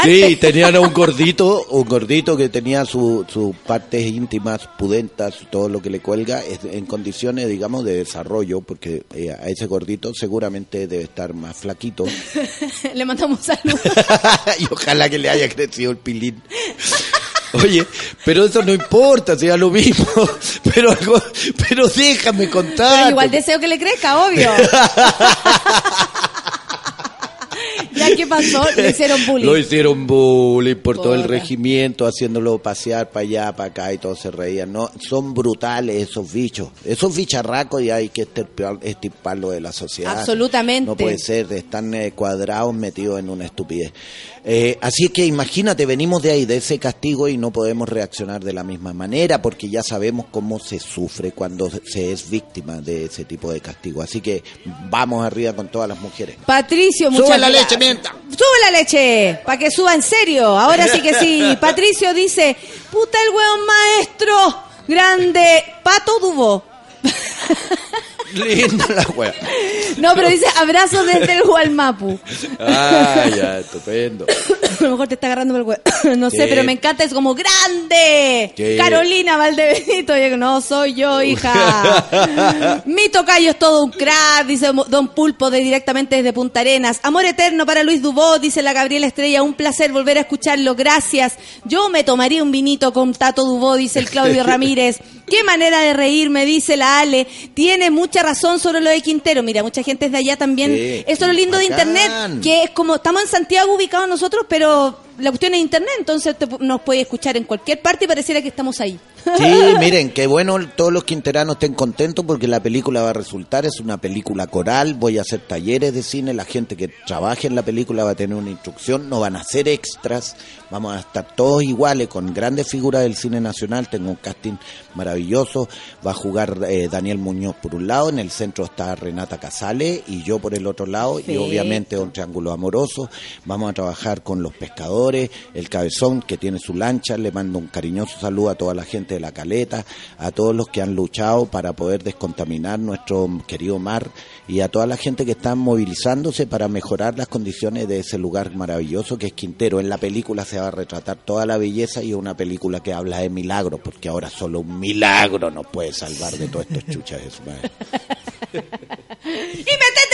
sí, tenían a un gordito, un gordito que tenía sus su partes íntimas, pudentas, todo lo que le cuelga, en condiciones, digamos, de desarrollo, porque eh, a ese gordito seguramente debe estar más flaquito. Le mandamos salud. y ojalá que le haya crecido el pilín. Oye, pero eso no importa, sea lo mismo. Pero algo, pero déjame contar. Pero igual deseo que le crezca, obvio. ¿Ya qué pasó? Le hicieron bullying. Lo hicieron bullying por todo el regimiento, haciéndolo pasear para allá, para acá y todos se reían. No, son brutales esos bichos. Esos bicharracos y hay que estirpar- estirparlo de la sociedad. Absolutamente. No puede ser, están eh, cuadrados metidos en una estupidez. Eh, así que imagínate, venimos de ahí, de ese castigo y no podemos reaccionar de la misma manera porque ya sabemos cómo se sufre cuando se es víctima de ese tipo de castigo. Así que vamos arriba con todas las mujeres. Patricio, muchas Sube la leche, mienta. Sube la leche, para que suba en serio. Ahora sí que sí. Patricio dice, puta el hueón maestro, grande, pato dubo. Linda la wea. No, pero dice abrazo desde el Gualmapu. Ah, ya, estupendo. A lo mejor te está agarrando por el huevo. No sé, pero me encanta, es como grande. Carolina Valdebenito. Yo, no, soy yo, hija. Mi tocayo es todo un crack, dice Don Pulpo de, directamente desde Punta Arenas. Amor eterno para Luis Dubó, dice la Gabriela Estrella. Un placer volver a escucharlo, gracias. Yo me tomaría un vinito con Tato Dubó, dice el Claudio Ramírez. Qué manera de reírme, dice la Ale. Tiene mucha razón sobre lo de Quintero. Mira, mucha gente es de allá también. Sí, Eso es lo lindo de. Internet, que es como, estamos en Santiago ubicados nosotros, pero la cuestión es Internet, entonces te- nos puede escuchar en cualquier parte y pareciera que estamos ahí. Sí, miren, qué bueno todos los quinteranos estén contentos porque la película va a resultar, es una película coral, voy a hacer talleres de cine, la gente que trabaje en la película va a tener una instrucción, no van a ser extras, vamos a estar todos iguales con grandes figuras del cine nacional, tengo un casting maravilloso, va a jugar eh, Daniel Muñoz por un lado, en el centro está Renata Casale y yo por el otro lado y obviamente un triángulo amoroso, vamos a trabajar con los pescadores, el cabezón que tiene su lancha, le mando un cariñoso saludo a toda la gente de la caleta, a todos los que han luchado para poder descontaminar nuestro querido mar y a toda la gente que está movilizándose para mejorar las condiciones de ese lugar maravilloso que es Quintero. En la película se va a retratar toda la belleza y una película que habla de milagros, porque ahora solo un milagro nos puede salvar de todos estos chuchas de su madre. Y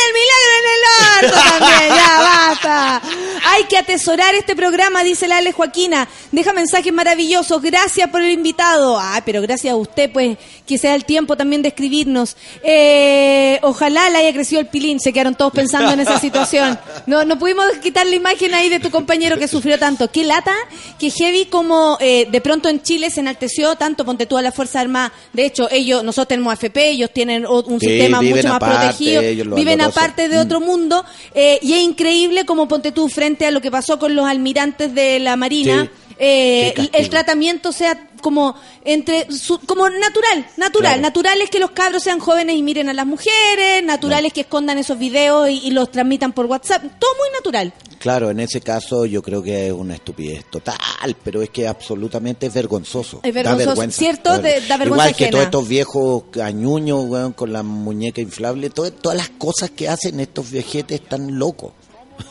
el milagro en el orto también, ya basta. Hay que atesorar este programa, dice la Ale Joaquina. Deja mensajes maravillosos. Gracias por el invitado. Ah, pero gracias a usted, pues, que sea el tiempo también de escribirnos. Eh, ojalá le haya crecido el pilín. Se quedaron todos pensando en esa situación. No, no pudimos quitar la imagen ahí de tu compañero que sufrió tanto. Qué lata, que heavy como eh, de pronto en Chile se enalteció tanto, ponte tú a la Fuerza Armada. De hecho, ellos, nosotros tenemos AFP, ellos tienen un Sí, sistema mucho más aparte, protegido, viven valoroso. Aparte de otro mundo, eh, y es increíble como ponte tú frente a lo que pasó con los almirantes de la Marina, Sí. Eh, el tratamiento sea como entre su- como natural, natural, Claro. natural es que los cabros sean jóvenes y miren a las mujeres, natural es que escondan esos videos y, y los transmitan por WhatsApp, todo muy natural. Claro, en ese caso yo creo que es una estupidez total, pero es que absolutamente es vergonzoso. Es Da vergonzoso, vergüenza, ¿cierto? da De- da vergüenza Igual que ajena. todos estos viejos cañuños, weón, con la muñeca inflable, todo- todas las cosas que hacen estos viejetes están locos.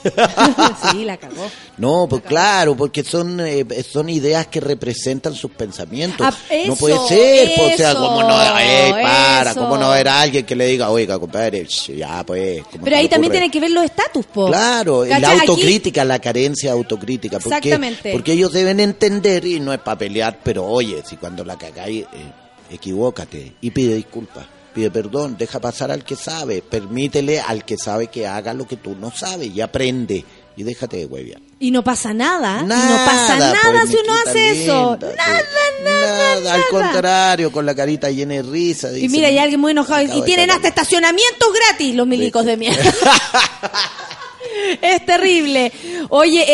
sí, la cagó. No, pues claro, porque son eh, son ideas que representan sus pensamientos. Ah, no eso, puede ser, pues, o sea, eso, como no, ey, para, eso. cómo no ver a alguien que le diga, oiga, compadre, ya pues. ¿cómo Pero ahí también ocurre?" tienen que ver los estatus, po. Claro, la autocrítica, la carencia autocrítica. ¿Por qué? Exactamente. Porque ellos deben entender, y no es para pelear, pero oye, si cuando la cagáis, eh, equivócate y pide disculpas. Pide perdón, deja pasar al que sabe, permítele al que sabe que haga lo que tú no sabes y aprende y déjate de hueviar. Y no pasa nada. y no Nada, pasa nada pues, si uno hace eso. linda, sí. Nada, nada, Nada, al nada. contrario, con la carita llena de risa. Y mira, hay alguien muy enojado. Y tienen hasta estacionamientos gratis los milicos de mierda. Es terrible. Oye,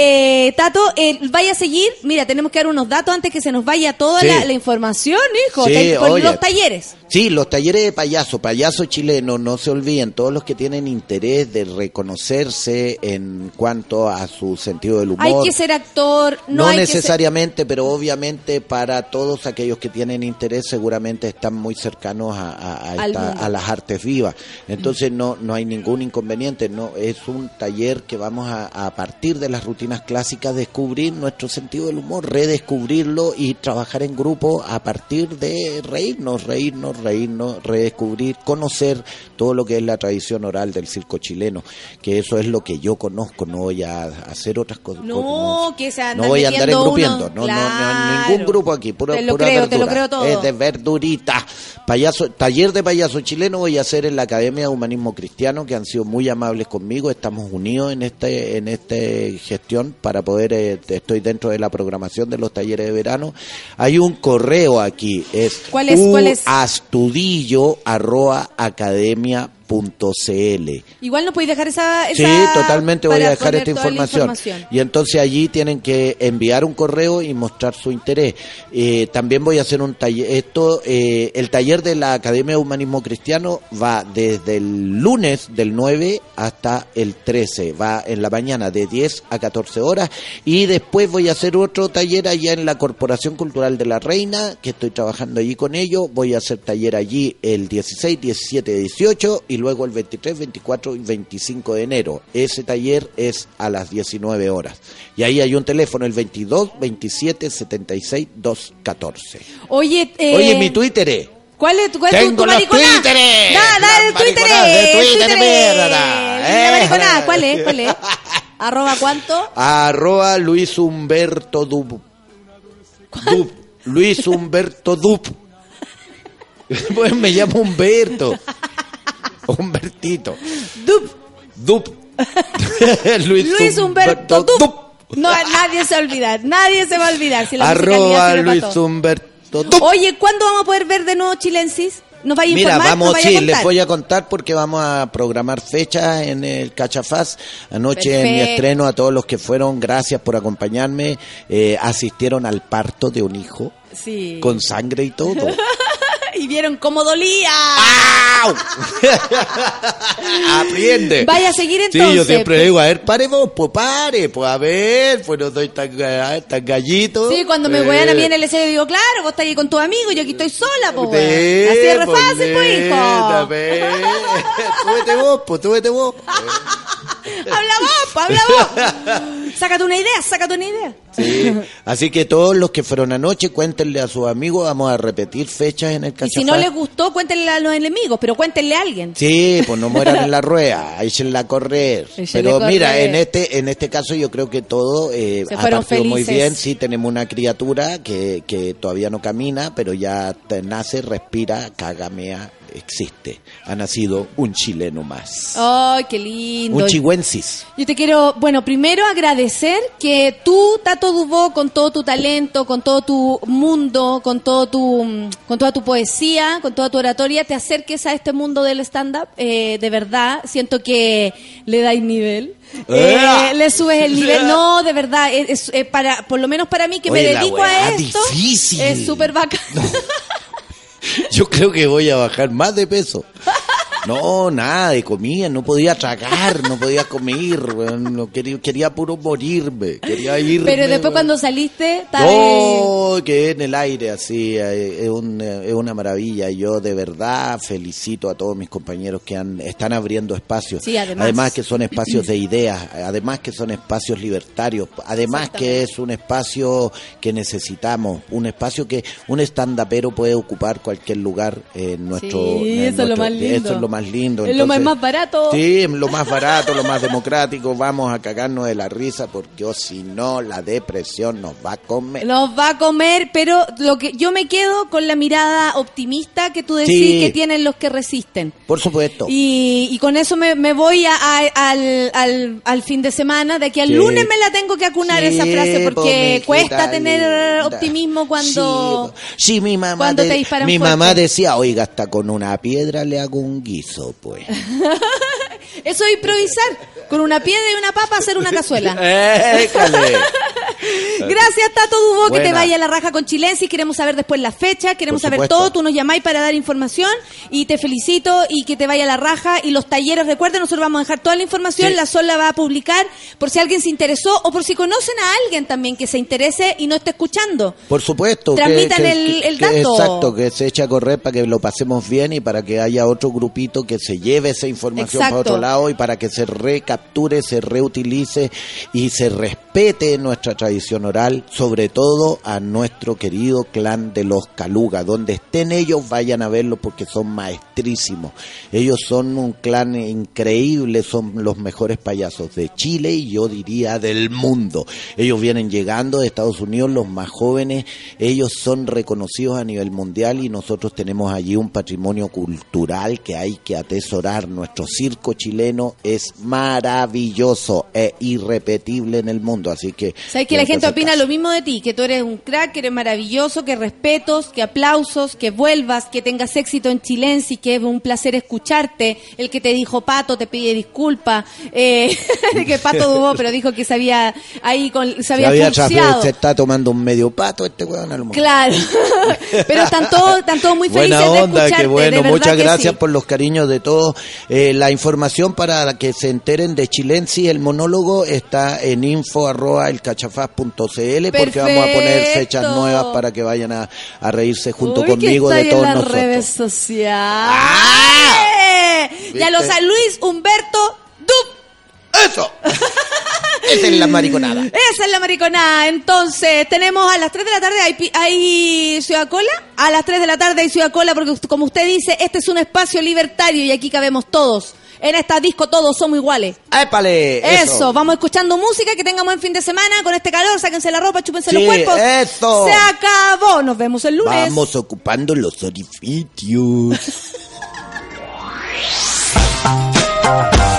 eh, Tato, eh, vaya a seguir. Mira, tenemos que dar unos datos antes que se nos vaya toda Sí. la, la información, hijo. Sí, con oye. los talleres. Sí, los talleres de payaso, payaso chileno, no se olviden, todos los que tienen interés de reconocerse en cuanto a su sentido del humor. Hay que ser actor. No, No, hay que ser- necesariamente, pero obviamente para todos aquellos que tienen interés seguramente están muy cercanos a, a- esta- a las artes vivas. Entonces no, no hay ningún inconveniente, no es un taller que vamos a, a partir de las rutinas clásicas descubrir nuestro sentido del humor, redescubrirlo y trabajar en grupo a partir de reírnos, reírnos, reírnos, redescubrir, conocer todo lo que es la tradición oral del circo chileno, que eso es lo que yo conozco, no voy a hacer otras cosas. No, que se no voy a andar engrupiendo, uno. no, no, no, ningún grupo aquí, pura, Te lo pura creo, te lo verdura. creo todo. Es de verdurita. Payaso, taller de payaso chileno voy a hacer en la Academia de Humanismo Cristiano, que han sido muy amables conmigo, estamos unidos en este, en este gestión para poder, eh, estoy dentro de la programación de los talleres de verano. Hay un correo aquí, es, ¿Cuál es? ¿Cuál es? Astudillo arroba academia punto CL. Igual no podéis dejar esa, Sí, esa totalmente voy a dejar esta información. Y entonces allí tienen que enviar un correo y mostrar su interés. Eh, también voy a hacer un taller. Esto, eh, el taller de la Academia de Humanismo Cristiano va desde el lunes del 9 hasta el 13. Va en la mañana de 10 a 14 horas. Y después voy a hacer otro taller allá en la Corporación Cultural de la Reina, que estoy trabajando allí con ellos. Voy a hacer taller allí el 16, 17, 18 y luego el 23, 24 y 25 de enero. Ese taller es a las 19 horas. Y ahí hay un teléfono, el 22 27 76 214. Oye, eh, Oye, mi Twitter es. ¿Cuál es tu, cuál es tu- Tengo tu los mariconá? Twitteres. Da, da el Las Twitter. el Twitter, mierda. Eh. ¿cuál es? ¿Cuál es? ¿Arroba cuánto? Arroba Luis Humberto Dub. Dub. Luis Humberto Dub. Pues me llamo Humberto. Humbertito. Dub. Dub. Luis Humberto Dub. No, nadie se va a olvidar. Nadie se va a olvidar. Si la Arroba Luis. Humberto Dub. Oye, ¿cuándo vamos a poder ver de nuevo Chilensis? ¿Nos vaya a Mira, informar? vamos, ¿Nos vaya a sí, les voy a contar porque vamos a programar fechas en el Cachafaz. Anoche en mi estreno, a todos los que fueron, gracias por acompañarme. Eh, asistieron al parto de un hijo Sí. con sangre y todo. y vieron cómo dolía. Aprende. Vaya a seguir Sí, entonces. yo siempre digo, a ver, pare vos, pues pare, pues a ver, pues no soy tan, tan gallito. Sí, cuando me Eh, wean a mí en el escenario digo, claro, vos estás ahí con tus amigos, yo aquí estoy sola, po, Sí. Así es re pues, fácil, pues, hijo. Súbete vos, pues súbete vos. Habla vos, habla vos. sácate una idea, sácate una idea. Sí. Así que todos los que fueron anoche, cuéntenle a sus amigos, vamos a repetir fechas en el Y Cachafaz. si no les gustó, cuéntenle a los enemigos, pero cuéntenle a alguien. Sí, pues no mueran en la rueda, échenla a correr. Pero mira, en este en este caso yo creo que todo eh, ha partido muy bien. Sí, tenemos una criatura que, que todavía no camina, pero ya nace, respira, cagamea, existe. Ha nacido un chileno más. Ay, qué lindo. un chihuensis. Yo te quiero, bueno, primero agradecer que tú, Tato Dubó, con todo tu talento, con todo tu mundo, con todo tu, mm, con toda tu poesía, con toda tu oratoria, te acerques a este mundo del stand-up. Eh, de verdad, siento que le dais nivel. Eh, le subes el nivel. No, de verdad, es, es- es para, por lo menos para mí que Oye, me dedico a esto, difícil. es súper bacán. Yo creo que voy a bajar más de peso. No, nada de comida, no podía tragar, no podía comer, no quería, quería puro morirme, quería irme. Pero después cuando saliste, estaba No, que en el aire así, eh, es, un, eh, es una maravilla. Yo de verdad felicito a todos mis compañeros que han, están abriendo espacios. Sí, además. que son espacios de ideas, además que son espacios libertarios, además que es un espacio que necesitamos, un espacio que un estandapero puede ocupar cualquier lugar en nuestro... Sí, en eso es lo más lindo. Eso es lo más lindo. Es lo más, barato. Sí, lo más barato, lo más democrático. Vamos a cagarnos de la risa porque o si no, la depresión nos va a comer. Los va a comer, pero lo que yo me quedo con la mirada optimista que tú decís Sí. que tienen los que resisten. Por supuesto. Y, y con eso me, me voy a- a- al, al, al fin de semana. De aquí al Sí. lunes me la tengo que acunar Sí, esa frase po, porque cuesta tener optimismo cuando... Sí, mi mamá, cuando te disparan mi fuerte. mamá decía, oiga, hasta con una piedra le hago un guiso, pues. Eso es improvisar. Con una piedra y una papa hacer una cazuela. Écale. Gracias, Tato Dubó, que te vaya a la raja con Chilensis. Queremos saber después la fecha, queremos saber todo. Tú nos llamáis para dar información y te felicito y que te vaya a la raja. Y los talleres, recuerden, nosotros vamos a dejar toda la información. Sí. La Sol la va a publicar por si alguien se interesó o por si conocen a alguien también que se interese y no esté escuchando. Por supuesto. Transmitan que- el- que- el que- dato. exacto, que se eche a correr para que lo pasemos bien y para que haya otro grupito que se lleve esa información Exacto. para otro lado y para que se recapture, se reutilice y se respete nuestra tradición tradición oral, sobre todo a nuestro querido clan de los Caluga. Donde estén ellos, vayan a verlo porque son maestrísimos. Ellos son un clan increíble, son los mejores payasos de Chile y yo diría del mundo. Ellos vienen llegando de Estados Unidos, los más jóvenes, ellos son reconocidos a nivel mundial y nosotros tenemos allí un patrimonio cultural que hay que atesorar. Nuestro circo chileno es maravilloso e irrepetible en el mundo, así que... la gente opina lo mismo de ti, que tú eres un crack, que eres maravilloso, que respetos, que aplausos, que vuelvas, que tengas éxito en Chilensi, que es un placer escucharte. El que te dijo Pato te pide disculpas, eh, que Pato dudó, pero dijo que se había ahí con, se Se había, había pulseado. tras- se está tomando un medio pato este weón a lo mejor. Claro, pero están todos, están todos muy felices Buena de onda, escucharte. qué bueno. de Muchas que gracias sí. por los cariños de todos. Eh, la información para que se enteren de Chilensi, el monólogo, está en info arroba elcachafaz.cl porque vamos a poner fechas nuevas para que vayan a, a reírse junto Uy, conmigo que de todos en las nosotros. redes sociales. Y a los ¿Viste? San Luis Humberto Dup. ¡Eso! Esa es la mariconada. Esa es la mariconada. Entonces, tenemos a las 3 de la tarde, hay, hay Ciudad Cola. A las 3 de la tarde hay Ciudad Cola, porque como usted dice, este es un espacio libertario y aquí cabemos todos. En esta disco todos somos iguales. ¡Épale! Eso. vamos escuchando música, que tengamos buen fin de semana con este calor, sáquense la ropa, chúpense Sí, los cuerpos. eso. Se acabó, nos vemos el lunes. Vamos ocupando los orificios.